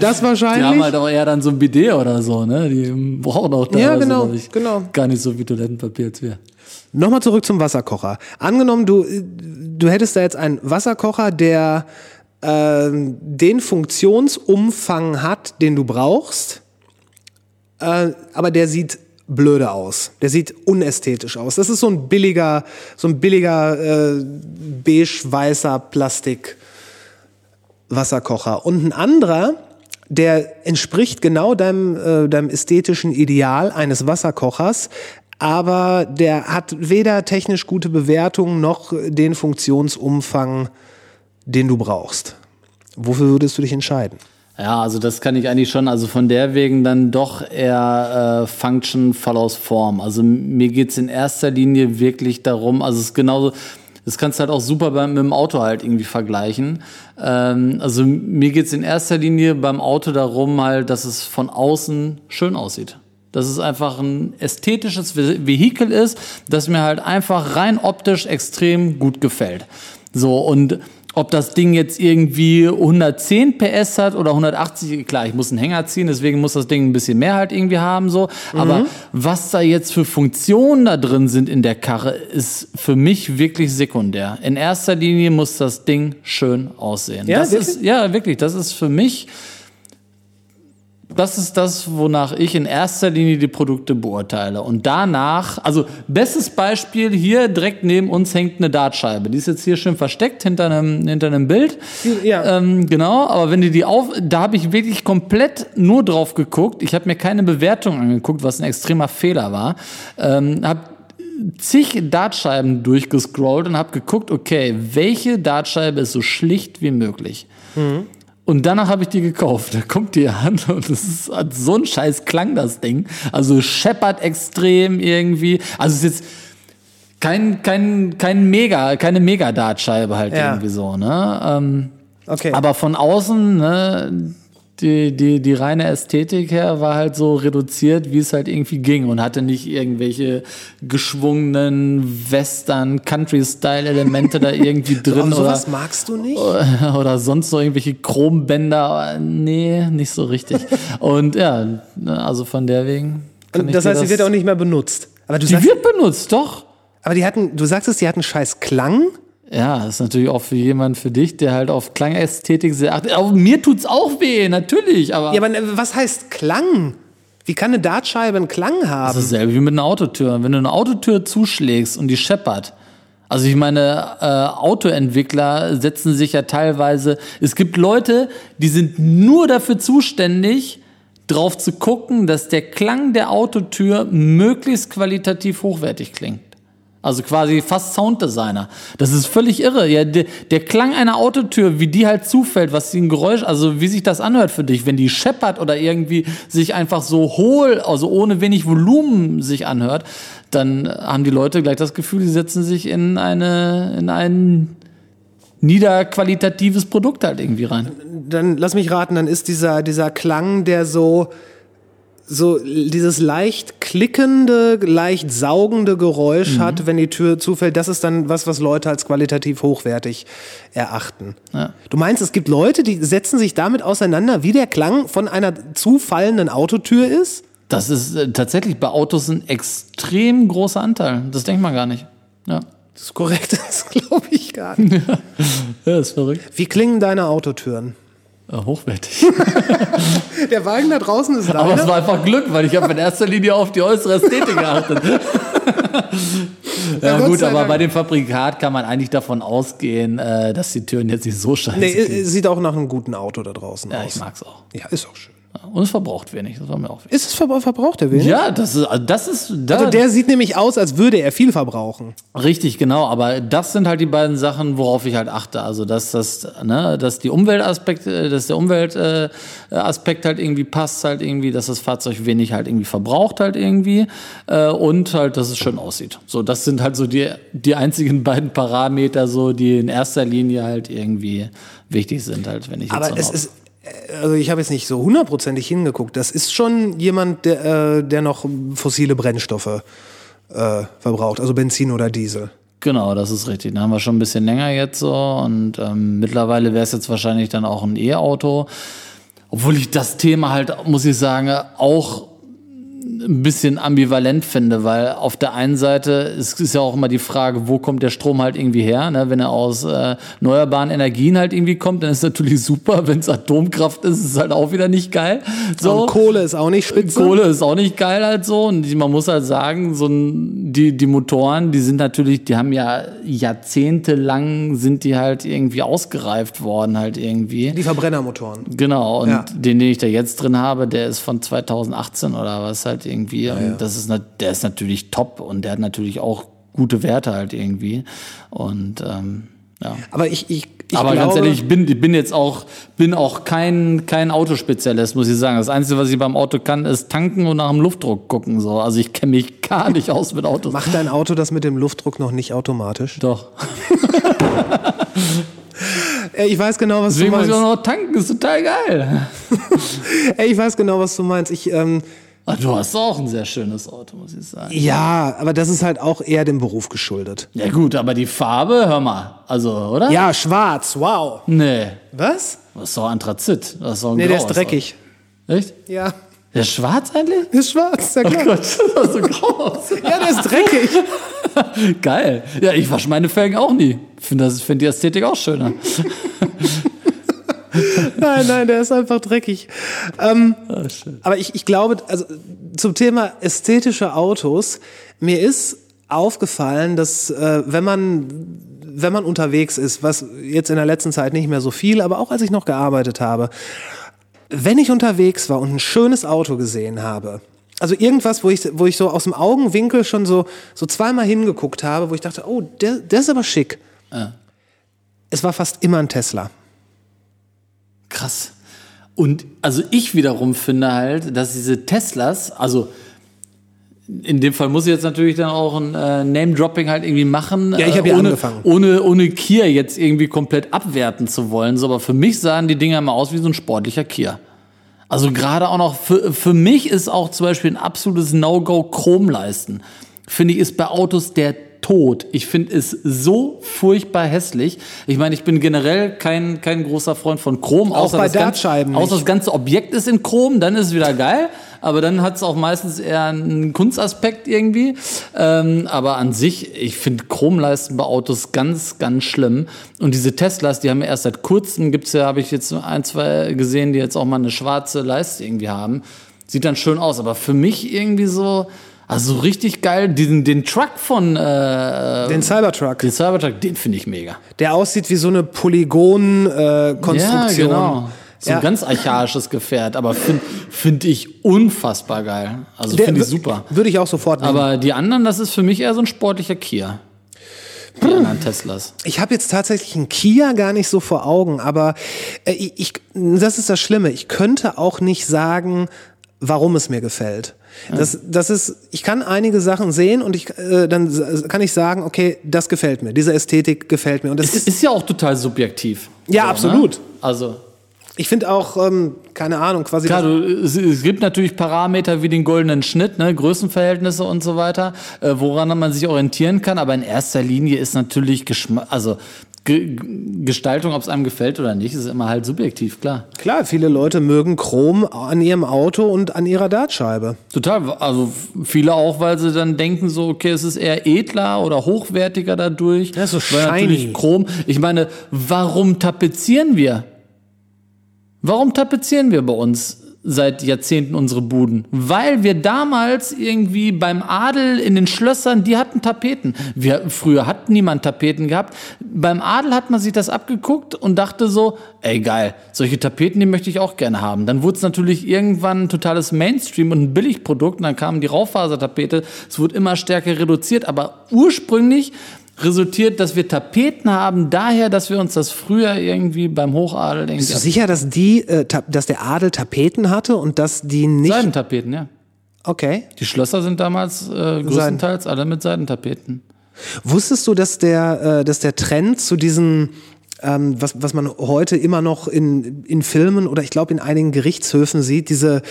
das Die wahrscheinlich. haben halt auch eher dann so ein Bidet oder so, ne? Die brauchen auch Ja, teilweise, genau, ich, genau. gar nicht so viel Toilettenpapier als wir. Nochmal zurück zum Wasserkocher. Angenommen, du, du hättest da jetzt einen Wasserkocher, der ähm, den Funktionsumfang hat, den du brauchst, äh, aber der sieht blöde aus. Der sieht unästhetisch aus. Das ist so ein billiger, so ein billiger äh, beige-weißer Plastik. Wasserkocher. Und ein anderer, der entspricht genau deinem, äh, deinem ästhetischen Ideal eines Wasserkochers, aber der hat weder technisch gute Bewertung noch den Funktionsumfang, den du brauchst. Wofür würdest du dich entscheiden? Ja, also das kann ich eigentlich schon, also von der wegen dann doch eher äh, Function follows Form. Also mir geht's in erster Linie wirklich darum, also es ist genauso, das kannst du halt auch super beim, mit dem Auto halt irgendwie vergleichen. Ähm, also mir geht's in erster Linie beim Auto darum halt, dass es von außen schön aussieht. Dass es einfach ein ästhetisches Ve- Vehikel ist, das mir halt einfach rein optisch extrem gut gefällt. So, und ob das Ding jetzt irgendwie 110 PS hat oder 180, klar, ich muss einen Hänger ziehen, deswegen muss das Ding ein bisschen mehr halt irgendwie haben, so. Aber was da jetzt für Funktionen da drin sind in der Karre, ist für mich wirklich sekundär. In erster Linie muss das Ding schön aussehen. Ja, das wirklich? ist, ja, wirklich, das ist für mich das ist das, wonach ich in erster Linie die Produkte beurteile. Und danach, also bestes Beispiel hier direkt neben uns hängt eine Dartscheibe. Die ist jetzt hier schön versteckt hinter einem, hinter einem Bild. Ja. Ähm, genau, aber wenn du die auf, da habe ich wirklich komplett nur drauf geguckt. Ich habe mir keine Bewertung angeguckt, was ein extremer Fehler war. Ähm, hab zig Dartscheiben durchgescrollt und habe geguckt, okay, welche Dartscheibe ist so schlicht wie möglich. Und danach habe ich die gekauft. Da kommt die an und das ist hat so ein scheiß Klang, das Ding. Also scheppert extrem irgendwie. Also es ist jetzt kein, kein, kein Mega, keine Mega-Dartscheibe halt Ja. irgendwie so, ne? Ähm, Okay. aber von außen, ne, die, die, die reine Ästhetik her war halt so reduziert, wie es halt irgendwie ging und hatte nicht irgendwelche geschwungenen Western, Country-Style-Elemente da [laughs] irgendwie drin Aber oder, sowas magst du nicht? [laughs] oder sonst so irgendwelche Chrombänder. Nee, nicht so richtig. [laughs] und ja, ne, also von der wegen. Und das heißt, sie wird auch nicht mehr benutzt. Aber du Die sagst, wird benutzt, doch. aber die hatten, du sagtest, die hatten scheiß Klang. Ja, das ist natürlich auch für jemanden für dich, der halt auf Klangästhetik sehr achtet. Auch mir tut's auch weh, natürlich, aber. Ja, aber äh, was heißt Klang? Wie kann eine Dartscheibe einen Klang haben? Das ist dasselbe wie mit einer Autotür. Wenn du eine Autotür zuschlägst und die scheppert, also ich meine, äh, Autoentwickler setzen sich ja teilweise, es gibt Leute, die sind nur dafür zuständig, drauf zu gucken, dass der Klang der Autotür möglichst qualitativ hochwertig klingt. Also quasi fast Sounddesigner. Das ist völlig irre. Ja, der, der Klang einer Autotür, wie die halt zufällt, was die ein Geräusch, also wie sich das anhört für dich, wenn die scheppert oder irgendwie sich einfach so hohl, also ohne wenig Volumen sich anhört, dann haben die Leute gleich das Gefühl, sie setzen sich in eine, in ein niederqualitatives Produkt halt irgendwie rein. Dann lass mich raten, dann ist dieser, dieser Klang, der so, so dieses leicht klickende, leicht saugende Geräusch hat, wenn die Tür zufällt, das ist dann was, was Leute als qualitativ hochwertig erachten. Ja. Du meinst, es gibt Leute, die setzen sich damit auseinander, wie der Klang von einer zufallenden Autotür ist? Das ist äh, tatsächlich bei Autos ein extrem großer Anteil. Das denkt man gar nicht. Ja. Das ist korrekt, [laughs] das glaube ich gar nicht. [laughs] Ja, ist verrückt. Wie klingen deine Autotüren? Ja, hochwertig. [laughs] Der Wagen da draußen ist Aber es war einfach Glück, weil ich habe in erster Linie auf die äußere Ästhetik geachtet. [laughs] Ja, Gott gut, aber Dank. bei dem Fabrikat kann man eigentlich davon ausgehen, äh, dass die Türen jetzt nicht so scheiße Nee, sind. es sieht auch nach einem guten Auto da draußen Ja, aus. ich mag's auch. Ja, ist auch schön. Und es verbraucht wenig, das war mir auch wichtig. Ist es ver verbraucht, der wenig? Ja, das ist, also das ist, da, Also der sieht nämlich aus, als würde er viel verbrauchen. Richtig, genau. Aber das sind halt die beiden Sachen, worauf ich halt achte. Also, dass das, ne, dass die Umweltaspekt, dass der Umweltaspekt äh, halt irgendwie passt, halt irgendwie, dass das Fahrzeug wenig halt irgendwie verbraucht halt irgendwie äh, und halt, dass es schön aussieht. So, das sind halt so die die einzigen [laughs] beiden Parameter, so die in erster Linie halt irgendwie wichtig sind, halt, wenn ich jetzt so Aber ein es ist, also ich habe jetzt nicht so hundertprozentig hingeguckt. Das ist schon jemand, der, äh, der noch fossile Brennstoffe äh, verbraucht, also Benzin oder Diesel. Genau, das ist richtig. Da haben wir schon ein bisschen länger jetzt so und ähm, mittlerweile wäre es jetzt wahrscheinlich dann auch ein E-Auto. Obwohl ich das Thema halt, muss ich sagen, auch ein bisschen ambivalent finde, weil auf der einen Seite es ist ja auch immer die Frage, wo kommt der Strom halt irgendwie her? Ne? Wenn er aus äh, erneuerbaren Energien halt irgendwie kommt, dann ist natürlich [laughs] super. Wenn es Atomkraft ist, ist es halt auch wieder nicht geil. So. Und Kohle ist auch nicht spitze. Kohle ist auch nicht geil halt so. Und man muss halt sagen, so ein, die, die Motoren, die sind natürlich, die haben ja jahrzehntelang sind die halt irgendwie ausgereift worden halt irgendwie. Die Verbrennermotoren. Genau. Und Ja. den, den ich da jetzt drin habe, der ist von 2018 oder was halt irgendwie. und das ist, der ist natürlich top und der hat natürlich auch gute Werte halt irgendwie. Und, ähm, ja. Aber ich, ich, ich Aber glaube, ganz ehrlich, ich bin, ich bin jetzt auch, bin auch kein, kein Autospezialist, muss ich sagen. Das Einzige, was ich beim Auto kann, ist tanken und nach dem Luftdruck gucken. So. Also ich kenne mich gar nicht aus mit Autos. macht dein Auto das mit dem Luftdruck noch nicht automatisch? Doch. [laughs] Ich weiß genau, was Deswegen du muss ich auch meinst. noch tanken, ist total geil. [laughs] Ey, ich weiß genau, was du meinst. Ich, ähm, Du hast auch ein sehr schönes Auto, muss ich sagen. ja, aber das ist halt auch eher dem Beruf geschuldet. Ja gut, aber die Farbe, hör mal. Also, oder? Ja, schwarz, wow. Nee, Was? das ist doch Anthrazit. Das ist doch ein Nee, der ist dreckig. Auto. Echt? Ja. Der ist schwarz eigentlich? Ist schwarz, ja Oh klar. Gott, [laughs] das ist so groß. Ja, der ist dreckig. [laughs] Geil. Ja, ich wasche meine Felgen auch nie. Ich finde find die Ästhetik auch schöner. [laughs] Nein, nein, der ist einfach dreckig. Ähm, Ah, schön. aber ich, ich glaube, also zum Thema ästhetische Autos, mir ist aufgefallen, dass äh, wenn man wenn man unterwegs ist, was jetzt in der letzten Zeit nicht mehr so viel, aber auch als ich noch gearbeitet habe, wenn ich unterwegs war und ein schönes Auto gesehen habe, also irgendwas, wo ich, wo ich so aus dem Augenwinkel schon so, so zweimal hingeguckt habe, wo ich dachte, oh, der, der ist aber schick. Es war fast immer ein Tesla. Krass. Und also ich wiederum finde halt, dass diese Teslas, also in dem Fall muss ich jetzt natürlich dann auch ein äh, Name-Dropping halt irgendwie machen. Ja, ich hab äh, ja ohne, angefangen. Ohne, ohne Kia jetzt irgendwie komplett abwerten zu wollen. So, aber für mich sahen die Dinger immer aus wie so ein sportlicher Kia. Also gerade auch noch, für, für mich ist auch zum Beispiel ein absolutes No-Go Chromleisten. Finde ich, ist bei Autos der Tod. Ich finde es so furchtbar hässlich. Ich meine, ich bin generell kein, kein großer Freund von Chrom. Auch außer bei das ganze- Dartscheiben Außer nicht. das ganze Objekt ist in Chrom, dann ist es wieder geil. Aber dann hat es auch meistens eher einen Kunstaspekt irgendwie. Ähm, aber an sich, ich finde Chromleisten bei Autos ganz, ganz schlimm. Und diese Teslas, die haben ja erst seit kurzem, gibt's ja, habe ich jetzt ein, zwei gesehen, die jetzt auch mal eine schwarze Leiste irgendwie haben. Sieht dann schön aus. Aber für mich irgendwie so, also so richtig geil, diesen, den Truck von äh, Den Cybertruck, den Cybertruck, den finde ich mega. der aussieht wie so eine Polygon-Konstruktion. Ja, genau. So ein Ja. ganz archaisches Gefährt, aber finde find ich unfassbar geil. Also finde ich super. Würde ich auch sofort nehmen. Aber die anderen, das ist für mich eher so ein sportlicher Kia. Die anderen Teslas. ich habe jetzt tatsächlich einen Kia gar nicht so vor Augen, aber äh, ich, ich, das ist das Schlimme. Ich könnte auch nicht sagen, warum es mir gefällt. Das, das ist, ich kann einige Sachen sehen und ich, äh, dann kann ich sagen, okay, das gefällt mir, diese Ästhetik gefällt mir. Und das Es ist, ist ja auch total subjektiv. Ja, ne? absolut. Also, ich finde auch, ähm, keine Ahnung, quasi. klar, du, es, es gibt natürlich Parameter wie den goldenen Schnitt, ne, Größenverhältnisse und so weiter, äh, woran man sich orientieren kann. Aber in erster Linie ist natürlich Geschmack, also Ge Gestaltung, ob es einem gefällt oder nicht, ist immer halt subjektiv, klar. Klar, viele Leute mögen Chrom an ihrem Auto und an ihrer Dartscheibe. Total, also viele auch, weil sie dann denken so, okay, es ist eher edler oder hochwertiger dadurch. Ja, so weil shiny. natürlich Chrom. Ich meine, warum tapezieren wir? Warum tapezieren wir bei uns seit Jahrzehnten unsere Buden, weil wir damals irgendwie beim Adel in den Schlössern, die hatten Tapeten. Wir früher hat niemand Tapeten gehabt. Beim Adel hat man sich das abgeguckt und dachte so, ey geil, solche Tapeten, die möchte ich auch gerne haben. Dann wurde es natürlich irgendwann ein totales Mainstream und ein Billigprodukt und dann kamen die Raufasertapete. Es wurde immer stärker reduziert, aber ursprünglich resultiert, dass wir Tapeten haben, daher, dass wir uns das früher irgendwie beim Hochadel irgendwie Bist du sicher, dass die, äh, dass der Adel Tapeten hatte und dass die nicht. Seidentapeten, ja. Okay. Die Schlösser sind damals äh, größtenteils alle mit Seidentapeten. Wusstest du, dass der, äh, dass der Trend zu diesen, ähm, was, was man heute immer noch in, in Filmen oder ich glaube in einigen Gerichtshöfen sieht, diese,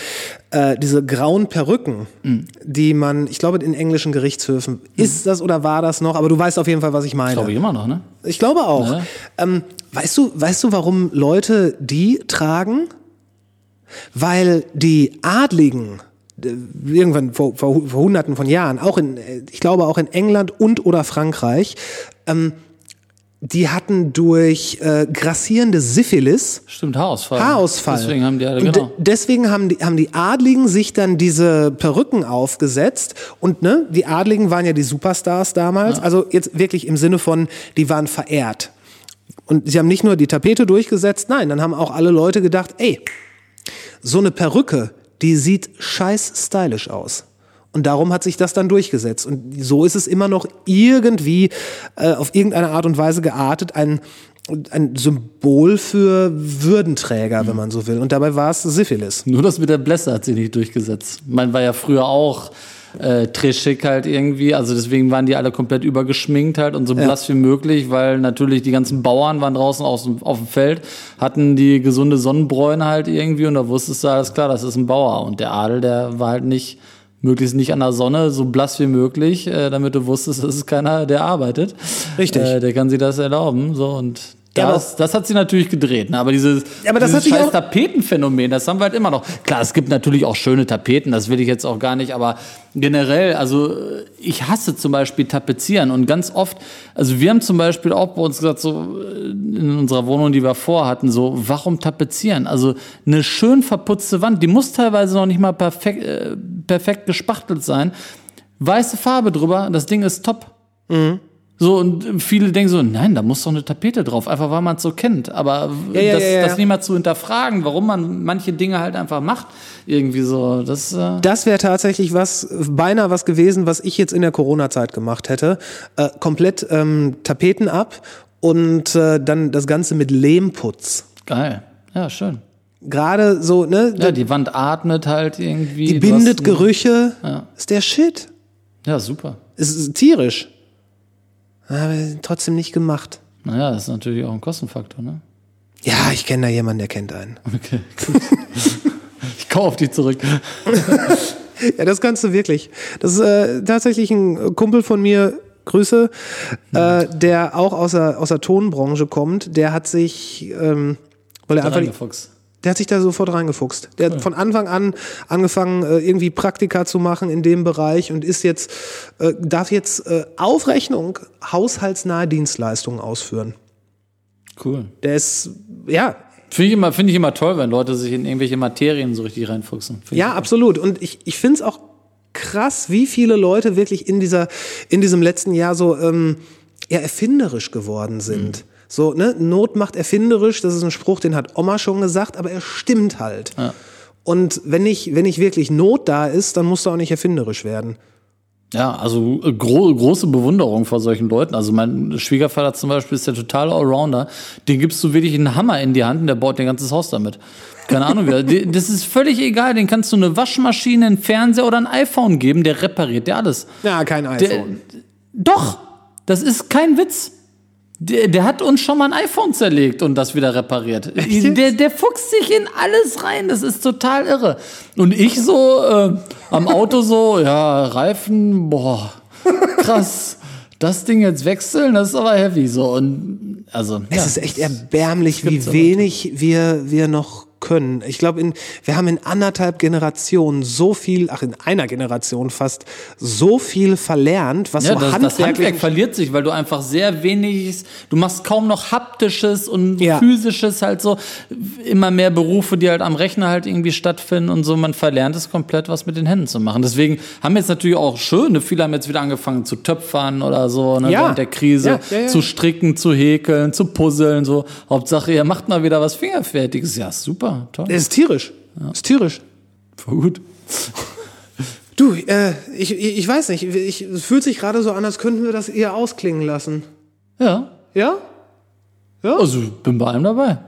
äh, diese grauen Perücken, die man, ich glaube in englischen Gerichtshöfen, ist das oder war das noch? Aber du weißt auf jeden Fall, was ich meine. Glaube ich immer noch, ne? Ich glaube auch. Ja. Ähm, weißt du, weißt du, warum Leute die tragen? Weil die Adligen äh, irgendwann vor, vor, vor Hunderten von Jahren, auch in, äh, ich glaube auch in England und oder Frankreich, ähm, die hatten durch äh, grassierende Syphilis Stimmt, Haarausfall. Haarausfall. Deswegen haben die alle, und genau. de- deswegen haben die, haben die Adligen sich dann diese Perücken aufgesetzt. Und ne, die Adligen waren ja die Superstars damals. Also jetzt wirklich im Sinne von, die waren verehrt. Und sie haben nicht nur die Tapete durchgesetzt, nein, dann haben auch alle Leute gedacht, ey, so eine Perücke, die sieht scheiß stylisch aus. Und darum hat sich das dann durchgesetzt. Und so ist es immer noch irgendwie äh, auf irgendeine Art und Weise geartet, ein, ein Symbol für Würdenträger, wenn man so will. Und dabei war es Syphilis. Nur das mit der Blässe hat sich nicht durchgesetzt. Man war ja früher auch äh, trashig halt irgendwie, also deswegen waren die alle komplett übergeschminkt halt und so blass wie möglich, weil natürlich die ganzen Bauern waren draußen auf dem Feld, hatten die gesunde Sonnenbräune halt irgendwie und da wusstest du alles klar, das ist ein Bauer und der Adel, der war halt nicht möglichst nicht an der Sonne, so blass wie möglich, äh, damit du wusstest, das ist keiner, der arbeitet. Richtig. Äh, der kann sich das erlauben, so und Ja, aber- das, das hat sie natürlich gedreht, ne? aber dieses, Ja, aber das dieses scheiß Tapetenphänomen, das haben wir halt immer noch. Klar, es gibt natürlich auch schöne Tapeten, das will ich jetzt auch gar nicht, aber generell, also ich hasse zum Beispiel Tapezieren und ganz oft, also wir haben zum Beispiel auch bei uns gesagt, so äh, in unserer Wohnung, die wir vorhatten, so, warum tapezieren? Also eine schön verputzte Wand, die muss teilweise noch nicht mal perfekt, äh, perfekt gespachtelt sein. Weiße Farbe drüber, das Ding ist top. So, und viele denken so, nein, da muss doch eine Tapete drauf, einfach weil man es so kennt. Aber Ja, ja, das, ja, das nicht mal zu hinterfragen, warum man manche Dinge halt einfach macht, irgendwie so, das, äh, Das wäre tatsächlich was, beinahe was gewesen, was ich jetzt in der Corona-Zeit gemacht hätte. Äh, komplett ähm, Tapeten ab und äh, dann das Ganze mit Lehmputz. geil. Ja, schön. Gerade so, ne? Ja, die Wand atmet halt irgendwie. die bindet Gerüche. Ja. Ist der Shit. Ja, super. Es ist tierisch. Aber trotzdem nicht gemacht. Naja, das ist natürlich auch ein Kostenfaktor, ne? Ja, ich kenne da jemanden, der kennt einen. Okay, gut. [laughs] ich komme auf dich zurück. [laughs] Ja, das kannst du wirklich. Das ist äh, tatsächlich ein Kumpel von mir, Grüße, äh, der auch aus der, aus der Tonbranche kommt. Der hat sich, ähm, weil er einfach, Reingefuchst. Der hat sich da sofort reingefuchst. Der hat von Anfang an angefangen, äh, irgendwie Praktika zu machen in dem Bereich und ist jetzt, äh, darf jetzt äh, auf Rechnung haushaltsnahe Dienstleistungen ausführen. Cool. Der ist, ja, Finde ich, immer, finde ich immer toll, wenn Leute sich in irgendwelche Materien so richtig reinfuchsen. Finde Ja, absolut. Und ich, ich finde es auch krass, wie viele Leute wirklich in dieser, in diesem letzten Jahr so ähm, ja, erfinderisch geworden sind. So, ne, Not macht erfinderisch, das ist ein Spruch, den hat Oma schon gesagt, aber er stimmt halt. Und wenn nicht, wenn nicht wirklich Not da ist, dann musst du auch nicht erfinderisch werden. Ja, also äh, gro große Bewunderung vor solchen Leuten. Also mein Schwiegervater zum Beispiel ist der totale Allrounder. Den gibst du wirklich einen Hammer in die Hand und der baut dein ganzes Haus damit. Keine Ahnung, wie. [laughs] Das ist völlig egal. Den kannst du eine Waschmaschine, einen Fernseher oder ein iPhone geben. Der repariert dir alles. Ja, kein Der, iPhone. doch, das ist kein Witz. Der, der hat uns schon mal ein iPhone zerlegt und das wieder repariert. Der, der fuchst sich in alles rein. Das ist total irre. Und ich so äh, am Auto so, ja, Reifen, boah, krass. Das Ding jetzt wechseln, das ist aber heavy. So und also ja, es ist echt erbärmlich, wie wenig wir, wir noch können. Ich glaube, wir haben in anderthalb Generationen so viel, ach in einer Generation fast, so viel verlernt, was Ja, so das, das Handwerk verliert sich, weil du einfach sehr wenig, du machst kaum noch haptisches und Ja. physisches halt so, immer mehr Berufe, die halt am Rechner halt irgendwie stattfinden und so, man verlernt es komplett, was mit den Händen zu machen. Deswegen haben jetzt natürlich auch schöne, viele haben jetzt wieder angefangen zu töpfern oder so, ne, Ja. während der Krise, ja. zu stricken, zu häkeln, zu puzzeln, so. Hauptsache, ihr macht mal wieder was Fingerfertiges. Ja, super, toll. Es ist tierisch. Ist tierisch. Voll gut. [laughs] Du, äh, ich, ich ich weiß nicht, ich, es fühlt sich gerade so an, als könnten wir das eher ausklingen lassen. Ja. Ja? Also, bin bei allem dabei. [laughs]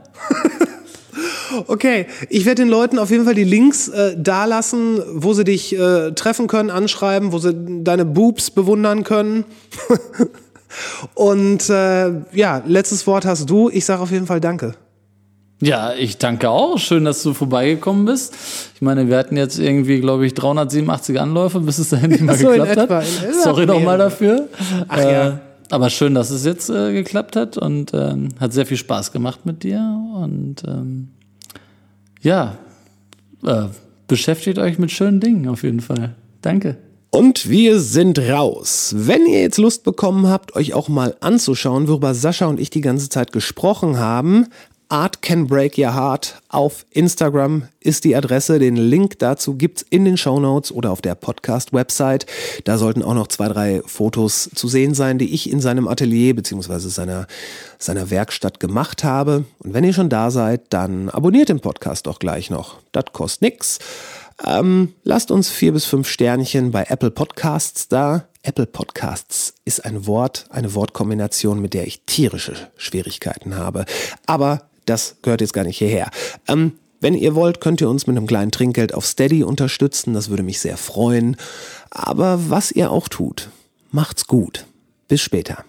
Okay, ich werde den Leuten auf jeden Fall die Links äh, dalassen, wo sie dich äh, treffen können, anschreiben, wo sie deine Boobs bewundern können. [laughs] Und äh, ja, letztes Wort hast du. Ich sage auf jeden Fall Danke. Ja, ich danke auch. Schön, dass du vorbeigekommen bist. Ich meine, wir hatten jetzt irgendwie, glaube ich, 387 Anläufe, bis es dahin nicht [laughs] mal so, geklappt etwa. hat. Sorry ja, nochmal dafür. Ach ja. Äh, aber schön, dass es jetzt äh, geklappt hat und ähm, hat sehr viel Spaß gemacht mit dir. Und ähm, ja, äh, beschäftigt euch mit schönen Dingen auf jeden Fall. Danke. Und wir sind raus. Wenn ihr jetzt Lust bekommen habt, euch auch mal anzuschauen, worüber Sascha und ich die ganze Zeit gesprochen haben, Art Can Break Your Heart auf Instagram ist die Adresse. Den Link dazu gibt's in den Show Notes oder auf der Podcast-Website. Da sollten auch noch zwei, drei Fotos zu sehen sein, die ich in seinem Atelier beziehungsweise seiner, seiner Werkstatt gemacht habe. Und wenn ihr schon da seid, dann abonniert den Podcast doch gleich noch. Das kostet nix. Ähm, lasst uns vier bis fünf Sternchen bei Apple Podcasts da. Apple Podcasts ist ein Wort, eine Wortkombination, mit der ich tierische Schwierigkeiten habe. Aber das gehört jetzt gar nicht hierher. Ähm, wenn ihr wollt, könnt ihr uns mit einem kleinen Trinkgeld auf Steady unterstützen. Das würde mich sehr freuen. Aber was ihr auch tut, macht's gut. Bis später.